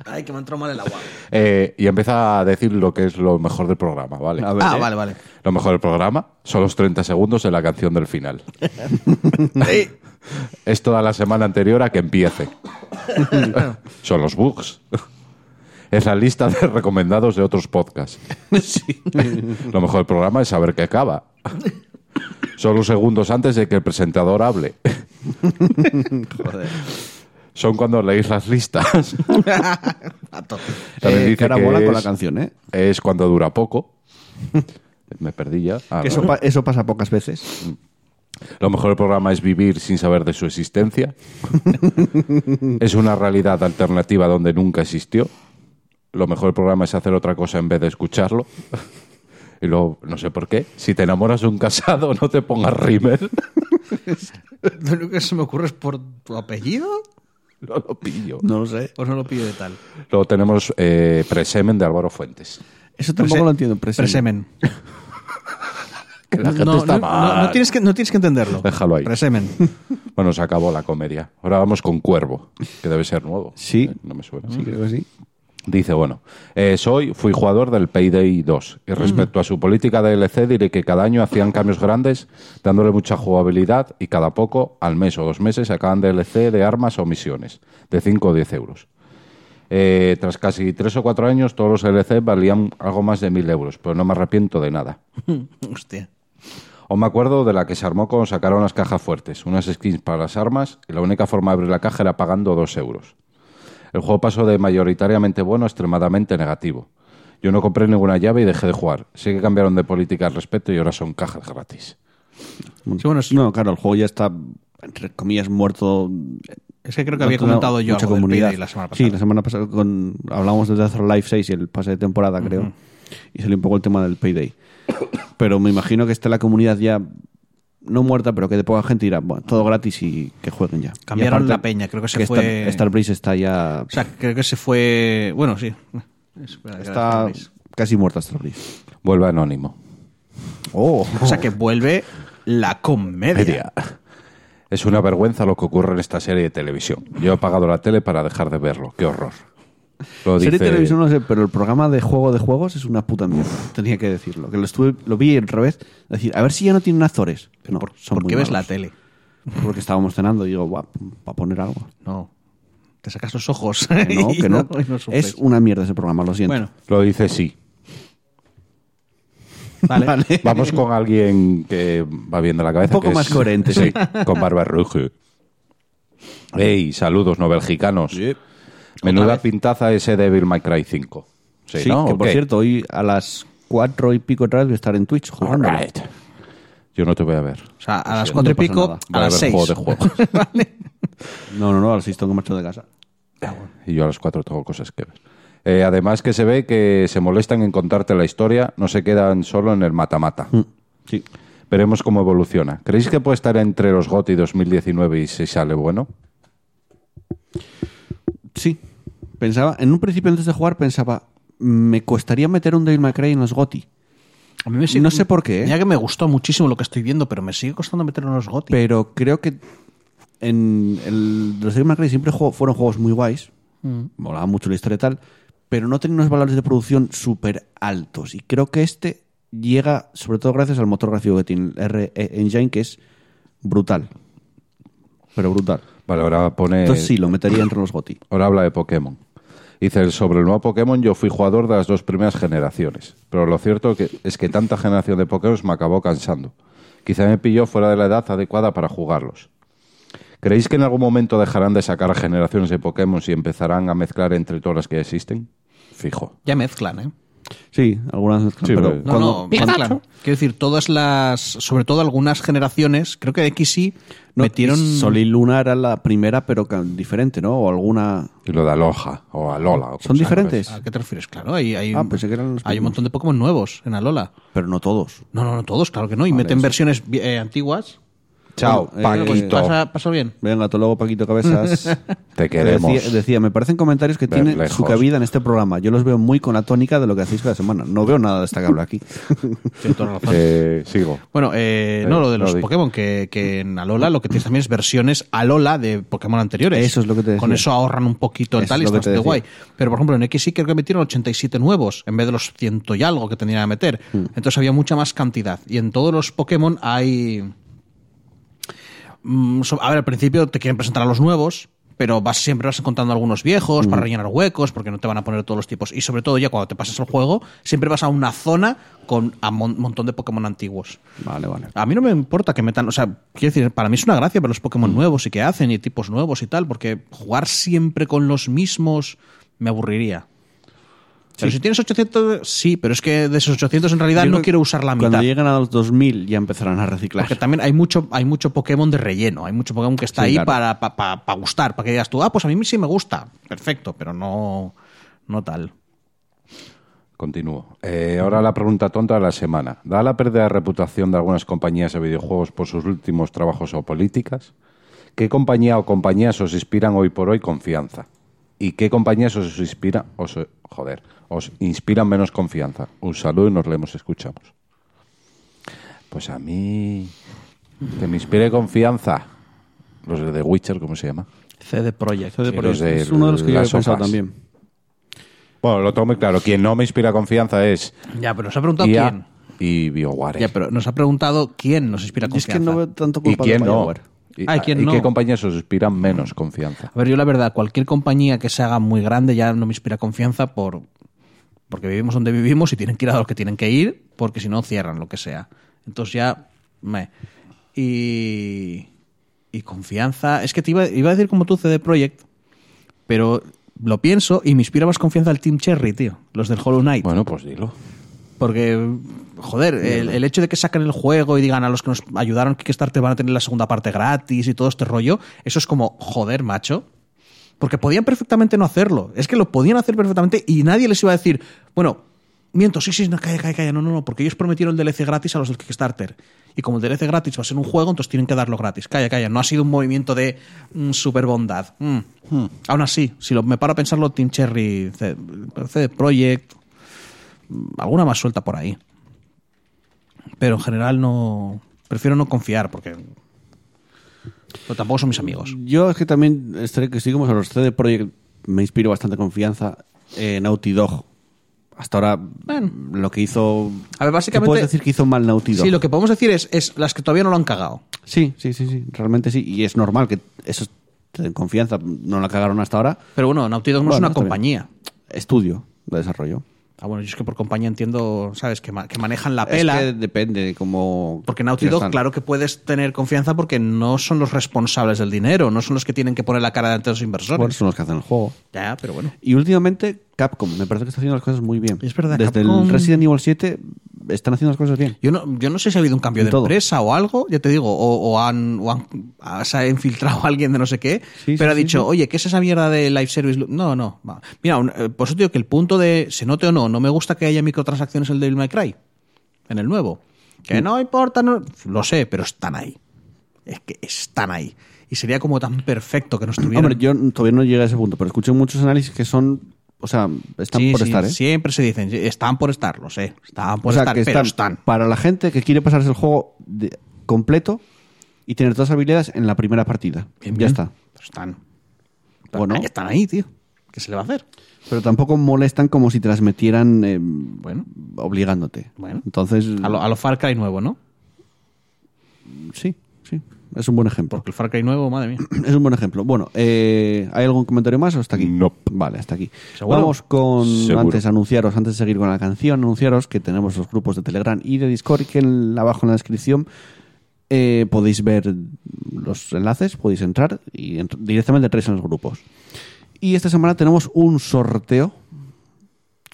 Ay, que me ha entrado mal el agua. Eh, y empieza a decir lo que es lo mejor del programa, ¿vale? A ver, Ah, ¿eh? vale, vale. Lo mejor del programa son los 30 segundos de la canción del final. es toda la semana anterior a que empiece. son los bugs. Es la lista de recomendados de otros podcasts. Lo mejor del programa es saber que acaba. Solo segundos antes de que el presentador hable. Son cuando leéis las listas. También Eh, dice que ahora que mola con es- la canción, ¿eh? Es cuando dura poco. Me perdí ya. Ah, Que eso, pa- eso pasa pocas veces. Lo mejor del programa es vivir sin saber de su existencia. es una realidad alternativa donde nunca existió. Lo mejor del programa es hacer otra cosa en vez de escucharlo. Y luego, no sé por qué, si te enamoras de un casado, no te pongas rímel. Lo único que se me ocurre es por tu apellido. no lo pillo. No lo sé. Pues no lo pillo de tal. Luego tenemos eh, Presemen de Álvaro Fuentes. Eso tampoco Prese- lo entiendo. Presemen. Presemen. Que la gente no, está no, mal. no- no tienes que, no tienes que entenderlo. Déjalo ahí. Presemen. Bueno, se acabó la comedia. Ahora vamos con Cuervo, que debe ser nuevo. Sí. Eh, No me suena. Sí, creo que sí. Dice, bueno, eh, soy, fui jugador del Payday 2 y respecto a su política de DLC diré que cada año hacían cambios grandes dándole mucha jugabilidad y cada poco, al mes o dos meses, sacaban DLC de armas o misiones de 5 o 10 euros. Eh, tras casi tres o cuatro años, todos los DLC valían algo más de 1000 euros, pero no me arrepiento de nada. Hostia. O me acuerdo de la que se armó cuando sacaron las cajas fuertes, unas skins para las armas y la única forma de abrir la caja era pagando dos euros. El juego pasó de mayoritariamente bueno a extremadamente negativo. Yo no compré ninguna llave y dejé de jugar. Sí que cambiaron de política al respecto y ahora son cajas gratis. Sí, bueno, es, No, claro, el juego ya está, entre comillas, muerto. es que creo que No había comentado yo mucha algo del comunidad. Payday la semana pasada. Sí, la semana pasada con, hablamos de Death or Life 6 y el pase de temporada, creo. Y salió un poco el tema del Payday. Pero me imagino que esté la comunidad ya no muerta, pero que de poca gente irá, bueno, todo gratis y que jueguen ya. Cambiaron aparte, la peña, creo que se Star- fue- Starbreeze está ya... O sea, creo que se fue... Bueno, sí. Que está casi muerta Starbreeze. Vuelve anónimo. Oh, O sea, que vuelve la comedia. Media. Es una vergüenza lo que ocurre en esta serie de televisión. Yo he apagado la tele para dejar de verlo. Qué horror. Lo Serie dice- de televisión no sé, pero el programa de juego de juegos es una puta mierda. Tenía que decirlo. Que lo estuve, lo vi al revés. Decir, a ver si ya no tienen Azores. No, son ¿Por muy qué ves la tele? Porque estábamos cenando y digo, va a poner algo. No. Te sacas los ojos. Que no, que no. no sufres. es una mierda ese programa, lo siento. Bueno, Lo dice sí. vale. Vale. Vamos con alguien que va bien de la cabeza. Un poco que más es- coherente, sí. Con barba roja. Ey, saludos, no belgicanos. Sí. Menuda vez. pintaza ese Devil May Cry 5. Sí, Sí, ¿no? que ¿O por qué? cierto, hoy a las cuatro y pico otra vez voy a estar en Twitch jugando. Alright. Yo no te voy a ver. O sea, a las cuatro y pico, a las seis. Vale. No, no, no, a las seis tengo que marchar de casa. y yo a las cuatro tengo cosas que ver. Eh, además que se ve que se molestan en contarte la historia, no se quedan solo en el mata-mata. Mm, Sí. Veremos cómo evoluciona. ¿Creéis que puede estar entre los GOTY 2019 y si sale bueno? Sí. Pensaba, en un principio antes de jugar pensaba, me costaría meter un Devil May Cry en los GOTY. A mí me sigue- No sé por qué, ¿eh? Mira que me gustó muchísimo lo que estoy viendo, pero me sigue costando meterlo en los GOTY. Pero creo que en el, los Devil May Cry siempre juego- fueron juegos muy guays. Molaba mucho la historia y tal. Pero no tenían unos valores de producción súper altos. Y creo que este llega, sobre todo gracias al motor gráfico que tiene el RE Engine, que es brutal. Pero brutal. Vale, ahora pone... Entonces sí, lo metería entre los GOTY. Ahora habla de Pokémon. Dice, sobre el nuevo Pokémon yo fui jugador de las dos primeras generaciones, pero lo cierto que es que tanta generación de Pokémon me acabó cansando. Quizá me pilló fuera de la edad adecuada para jugarlos. ¿Creéis que en algún momento dejarán de sacar generaciones de Pokémon y empezarán a mezclar entre todas las que existen? Fijo. Ya mezclan, ¿eh? Sí, algunas mezclan, Sí, pero No, cuando- no, mezclan. Quiero decir, todas las, sobre todo algunas generaciones, creo que de XY no, metieron... Sol y Luna era la primera, pero diferente, ¿no? O alguna... Y lo de Aloha o Alola. o ¿Son diferentes? ¿A qué te refieres? Claro, hay, hay, Ah, pensé que eran los hay un montón de Pokémon nuevos en Alola. Pero no todos. No, no, no, todos, claro que no. Y Vale, meten eso. versiones eh, antiguas. Chao, eh, Paquito. Pasa, pasa bien. Venga, hasta luego, Paquito Cabezas. Te queremos. Decía, decía, me parecen comentarios que Ver tienen lejos. su cabida en este programa. Yo los veo muy con la tónica de lo que hacéis cada semana. No veo nada destacable aquí. Toda razón. Eh, sigo. Bueno, eh, no, Eh, lo de los no. Pokémon, que, que en Alola lo que tienes también es versiones Alola de Pokémon anteriores. Eso es lo que te decía. Con eso ahorran un poquito el tal y es está bastante guay. Pero, por ejemplo, en XY creo que metieron 87 nuevos en vez de los ciento y algo que tendrían que meter. Hmm. Entonces había mucha más cantidad. Y en todos los Pokémon hay... Mm, a ver, al principio te quieren presentar a los nuevos, pero vas, siempre vas encontrando algunos viejos para rellenar huecos, porque no te van a poner todos los tipos. Y sobre todo ya cuando te pasas el juego, siempre vas a una zona con un montón de Pokémon antiguos. Vale, vale. A mí no me importa que metan, o sea, quiero decir, para mí es una gracia ver los Mm. Pokémon nuevos y que hacen y tipos nuevos y tal, porque jugar siempre con los mismos me aburriría. Pero si tienes 800, sí, pero es que de esos 800 en realidad Yo no quiero usar la mitad. Cuando lleguen a los 2000 ya empezarán a reciclar. Porque también hay mucho, hay mucho Pokémon de relleno, hay mucho Pokémon que está Sí, ahí claro. para, para, para gustar, para que digas tú, ah, pues a mí sí me gusta, perfecto, pero no, no tal. Continúo. Eh, ahora la pregunta tonta de la semana. ¿Da la pérdida de reputación de algunas compañías de videojuegos por sus últimos trabajos o políticas? ¿Qué compañía o compañías os inspiran hoy por hoy confianza? ¿Y qué compañías os inspiran, os, joder, os inspiran menos confianza? Un saludo y nos leemos, escuchamos. Pues a mí, que me inspire confianza, los de The Witcher, ¿cómo se llama? CD Projekt. CD Projekt de es uno de los que yo he pensado sofás. también. Bueno, lo tengo muy claro. Quien no me inspira confianza es Ya, pero nos ha preguntado IA quién. y BioWare. Ya, pero nos ha preguntado quién nos inspira Yo es confianza. que no veo tanto ¿Y culpa de quién no? ¿Y, Ah, ¿y quién y no? qué compañías os inspiran menos confianza? A ver, yo la verdad, cualquier compañía que se haga muy grande ya no me inspira confianza por porque vivimos donde vivimos y tienen que ir a los que tienen que ir, porque si no cierran lo que sea. Entonces ya me y y confianza, es que te iba, iba a decir como tú CD Projekt, pero lo pienso y me inspira más confianza el Team Cherry, tío, los del Hollow Knight. Bueno, pues dilo. Porque, joder, el, el hecho de que saquen el juego y digan a los que nos ayudaron que Kickstarter van a tener la segunda parte gratis y todo este rollo, eso es como, joder, macho. Porque podían perfectamente no hacerlo. Es que lo podían hacer perfectamente y nadie les iba a decir, bueno, miento, sí, sí, no, calla, calla, calla, no, no, no, porque ellos prometieron el DLC gratis a los del Kickstarter. Y como el DLC gratis va a ser un juego, entonces tienen que darlo gratis. Calla, calla, no ha sido un movimiento de mm, super bondad. Mm. Aún así, si lo, me paro a pensarlo, Team Cherry, CD Projekt, alguna más suelta por ahí. Pero en general no. Prefiero no confiar porque. Pero tampoco son mis amigos. Yo es que también estaré que seguimos a los CD Projekt me inspiro bastante confianza en Naughty Dog. Hasta ahora Bueno. lo que hizo A ver, ¿Qué básicamente. puedes decir que hizo mal Naughty Dog? Sí, lo que podemos decir es, es las que todavía no lo han cagado. sí, sí, sí, sí, realmente sí y es normal que eso te den confianza, no la cagaron hasta ahora. Pero bueno, Naughty Dog no es una compañía. Estudio de desarrollo. Ah, bueno, yo es que por compañía entiendo, ¿sabes? Que, ma- que manejan la Es pela. que depende de cómo Porque Naughty Dog, claro que puedes tener confianza porque no son los responsables del dinero, no son los que tienen que poner la cara delante de los inversores. Bueno, son los que hacen el juego. Ya, pero bueno. Y últimamente Capcom, me parece que está haciendo las cosas muy bien. Es verdad, Desde Capcom- el Resident Evil 7 están haciendo las cosas bien. Yo no, yo no sé si ha habido un cambio En de todo. empresa o algo, ya te digo, o, o han, o han- ah, se ha infiltrado alguien de no sé qué, Sí, pero sí, ha dicho, sí. oye, ¿qué es esa mierda de live service? No, no. va. Mira, eh, por eso te digo que el punto de, se note o no, no me gusta que haya microtransacciones en el Devil May Cry, en el nuevo. Que no importa, no, lo sé, pero están ahí. Es que están ahí. Y sería como tan perfecto que no estuvieran. Hombre, yo todavía no llegué a ese punto, pero escuché muchos análisis que son, o sea, están Sí, por sí, estar, ¿eh? Siempre se dicen, están por estar, lo sé. Están por o sea, estar, que pero están, están. para la gente que quiere pasarse el juego de- completo y tener todas las habilidades en la primera partida. Bien, ya bien. está. Pero están. Bueno. Están ahí, tío. ¿Qué se le va a hacer? Pero tampoco molestan como si te las metieran eh, Bueno. obligándote. Bueno. Entonces, A lo, a lo Far Cry nuevo, ¿no? sí. Es un buen ejemplo. Porque el Far Cry nuevo, madre mía. Es un buen ejemplo. Bueno, eh, ¿hay algún comentario más o hasta aquí? No. Vale, hasta aquí. ¿Seguro? Vamos con, Seguro. antes anunciaros, antes de seguir con la canción, anunciaros que tenemos los grupos de Telegram y de Discord que en, abajo en la descripción eh, podéis ver los enlaces, podéis entrar y ent- directamente entráis en los grupos. Y esta semana tenemos un sorteo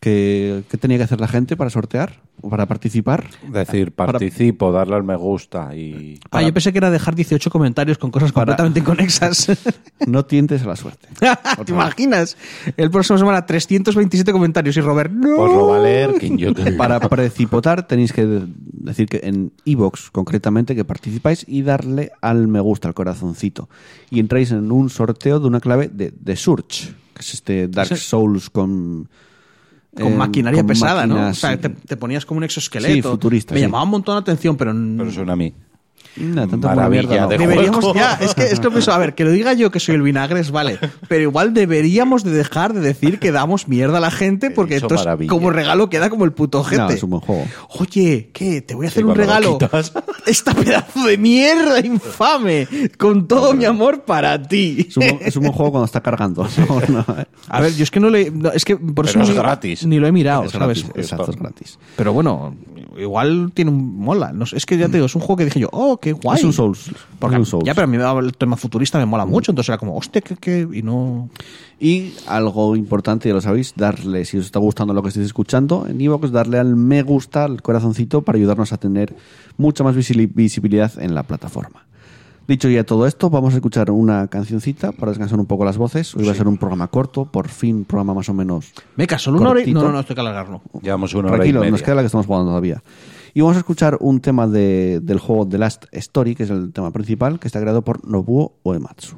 que, que tenía que hacer la gente para sortear o para participar. Decir, Para- participo, darle al me gusta y... Ah, yo pensé que era dejar 18 comentarios con cosas Para- completamente inconexas. No tientes a la suerte. ¿Te imaginas? El próximo semana 327 comentarios y Robert, no. Pues lo va a leer quien yo te- Para precipotar tenéis que de- decir que en iVoox concretamente que participáis y darle al me gusta, al corazoncito. Y entráis en un sorteo de una clave de, de Surge, que es este Dark Souls con... Con eh, maquinaria con pesada, ¿no? O sea, sí. te, te ponías como un exoesqueleto. Sí, futurista, Me sí. llamaba un montón la atención, pero... Pero suena a mí. Nah, tanto Maravilla mierda, no. de Deberíamos, juego. ya, es que, es que pienso, a ver, que lo diga yo que soy el vinagres, vale, pero igual deberíamos de dejar de decir que damos mierda a la gente porque Eso entonces maravilla. como regalo queda como el puto. No, es un buen juego. Oye, ¿qué? Te voy a hacer Sí, un regalo. Esta pedazo de mierda infame, con todo mi amor para ti. Es un, buen- es un buen juego cuando está cargando. No, no, eh. A ver, yo es que no le. no, es que por eso Pero es ni, gratis. Ni lo he mirado, Es ¿sabes? gratis, exacto, es gratis. Pero bueno, igual tiene un mola. No sé, es que ya te digo, es un juego que dije yo, oh, qué guay. Es un Souls. Porque, es un Souls. Ya, pero a mí el tema futurista me mola mucho, entonces era como, hostia, que, que. Y no. Y algo importante, ya lo sabéis, darle, si os está gustando lo que estáis escuchando, en iVoox, darle al me gusta, al corazoncito, para ayudarnos a tener mucha más visi- visibilidad en la plataforma. Dicho ya todo esto, vamos a escuchar una cancioncita para descansar un poco las voces. Hoy va a ser un programa corto, por fin, un programa más o menos Meca, solo una hora y... No, no, no, estoy que alargarlo. Llevamos una hora y Tranquilo, media. nos queda la que estamos jugando todavía. Y vamos a escuchar un tema de- del juego The Last Story, que es el tema principal, que está creado por Nobuo Uematsu.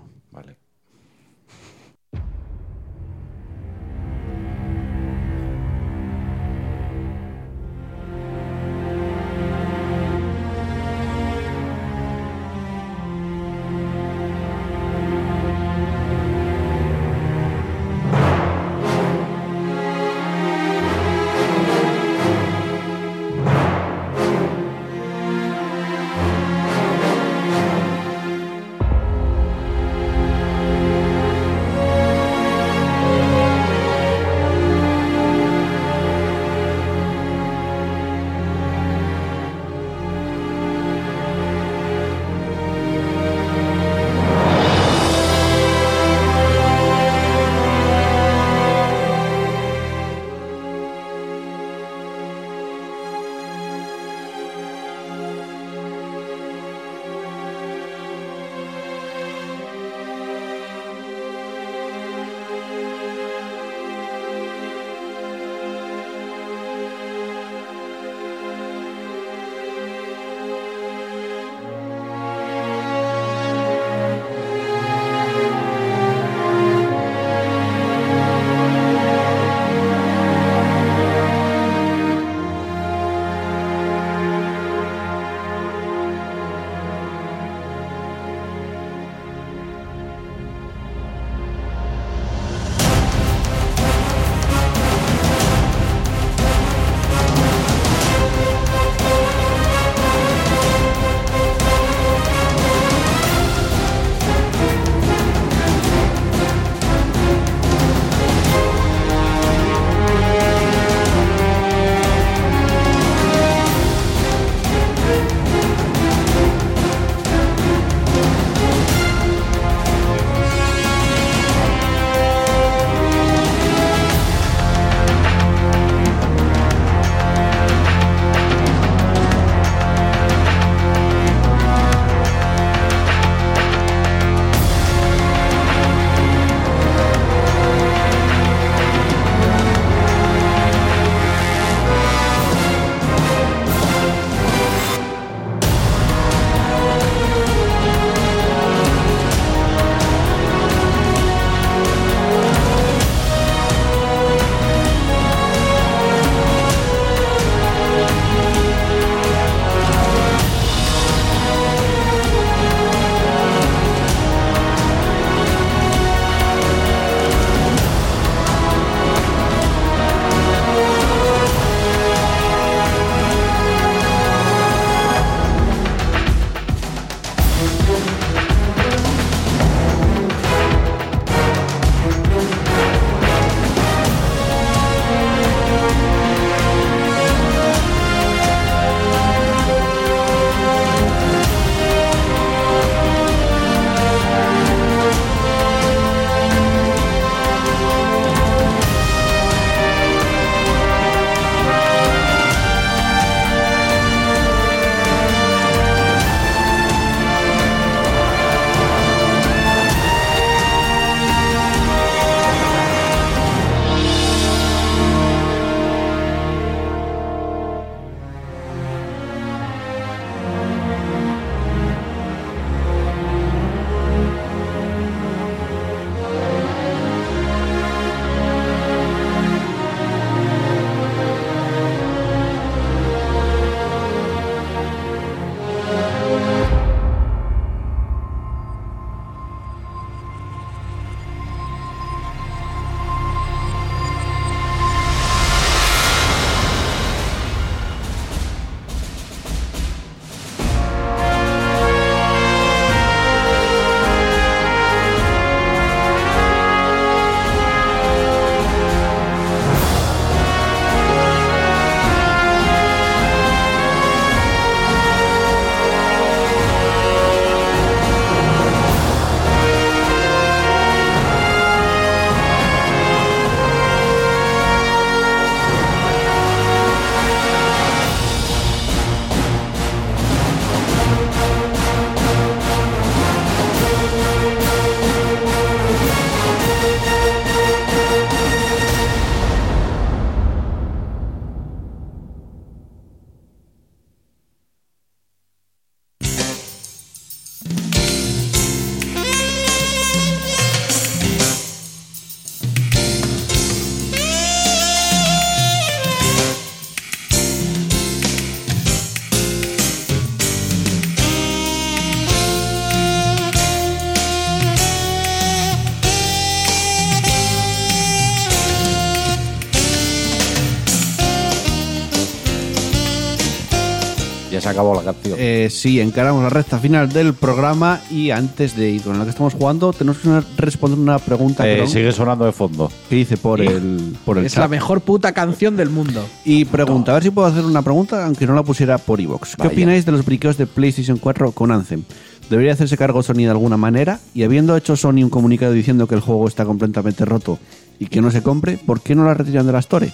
Ya se acabó la canción. Eh, sí, encaramos la recta final del programa y antes de ir con lo que estamos jugando, tenemos que responder una pregunta Eh, sigue sonando de fondo. que hice por el, por el Es chat. la mejor puta canción del mundo. Y pregunta, a ver si puedo hacer una pregunta, aunque no la pusiera por iVox. ¿Qué opináis de los briqueos de PlayStation 4 con Anthem? ¿Debería hacerse cargo Sony de alguna manera? Y habiendo hecho Sony un comunicado diciendo que el juego está completamente roto y que no se compre, ¿por qué no la retiran de la Store?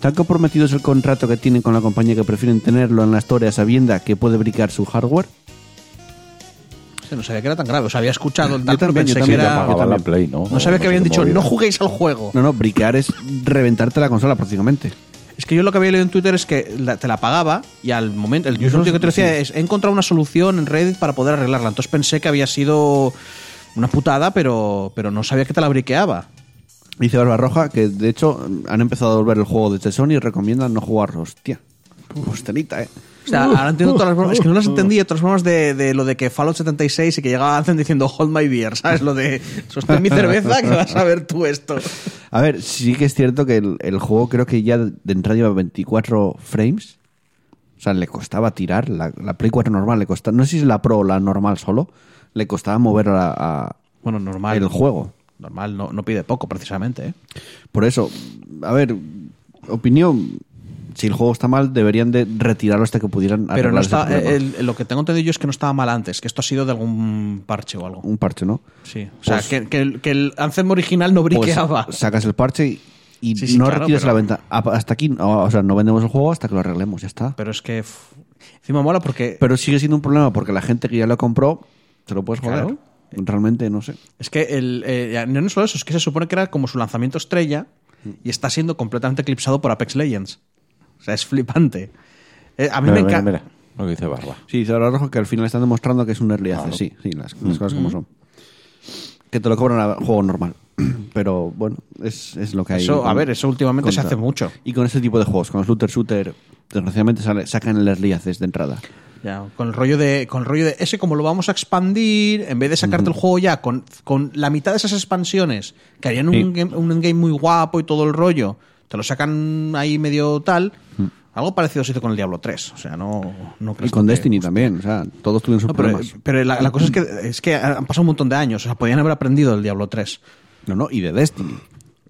¿Tan comprometido es el contrato que tienen con la compañía que prefieren tenerlo en la Store a sabienda que puede bricar su hardware? O sea, No sabía que era tan grave. O sea, había escuchado el tal, Yo también, yo que también, Ya era... yo apagaban la también. Play, ¿no? No sabía que habían dicho, no juguéis al juego. No, no, briquear es reventarte la consola prácticamente. Es que yo lo que había leído en Twitter es que la- te la pagaba y al momento, el eso que te decía sí. es, he encontrado una solución en Reddit para poder arreglarla. Entonces pensé que había sido una putada, pero, pero no sabía que te la briqueaba. Dice Barbarroja que de hecho han empezado a volver el juego desde Sony y recomiendan no jugar. Hostia. Hostelita, eh. O sea, ahora entiendo todas las bromas. Es que no las entendía, todas las bromas de, de lo de que Fallout 76 y que llegaba Anthem diciendo Hold my beer, ¿sabes? Lo de sostén mi cerveza que vas a ver tú esto. A ver, sí que es cierto que el, el juego creo que ya de entrada lleva 24 frames. O sea, le costaba tirar. La, la Play 4 normal le costaba. No sé si es la Pro o la normal solo. Le costaba mover a, a- Bueno, normal. el juego. Normal, no, no pide poco precisamente, ¿eh? Por eso, a ver, opinión. Si el juego está mal, deberían de retirarlo hasta que pudieran Pero no ese está, el- el- lo que tengo entendido yo es que no estaba mal antes, que esto ha sido de algún parche o algo. Un parche, ¿no? Sí, o sea, Pues- que, que el, que el Anthem original no Pues briqueaba. sacas el parche y, y Sí, sí, no claro, pero- la venta. A- Hasta aquí, no, o sea, no vendemos el juego hasta que lo arreglemos, ya está. Pero es que encima mola porque Pero sigue siendo un problema porque la gente que ya lo compró, se lo puedes joder. Claro. Realmente, no sé. es que el, eh, no es solo eso, es que se supone que era como su lanzamiento estrella y está siendo completamente eclipsado por Apex Legends. O sea, es flipante. Eh, a mí Mira, me encanta. mira, lo que dice Barba. Sí, dice ahora rojo que al final están demostrando que es un early access. Claro. Sí, sí, las, las cosas como son. Que te lo cobran a juego normal. Pero bueno, es, es lo que hay. Eso, a ver, eso últimamente se hace mucho. Y con este tipo de juegos, con los looter shooter, desgraciadamente sale- sacan el early access de entrada. Ya, con el rollo de con el rollo de ese como lo vamos a expandir en vez de sacarte el juego ya con, con la mitad de esas expansiones que harían un, game, un game muy guapo y todo el rollo te lo sacan ahí medio tal algo parecido se hizo con el Diablo 3 o sea no no Y con que- Destiny también. O sea, todos tuvieron sus No, pero, problemas. pero la, la cosa es que es que han pasado un montón de años o sea podían haber aprendido el Diablo 3 No, no, y de Destiny.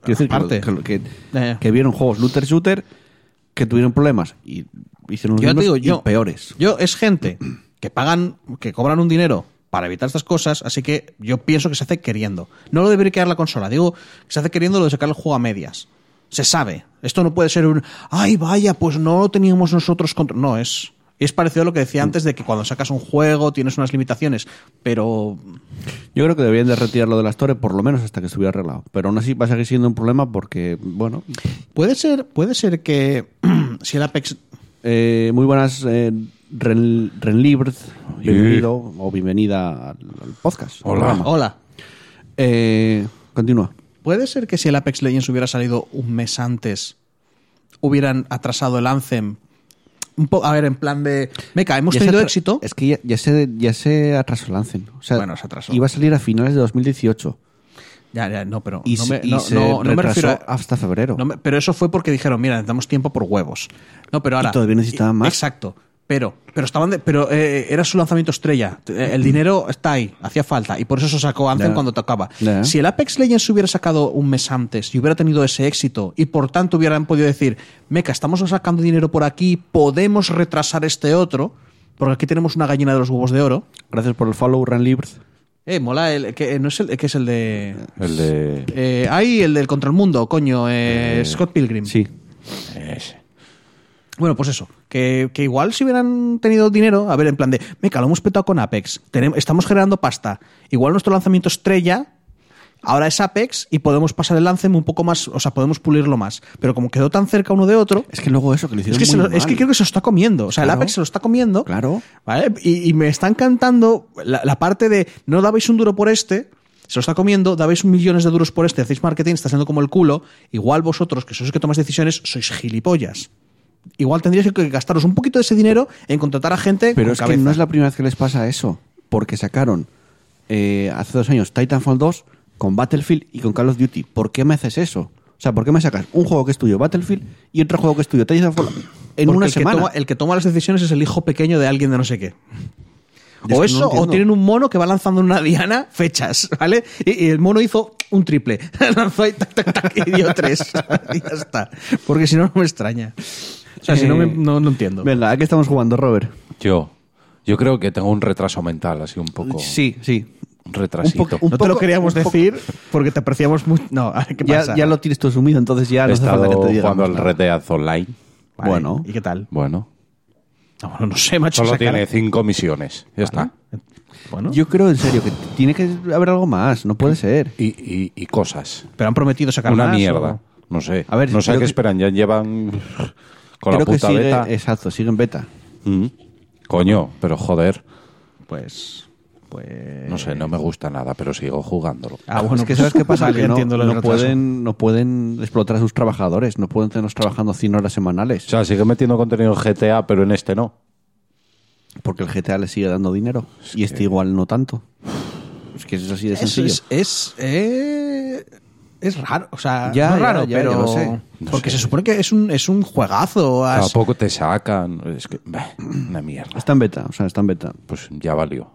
Quiero decir que, Aparte. que, que- Ya, ya. que vieron juegos looter shooter que tuvieron problemas y hicieron los yo te mismos digo y yo peores. yo es gente que pagan que cobran un dinero para evitar estas cosas, así que yo pienso que se hace queriendo. No lo de briquear la consola, digo que se hace queriendo lo de sacar el juego a medias. Se sabe. Esto no puede ser un, ay, vaya, pues no lo teníamos nosotros contra. No, es. Es parecido a lo que decía antes de que cuando sacas un juego tienes unas limitaciones, pero Yo creo que deberían de retirarlo de la Store por lo menos hasta que estuviera arreglado. Pero aún así va a seguir siendo un problema porque, bueno, puede ser, puede ser que si el Apex eh, muy buenas eh, Ren, Renlibred, bienvenido o bienvenida al, al podcast. Hola. Hola. Eh, continúa. ¿Puede ser que si el Apex Legends hubiera salido un mes antes, hubieran atrasado el Anthem? Un po- a ver, en plan de. Meca, hemos Ya tenido éxito. Es que ya, ya se, ya se atrasó el Lancen. O sea, Bueno, se atrasó. Iba a salir a finales de 2018. Ya, ya, no, pero. Y, no se, me, y no, se no- no me retrasó refiero. a- hasta febrero. pero eso fue porque dijeron, mira, necesitamos tiempo por huevos. No, pero ahora. todavía necesitaban más. Exacto. Pero, pero estaban de- pero eh, era su lanzamiento estrella. Eh, El dinero está ahí, hacía falta. Y por eso se sacó Anthem Ya. cuando tocaba. Si el Apex Legends se hubiera sacado un mes antes y hubiera tenido ese éxito, y por tanto hubieran podido decir, Meca, estamos sacando dinero por aquí, podemos retrasar este otro, porque aquí tenemos una gallina de los huevos de oro. Gracias por el follow, Renlibred. Eh, mola el que eh, no es el que es el de. El de. Eh, ahí, el del contra el mundo, coño, eh, Scott Pilgrim. Sí. Ese. Bueno, pues eso, que, que igual si hubieran tenido dinero, a ver, en plan de, meca, lo hemos petado con Apex, tenemos, estamos generando pasta, igual nuestro lanzamiento estrella ahora es Apex y podemos pasar el Anthem un poco más, o sea, podemos pulirlo más, pero como quedó tan cerca uno de otro, Es que luego eso, que lo es hicieron que, se muy lo- es que creo que se lo está comiendo, o sea, Claro. el Apex se lo está comiendo, Claro. ¿vale? Y, y me están cantando la, la parte de, no dabais un duro por este, se lo está comiendo, dabais millones de duros por este, hacéis marketing, está siendo como el culo, igual vosotros, que sois los que tomáis decisiones, sois gilipollas. Igual tendríais que gastaros un poquito de ese dinero en contratar a gente Pero con es que no es la primera vez que les pasa eso. Porque sacaron eh, hace dos años Titanfall 2 con Battlefield y con Call of Duty. ¿Por qué me haces eso? O sea, ¿por qué me sacas un juego que es tuyo, Battlefield, y otro juego que es tuyo, Titanfall, en Porque una el semana. Que toma, el que toma las decisiones es el hijo pequeño de alguien de no sé qué. O eso, no o tienen un mono que va lanzando en una diana fechas, ¿vale? Y, y el mono hizo un triple. Lanzó ahí, tac, tac, tac, y dio tres. y ya está. Porque si no, no me extraña. O sea, si no, me- Eh, no, no entiendo. Venga, ¿a qué estamos jugando, Robert? Yo, yo creo que tengo un retraso mental, así un poco. Sí, sí. Un retrasito. Un poco- un no te lo poco- queríamos un poco- decir porque te apreciamos mucho. No, ¿qué Ya, pasa? ya lo tienes tú asumido, entonces ya He no hace falta estado que te diga. jugando al Red Dead Online. Vale, bueno. ¿Y qué tal? Bueno, No, bueno, no sé, macho. solo esa cara- tiene cinco misiones. Ya está. Bueno, Yo creo, en serio, que tiene que haber algo más. No puede ser. Y, y- y cosas. pero han prometido sacar Una más, mierda. o- No sé. A ver, no sé a creo qué que- esperan. Ya llevan con la creo que puta sigue, beta. exacto, sigue en beta. Mm. Coño, pero joder. Pues. Pues. No sé, no me gusta nada, pero sigo jugándolo. Ah, bueno, es que pues- sabes qué pasa, que no, entiendo lo del no pueden, no pueden explotar a sus trabajadores, no pueden tenerlos trabajando 100 horas semanales, O sea, sigue metiendo contenido en GTA, pero en este no. porque el GTA le sigue dando dinero y este igual no tanto. Es que es así de Eso sencillo. es. Es, eh, es raro. O sea, Ya, no es raro, ya, pero. ya lo sé. No porque sé. se supone que es un, es un juegazo. has- Tampoco te sacan. Es que, bah, una mierda. Está en beta, o sea, está en beta. Pues ya valió.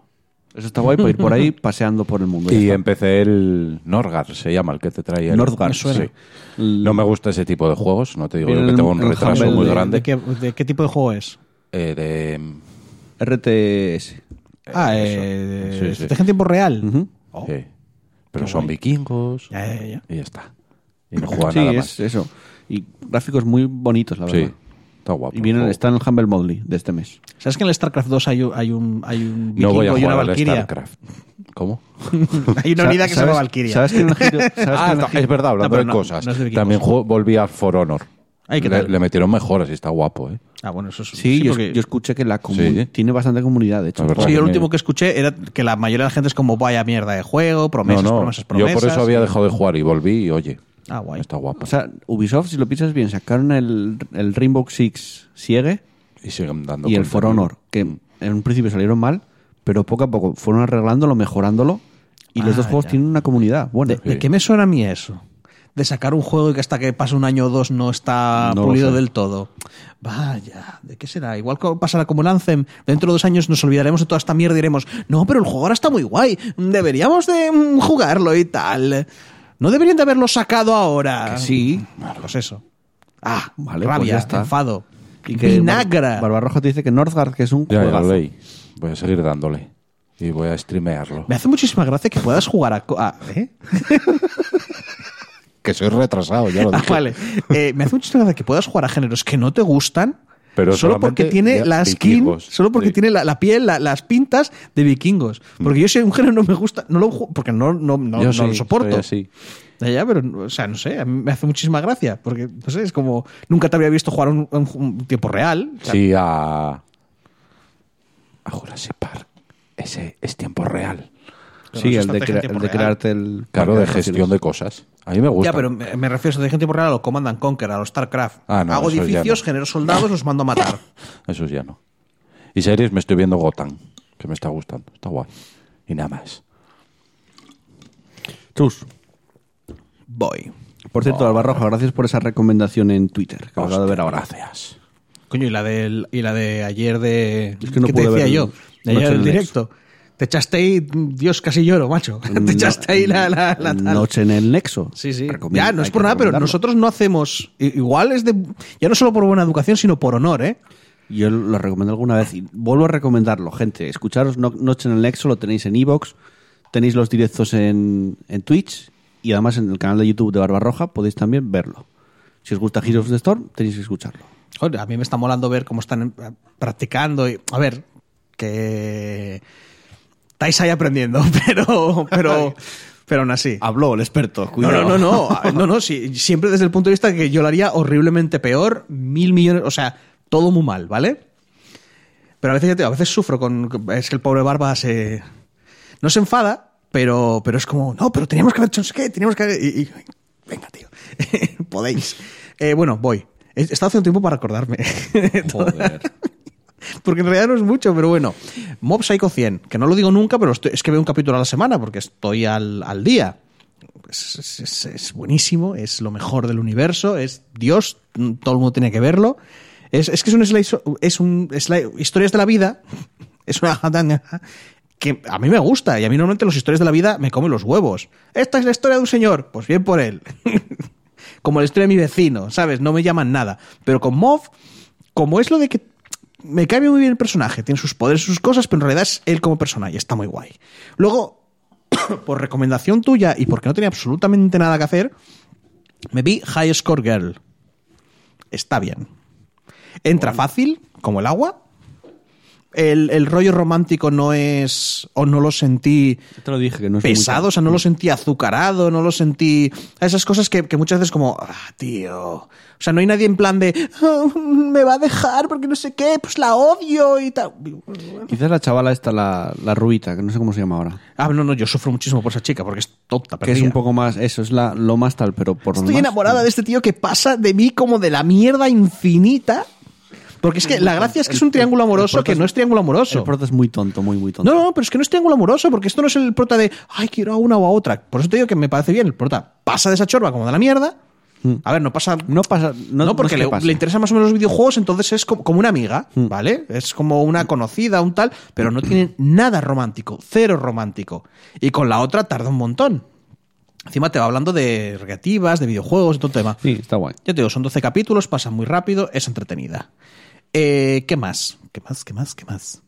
Eso está guay para ir por ahí paseando por el mundo. Y empecé el Norgar, se llama el que te traía. el- Northgard, Sí. suena. No me gusta ese tipo de juegos, no te digo yo Viene que en- tengo un retraso Humble muy de- grande. ¿De qué, de qué tipo de juego es? Eh, de... RTS. Ah, eso. eh, Sí, sí. estrategia en tiempo real. Oh, sí. Pero qué son guay. vikingos Ya, ya, ya. y ya está. Y no juega Sí, nada es más. eso. Y gráficos muy bonitos, la verdad. Sí, está guapo. Y vienen, está en el Humble Modly de este mes. ¿Sabes que en el StarCraft 2 hay un, hay un, hay un No voy a vikingo y una jugar al valquiria? StarCraft. ¿Cómo? hay una unidad que se llama ¿Sabes- Valkyria. ¿Sabes que en el Hero- sabes que Ah, en el no, es verdad, hablando No, pero de no, cosas. no es de vikingos. También juego- volví al For Honor. Ay, ¿qué le, tal? le metieron mejoras y está guapo, ¿eh? Ah, bueno, eso es. Sí, yo, porque- yo escuché que la Sí. tiene bastante comunidad, de hecho. Sí, yo lo que me- último que escuché era que la mayoría de la gente es como vaya mierda de juego, promesas, no, promesas, yo promesas. por eso había dejado de jugar y volví y oye, Ah, guay. está guapo. O sea, Ubisoft, si lo piensas bien, sacaron el, el Rainbow Six Siege y siguen dando y el For. Honor, que en un principio salieron mal, pero poco a poco fueron arreglándolo, mejorándolo, y los Ah, dos juegos ya. tienen una comunidad. Bueno, ¿De, de qué me suena a mí eso? De sacar un juego y que hasta que pase un año o dos no está No pulido del todo. Vaya, ¿de qué será? Igual pasará como el Anthem. Dentro de dos años nos olvidaremos de toda esta mierda y diremos, no, pero el juego ahora está muy guay. Deberíamos de mm, jugarlo y tal. No deberían de haberlo sacado ahora. Que sí. Pues eso. Ah, Vale, pues rabia, ya está. enfado. y que Vinagra. Bar- Barbarroja te dice que Northgard, que es un Ya, ya juegazo. lo leí. Voy a seguir dándole. Y voy a streamearlo. Me hace muchísima gracia que puedas jugar a... co- a- ¿eh? Que soy retrasado, ya lo Ah, dije. vale. Eh, me hace muchísima gracia que puedas jugar a géneros que no te gustan, Pero solo porque tiene la skin, vikingos. solo porque tiene la, la piel, la- las pintas de vikingos. Porque yo si un género no me gusta, no lo porque no, no, no, Yo no lo soporto. soy así. Ya, ya, pero, o sea, no sé, a mí me hace muchísima gracia. Porque, no sé, es como, nunca te había visto jugar un, un- un tiempo real. O sea, Sí, a. A Jurassic Park. Ese es tiempo real. Sí, no es el de, el crearte el... Claro, de gestión fáciles. de cosas. A mí me gusta. Ya, pero me, me refiero a estrategia en tiempo real a lo Command and Conquer, a los StarCraft. Ah, no, Hago edificios, no. genero soldados, los mando a matar. Eso ya no. Y series me estoy viendo Gotham, que me está gustando. Está guay. Y nada más. Chus. Voy. Por cierto, Barbarroja, gracias por esa recomendación en Twitter, que acabo de ver ahora. Gracias. Coño, y la, del, y la de ayer de. Es que no ¿Qué te decía ver yo? el- De ayer del directo. Te echaste ahí, Dios, casi lloro, macho. Te echaste ahí la. la, la tal. Noche en el Nexo. Sí, sí. Recomiendo- Ya, no es por nada, pero nosotros no hacemos. Igual es de. Ya no solo por buena educación, sino por honor, ¿eh? Yo lo recomiendo alguna vez y vuelvo a recomendarlo, gente. Escucharos No- Noche en el Nexo, lo tenéis en Evox, tenéis los directos en, en Twitch y además en el canal de YouTube de Barbarroja podéis también verlo. Si os gusta Heroes of the Storm, tenéis que escucharlo. Joder, a mí me está molando ver cómo están eh, practicando. Y, a ver, que. Estáis ahí aprendiendo, pero. Pero, pero aún así. Habló el experto, No, cuidado. no, no, no, no, no, sí, siempre desde el punto de vista que yo lo haría horriblemente peor, mil millones, o sea, todo muy mal, ¿vale? Pero a veces, ya te a veces sufro con, es que el pobre Barba se, no se enfada, pero, pero es como, no, pero teníamos que haber hecho no sé qué, teníamos que haber, y, y- venga, tío, podéis. Eh, bueno, voy. He estado haciendo tiempo para acordarme. Joder. Porque en realidad no es mucho, pero bueno. Mob Psycho 100, que no lo digo nunca, pero es que veo un capítulo a la semana porque estoy al, al día. Es, buenísimo, es lo mejor del universo, es Dios, todo el mundo tiene que verlo. Es, es que es un, slice- es un sli- historias de la vida. Es una que a mí me gusta y a mí normalmente las historias de la vida me comen los huevos. Esta es la historia de un señor, pues bien por él. como la historia de mi vecino, ¿sabes? No me llaman nada. Pero con Moff, como es lo de que me cae muy bien el personaje, tiene sus poderes, sus cosas, pero en realidad es él como persona y está muy guay. Luego, por recomendación tuya y porque no tenía absolutamente nada que hacer, me vi High Score Girl. Está bien. Entra fácil, como el agua. El, el rollo romántico no es. o no lo sentí te lo dije, que no es pesado, o sea, no lo sentí azucarado, no lo sentí. Esas cosas que, que muchas veces como, ah, tío. O sea, no hay nadie en plan de, "Ah, me va a dejar porque no sé qué, pues la odio y tal. Quizás la chavala esta, la, la rubita, que no sé cómo se llama ahora. Ah, no, no, yo sufro muchísimo por esa chica porque es tonta, Que es un poco más, eso es la, lo más tal, pero por Estoy enamorada de este tío que pasa de mí como de la mierda infinita. Porque es que la gracia es que es un triángulo amoroso que no es triángulo amoroso. El prota es muy tonto, muy, muy tonto. No, no, pero es que no es triángulo amoroso, porque esto no es el prota de, ay, quiero a una o a otra. Por eso te digo que me parece bien. El prota pasa de esa chorba como de la mierda. A ver, no pasa. No pasa. No, No, porque es que le, interesan más o menos los videojuegos, entonces es como, como una amiga, ¿vale? Es como una conocida, un tal, pero no tiene nada romántico, cero romántico. Y con la otra tarda un montón. Encima te va hablando de recreativas, de videojuegos, de todo el tema. Sí, está guay. Ya te digo, son 12 capítulos, pasan muy rápido, es entretenida. Eh, ¿Qué más? ¿Qué más? ¿Qué más? ¿Qué más?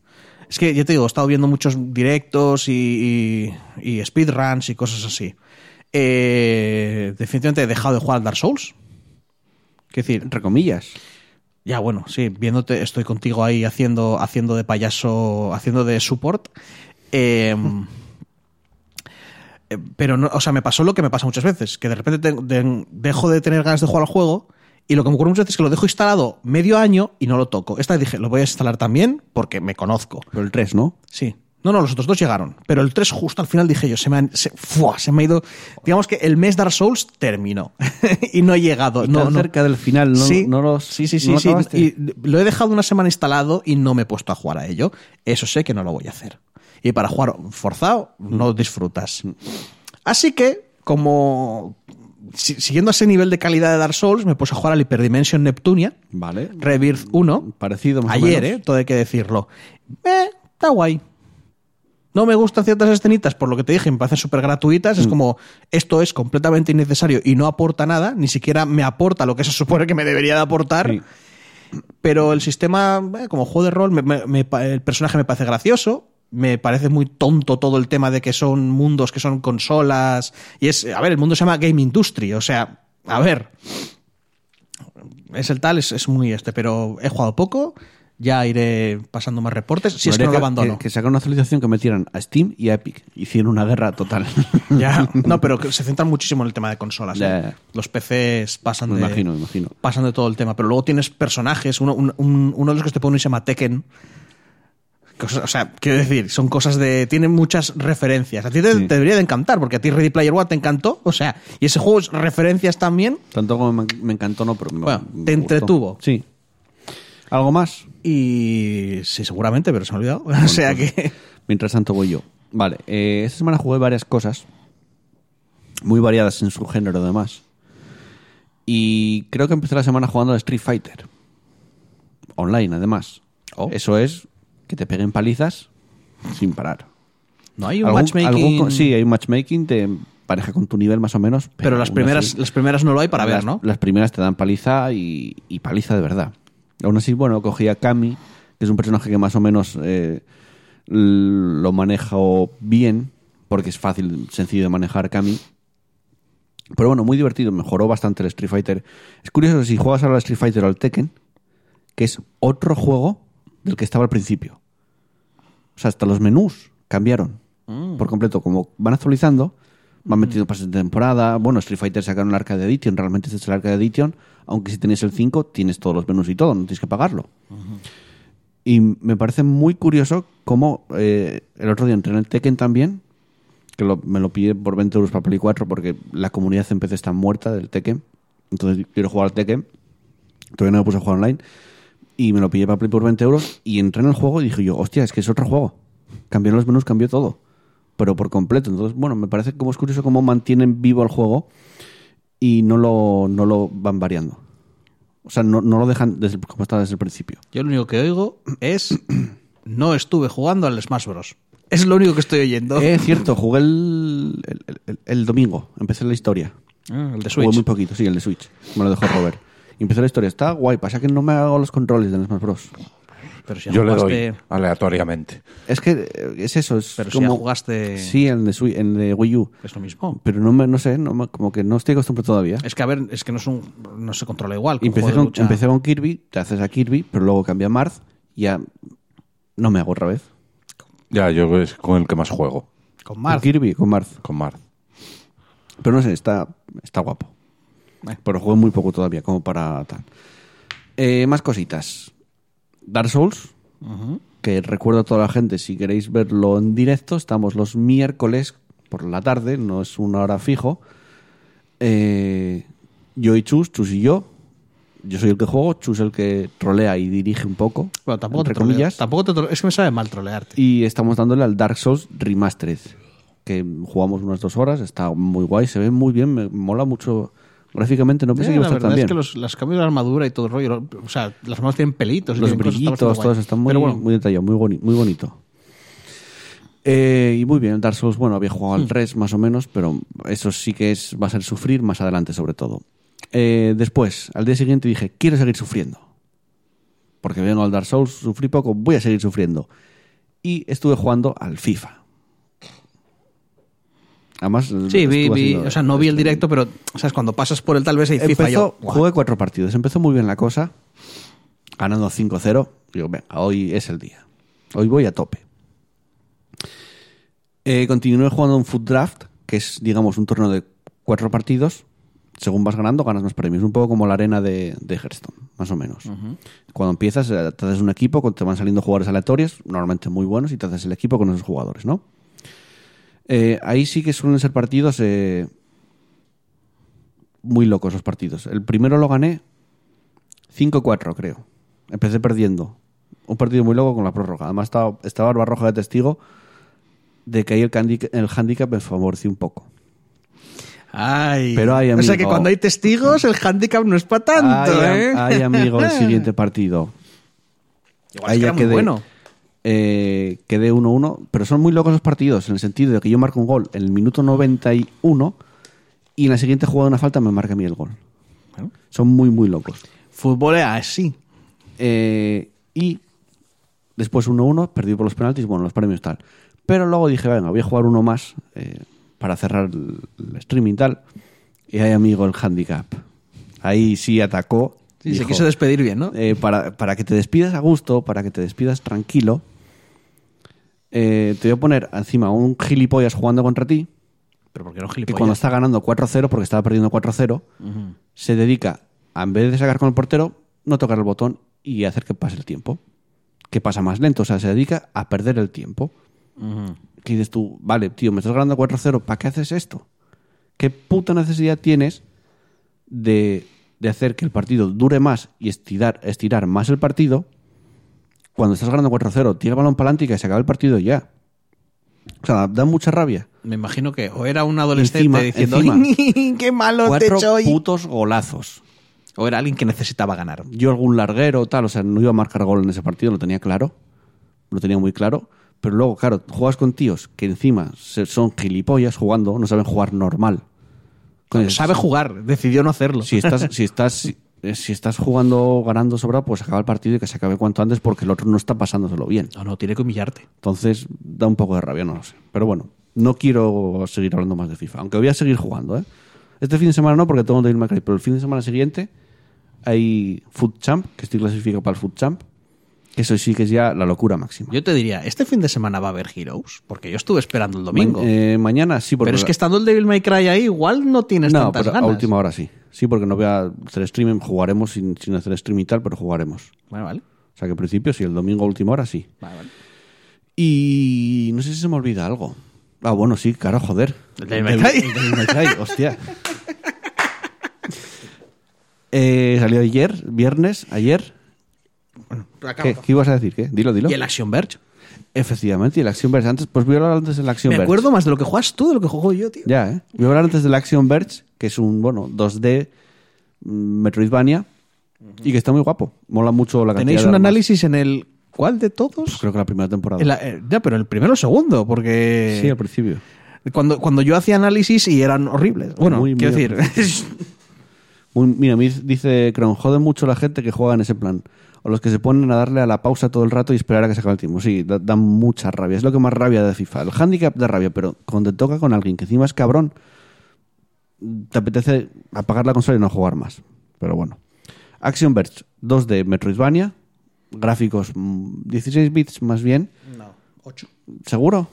Es que ya te digo, he estado viendo muchos directos y, y, y speedruns y cosas así. Eh, definitivamente he dejado de jugar al Dark Souls. Es decir, Entre comillas. ya bueno, sí, viéndote, estoy contigo ahí haciendo, haciendo de payaso, haciendo de support. Eh, eh, pero no, o sea, me pasó lo que me pasa muchas veces, que de repente te- de- dejo de tener ganas de jugar al juego y lo que me ocurre muchas veces es que lo dejo instalado medio año y no lo toco. Esta dije, lo voy a instalar también porque me conozco. Pero el 3, ¿no? Sí. No, no, los otros dos llegaron. Pero el 3 justo al final dije yo, se me, han- se, ¡fua! se me ha ido... Digamos que el mes Dark Souls terminó y no he llegado. Y no, tan no. cerca del final, ¿no? sí, no los- sí, sí, ¿no sí, lo sí. acabaste? Y lo he dejado una semana instalado y no me he puesto a jugar a ello. Eso sé que no lo voy a hacer. Y para jugar forzado, no disfrutas. Así que, como siguiendo ese nivel de calidad de Dark Souls, me puse a jugar al Hyperdimension Neptunia, Vale. Rebirth 1. Parecido más o Ayer, menos. ¿eh? Todo hay que decirlo. Eh, está guay. No me gustan ciertas escenitas, por lo que te dije, me parecen súper gratuitas. Mm. Es como, esto es completamente innecesario y no aporta nada, ni siquiera me aporta lo que se supone que me debería de aportar. Sí. Pero el sistema, eh, como juego de rol, me- me- me pa- el personaje me parece gracioso. Me parece muy tonto todo el tema de que son mundos que son consolas. Y es, a ver, el mundo se llama Game Industry. O sea, a ver. Es el tal, es, es muy este, pero he jugado poco. Ya iré pasando más reportes. Si es que no lo abandono. Que, que sacaran una actualización que metieran a Steam y a Epic. Hicieron una guerra total. Ya, no, pero que se centran muchísimo en el tema de consolas. ¿eh? Los PCs pasan Me de. imagino, me imagino. Pasan de todo el tema. Pero luego tienes personajes. Uno, un- un- uno de los que te pone se llama Tekken. Cosas- o sea, quiero decir, son cosas de. Tienen muchas referencias. A ti te, Sí. te debería de encantar, porque a ti Ready Player One te encantó. O sea, y ese juego es referencias también. Tanto como me, me encantó, no, pero me, Bueno, me te gustó. entretuvo. Sí. ¿Algo más? Y. Sí, seguramente, pero se me ha olvidado. o sea que. Mientras tanto voy yo. Vale, eh, esta semana jugué varias cosas, muy variadas en su género además. Y creo que empecé la semana jugando a Street Fighter. Online, además. Oh. Eso es que te peguen palizas sin parar. No hay un Algún- matchmaking. algún- sí, hay un matchmaking de pareja con tu nivel más o menos. pero las primeras, así- las primeras no lo hay para las, ver, ¿no? Las primeras te dan paliza y, y paliza de verdad. Aún así, bueno, cogí a Kami, que es un personaje que más o menos eh, lo manejo bien, porque es fácil, sencillo de manejar Kami. Pero bueno, muy divertido, mejoró bastante el Street Fighter. Es curioso, si juegas ahora al Street Fighter o al Tekken, que es otro juego del que estaba al principio. O sea, hasta los menús cambiaron por completo. Como van actualizando, van metiendo pases de temporada. Bueno, Street Fighter sacaron el Arcade Edition, realmente este es el Arcade Edition, aunque si tenías el 5 tienes todos los menús y todo, no tienes que pagarlo. Y me parece muy curioso cómo eh, el otro día entré en el Tekken también, que lo- me lo pillé por 20 euros para Play 4 porque la comunidad en PC está muerta del Tekken. Entonces quiero jugar al Tekken. Todavía no me puse a jugar online. Y me lo pillé para Play por 20 euros. Y entré en el juego y dije yo, hostia, es que es otro juego. Cambiaron los menús, cambió todo. Pero por completo. Entonces, bueno, me parece como es curioso cómo mantienen vivo el juego y no lo, no lo van variando. O sea, no, no lo dejan desde, como está desde el principio. Yo lo único que oigo es no estuve jugando al Smash Bros. Es lo único que estoy oyendo. Es cierto, jugué el, el, el- el domingo, empecé la historia. Ah, el de Jugué Switch. muy poquito, sí, el de Switch. Me lo dejó Robert. Y empecé la historia. Está guay, pasa que no me hago los controles del Smash Bros. Pero si ya Yo le jugaste, doy aleatoriamente. Es que eh, es eso, es Pero si ya como... jugaste- Sí, el de, Switch, el de Wii U. es lo mismo. Pero no, me, no sé, no me- como que no estoy acostumbrado todavía. Es que, a ver, es que no, es un, no se controla igual. que un Empecé juego de con, lucha. empecé con Kirby, te haces a Kirby, pero luego cambia a Marth y ya no me hago otra vez. Ya, yo es con el que más juego, con Con Marth. Kirby, con Marth. con Marth. Pero no sé, está, está guapo. Eh. Pero jugué muy poco todavía, como para tal. Eh, más cositas. Dark Souls, que recuerdo a toda la gente, si queréis verlo en directo, estamos los miércoles por la tarde, no es una hora fijo. Eh, yo y Chus, Chus y yo. Yo soy el que juego, Chus el que trolea y dirige un poco. Bueno, tampoco te entre troleo. comillas. Tampoco te troleo. Es que me sabe mal trolearte. Y estamos dándole al Dark Souls Remastered, que jugamos unas dos horas, está muy guay, se ve muy bien, me mola mucho gráficamente, no pensé Eh, que iba a la estar verdad tan es bien. que los, las cambios de armadura y todo el rollo, lo- o sea, las manos tienen pelitos. y Los brillitos, todos guay. están muy, bueno, muy detallados, muy, boni- muy bonito. Eh, y muy bien, Dark Souls, bueno, había jugado Hmm. al 3 más o menos, pero eso sí que es, va a ser sufrir más adelante sobre todo. Eh, después, al día siguiente dije, quiero seguir sufriendo. Porque vengo al Dark Souls, sufrí poco, voy a seguir sufriendo. Y estuve jugando al FIFA. Además, sí, vi, vi- o sea, no vi el streaming. directo, pero, ¿sabes? Cuando pasas por el tal vez hay FIFA Empezó, yo. guau. jugué cuatro partidos. Empezó muy bien la cosa, ganando 5-0. Digo, venga, hoy es el día. Hoy voy a tope. Eh, continué jugando un Foot Draft, que es, digamos, un torneo de cuatro partidos. Según vas ganando, ganas más premios. Un poco como la arena de, de Hearthstone, más o menos. Cuando empiezas, eh, te haces un equipo, te van saliendo jugadores aleatorios, normalmente muy buenos, y te haces el equipo con esos jugadores, ¿no? Eh, ahí sí que suelen ser partidos eh, muy locos los partidos. El primero lo gané 5-4, creo. Empecé perdiendo. Un partido muy loco con la prórroga. Además estaba, estaba Barroja de testigo de que ahí el, el handicap me favoreció un poco. Ay. Pero hay, O sea que amigo. cuando hay testigos, el handicap no es para tanto, ay, ¿eh? ay, amigo, el siguiente partido. Igual es Ahí que ya era muy quedé, bueno. Eh, quedé 1-1, pero son muy locos los partidos, en el sentido de que yo marco un gol en el minuto 91 y en la siguiente jugada de una falta me marca a mí el gol. Bueno. Son muy, muy locos. Fútbol es así. Eh, y después 1-1, perdí por los penaltis, bueno, los premios tal. Pero luego dije, venga, voy a jugar uno más eh, para cerrar el, el streaming tal. Y ahí, amigo, el handicap. Ahí sí atacó. Sí, se quiso despedir bien, ¿no? eh, para, para que te despidas a gusto, para que te despidas tranquilo, eh, te voy a poner encima un gilipollas jugando contra ti, Pero porque no que gilipollas. cuando está ganando 4-0, porque estaba perdiendo 4-0, se dedica, a, en vez de sacar con el portero, no tocar el botón y hacer que pase el tiempo. Que pasa más lento, o sea, se dedica a perder el tiempo. Que dices tú, vale, tío, me estás ganando 4-0, ¿para qué haces esto? ¿Qué puta necesidad tienes de, de hacer que el partido dure más y estirar, estirar más el partido cuando estás ganando 4-0? Tira el balón para adelante y que se acabe el partido ya. O sea, da mucha rabia. Me imagino que o era un adolescente Encima- diciendo encima. "Ay, ¡Qué malo te soy! putos golazos. O era alguien que necesitaba ganar. Yo algún larguero tal, o sea, no iba a marcar gol en ese partido, lo tenía claro. Lo tenía muy claro. Pero luego, claro, juegas con tíos que encima son gilipollas jugando, no saben jugar normal. Coño, Sabe jugar, decidió no hacerlo. Si estás, si estás, si, eh, si estás jugando ganando sobrado, pues acaba el partido y que se acabe cuanto antes porque el otro no está pasándoselo bien. No, no, tiene que humillarte. Entonces da un poco de rabia, no lo sé. Pero bueno, no quiero seguir hablando más de FIFA, aunque voy a seguir jugando. ¿eh? Este fin de semana no, porque tengo Devil May Cry, pero el fin de semana siguiente hay Food Champ, que estoy clasificado para el Food Champ, que eso sí que es ya la locura máxima. Yo te diría, ¿este fin de semana va a haber Heroes? Porque yo estuve esperando el domingo. Ma- eh, mañana sí, porque pero es que estando el Devil May Cry ahí, igual no tienes no, tantas pero ganas. a última hora sí. Sí, porque no voy a hacer streaming, jugaremos sin, sin hacer stream y tal, pero jugaremos. Bueno, vale. O sea que al principio sí, el domingo a última hora sí. Vale, vale. Y no sé si se me olvida algo. Ah, bueno, sí, claro, joder. ¿El Devil May Cry? El Devil May Cry, hostia. Eh, salió ayer, viernes, ayer. ¿Qué, qué ibas a decir? ¿Qué? Dilo, dilo. ¿Y el Action Verge? Efectivamente, y el Action Verge. Antes, pues voy a hablar antes del Action Me Verge. acuerdo más de lo que juegas tú de lo que juego yo, tío. Ya, ¿eh? Voy a hablar antes del Action Verge, que es un, bueno, 2D mm, Metroidvania, Y que está muy guapo. Mola mucho la cantidad ¿Tenéis un análisis en el. ¿Cuál de todos? Pues creo que la primera temporada. La- eh, ya, pero el primero o el segundo, porque. Sí, al principio. cuando, cuando yo hacía análisis y eran horribles. Bueno, Muy, muy quiero decir. Muy- mira, me dice Cron, jode mucho la gente que juega en ese plan. O los que se ponen a darle a la pausa todo el rato y esperar a que se acabe el tiempo. Sí, da, da mucha rabia. Es lo que más rabia de FIFA. El handicap da rabia, pero cuando te toca con alguien que encima es cabrón, te apetece apagar la consola y no jugar más. Pero bueno. Action Verge 2 de Metroidvania. Gráficos mm, 16 bits más bien. no, 8. ¿Seguro?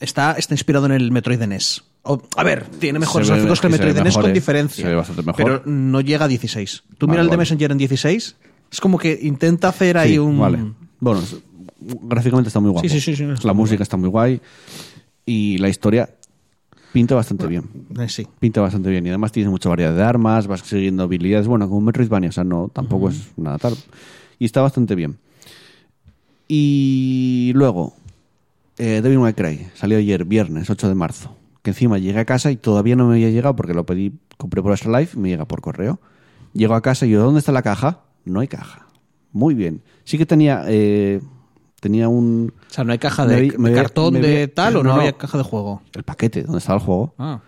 Está, está inspirado en el Metroid NES. O- a ver, tiene mejores gráficos que el Metroid NES con eh. diferencia. Se ve bastante mejor. Pero no llega a 16. Tú Vale, mira el de. Messenger en 16. Es como que intenta hacer ahí Sí, un. Vale. Bueno, es- gráficamente está muy guapo. Sí, sí, sí, sí. La música está muy guay. Y la historia pinta bastante bien. Eh, sí. Pinta bastante bien. Y además tienes mucha variedad de armas, vas siguiendo habilidades. Bueno, como un Metroidvania, o sea, no, tampoco es nada tal. Y está bastante bien. Y luego, eh, Devil May Cry. Salió ayer, viernes, 8 de marzo. Que encima llegué a casa y todavía no me había llegado porque lo pedí, compré por Extra Life me llega por correo. Llego a casa y yo, ¿dónde está la caja? No hay caja. Muy bien. Sí que tenía, eh, tenía un... O sea, no hay caja de, cartón de tal o no, había caja de juego. El paquete, donde estaba el juego. Ah.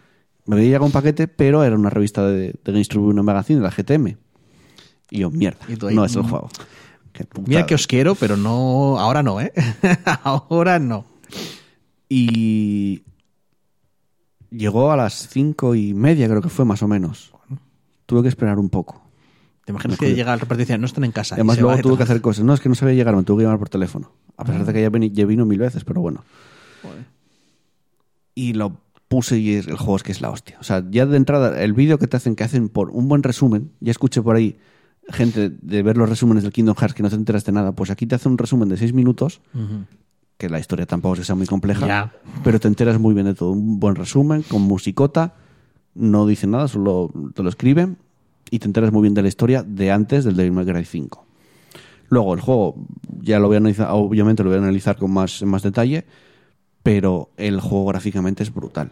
Me había llegado un paquete, pero era una revista de, de Games Tribune Magazine, de la GTM. Y yo, mierda, Y tú ahí, no es el juego. Mira que os quiero, pero no. Ahora no, ¿eh? ahora no. Y llegó a las cinco y media, creo que fue más o menos. Tuve que esperar un poco. Te imaginas que llega el reparto y dice, no están en casa. Además, luego de tuve que hacer cosas. No, es que no sabía llegar, me tuve que llamar por teléfono. A pesar de que ya, vino mil veces, pero bueno. Y lo puse y el juego es que es la hostia. O sea, ya de entrada, el vídeo que te hacen, que hacen por un buen resumen, ya escuché por ahí gente de ver los resúmenes del Kingdom Hearts que no te enteras de nada, pues aquí te hacen un resumen de seis minutos, que la historia tampoco es que sea muy compleja, pero te enteras muy bien de todo. Un buen resumen, con musicota, no dicen nada, solo te lo escriben y te enteras muy bien de la historia de antes del Devil May Cry 5. Luego, el juego, ya lo voy a analizar, obviamente lo voy a analizar con más, más detalle, pero el juego gráficamente es brutal.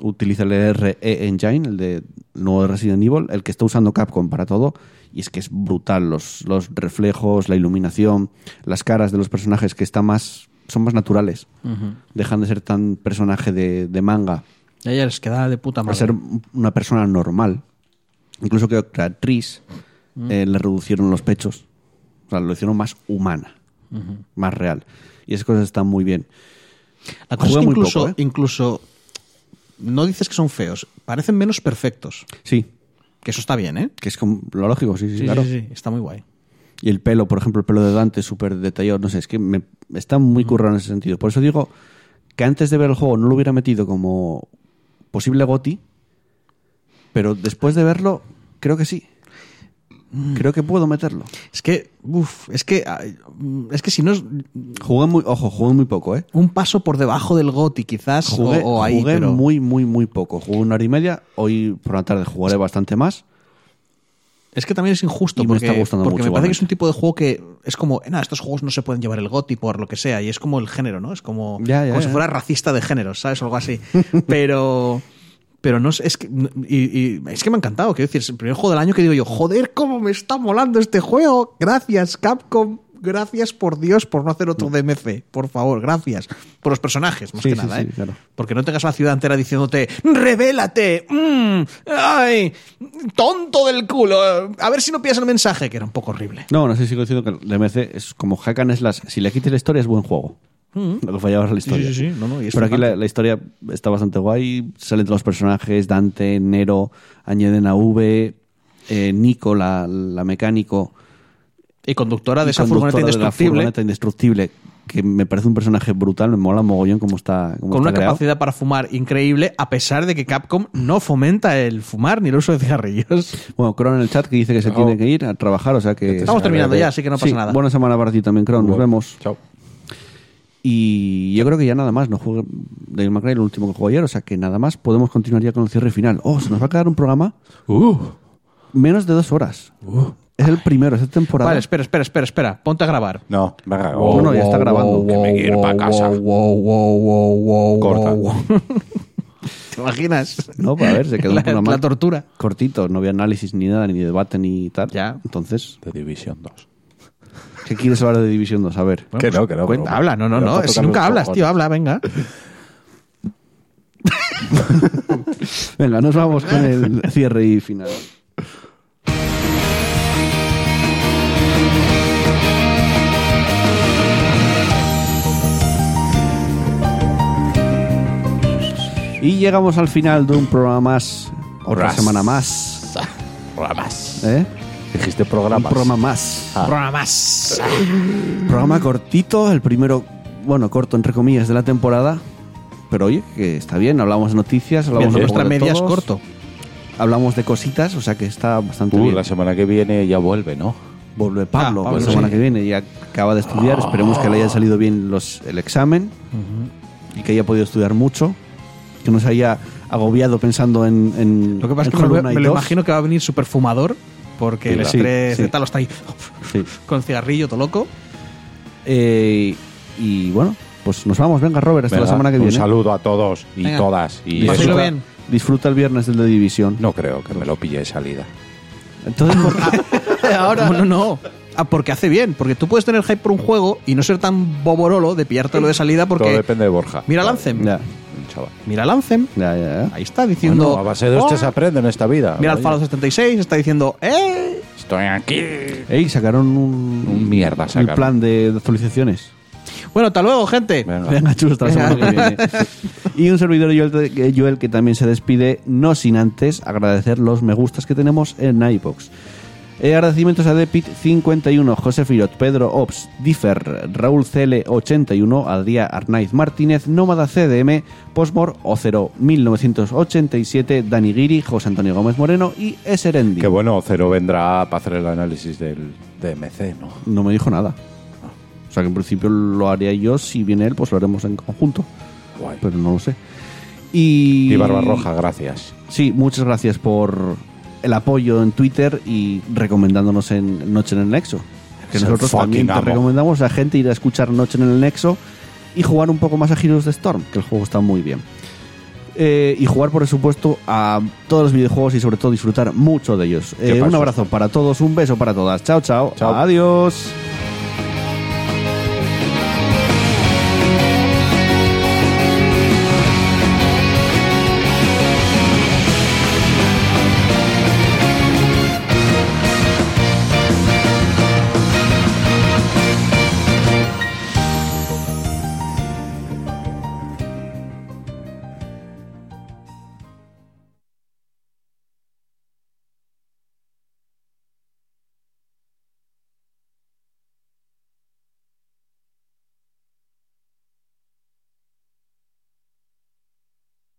Utiliza el RE Engine, el de nuevo de Resident Evil, el que está usando Capcom para todo, y es que es brutal. Los, los reflejos, la iluminación, las caras de los personajes que están más, son más naturales. Dejan de ser tan personaje de, de manga Ya, ya les queda de puta a madre. ser una persona normal. Incluso creo que a Tris eh, le reducieron los pechos. O sea, lo hicieron más humana, más real. Y esas cosas están muy bien. La cosa es Juega que muy incluso, poco, ¿eh? incluso. No dices que son feos, parecen menos perfectos. Sí, Que eso está bien, ¿eh? que es como lo lógico, sí, sí, Sí, claro. sí, sí, está muy guay. Y el pelo, por ejemplo, el pelo de Dante es súper detallado. No sé, es que me, está muy currado en ese sentido. Por eso digo que antes de ver el juego no lo hubiera metido como posible GOTI, pero después de verlo, creo que sí. Creo que puedo meterlo. Es que, uff, es que, mm, es que si no es Jugué muy, ojo, jugué muy poco, ¿eh? un paso por debajo del GOTI, quizás, Jugué, o, o ahí, jugué pero- muy, muy, muy poco. Jugué una hora y media. Hoy por la tarde jugaré bastante más. Es que también es injusto Y me porque, está gustando porque mucho me parece que es un tipo de juego que es como, "Eh, nada, estos juegos no se pueden llevar el GOTI por lo que sea, y es como el género, ¿no? Es como, Ya, ya, como si fuera racista de géneros, ¿sabes? O algo así. Pero, pero no es que, y, y es que me ha encantado, quiero decir, es el primer juego del año que digo yo, joder, cómo me está molando este juego. Gracias, Capcom. Gracias por Dios por no hacer otro DMC, por favor, gracias. Por los personajes, más Sí, que sí, nada, sí, ¿eh? claro. Porque no tengas la ciudad entera diciéndote, revélate, mm, ay, tonto del culo, a ver si no pillas el mensaje, que era un poco horrible. No, no sé, sigo diciendo que el DMC es como Hack and Slash. Si le quites la historia es buen juego. Lo que fallaba la historia. Sí, sí, no, no, y es Pero aquí la, la historia está bastante guay. Salen todos los personajes, Dante, Nero, añaden a V, eh, Nico, la, la mecánico. Y conductora de y esa conductora furgoneta de la indestructible, furgoneta indestructible, que me parece un personaje brutal, me mola mogollón cómo está, cómo con está una creado. capacidad para fumar increíble, a pesar de que Capcom no fomenta el fumar ni el uso de cigarrillos. Bueno, Cron en el chat que dice que se tiene que ir a trabajar, o sea que... Estamos terminando ya, así que no pasa Sí, nada. Buena semana para ti también, Cron. Nos vemos. Chao. Y yo creo que ya nada más. No Devil May Cry, el último que jugué ayer, o sea que nada más. Podemos continuar ya con el cierre final. Oh, se nos va a quedar un programa Uh. menos de dos horas. Es el primero, esta temporada. Vale, espera, espera, espera, espera. Ponte a grabar. No, venga. No, no, ya está grabando. Que me quiero ir para casa. Corta. ¿Te imaginas? No, pues a ver, se quedó la tortura. cortito, no había análisis ni nada, ni debate ni tal. Ya. Entonces, De División 2. ¿Qué quieres hablar de División 2? A ver. que no, que no. Cuenta, habla, no, no, no. Si nunca hablas, tío, habla, venga. Venga, nos vamos con el cierre y final. Y llegamos al final de un programa más. Otra Ras. semana más. Programas. ¿eh? Dijiste Un programas. programa más. Ah. Programa más. Programa cortito, el primero, bueno, corto entre comillas de la temporada. Pero oye, que está bien, hablamos de noticias, hablamos Bien, un bien. poco Nuestra de media es corto. Hablamos de cositas, o sea que está bastante Uh, bien. la semana que viene ya vuelve, ¿no? Vuelve Pablo, Ah, Pablo, la semana sí. que viene, ya acaba de estudiar, esperemos que le haya salido bien los, el examen y que haya podido estudiar mucho, que no se haya agobiado pensando en... en Lo que pasa es en que me, me lo 2. imagino que va a venir súper fumador, porque el Sí, estrés sí. de tal está ahí Sí. con cigarrillo, todo loco. Eh, y bueno, pues nos vamos, venga Robert, hasta la semana que un viene. saludo a todos y Venga. todas. Y disfruta, bien. disfruta el viernes del de División. no creo que me lo pille de salida. Entonces, ¿por- Ahora. No, no, no. Ah, porque hace bien, porque tú puedes tener hype por un juego y no ser tan boborolo de pillártelo de salida Todo porque... depende de Borja. Mira ya, Un chaval. Mira el Anthem. ya, ya, ya. Ahí está diciendo... Bueno, a base de "Oh". hostias se aprende en esta vida. Mira el Fallout 76, está diciendo... ¡Eh! Estoy aquí. Ey, sacaron un, Un mierda el sacaron. plan de, de actualizaciones. Bueno, hasta luego, gente. Venga. Venga, hasta la semana que viene. Y un servidor Joel, que- Joel que también se despide, no sin antes agradecer los me gustas que tenemos en iBox. Eh, agradecimientos a Depit51, José Firot, Pedro Ops, Differ, Raúl CL81, Adrià Arnaiz Martínez, Nómada CDM, Posmor, Ocero 1987, Dani Guiri, José Antonio Gómez Moreno y Eserendi. Que bueno, Cero vendrá para hacer el análisis del DMC, ¿no? No me dijo nada. O sea que en principio lo haría yo, si viene él, pues lo haremos en conjunto. Guay. Pero no lo sé. Y, Y Barbarroja, gracias. Sí, muchas gracias por el apoyo en Twitter y recomendándonos en Noche en el Nexo. Que nosotros también te amo. recomendamos a gente ir a escuchar Noche en el Nexo y jugar un poco más a Heroes de Storm, que el juego está muy bien. Eh, y jugar, por supuesto, a todos los videojuegos y sobre todo disfrutar mucho de ellos. ¿Qué Eh, un abrazo para todos, un beso para todas. Chao, chao. Chao. Adiós.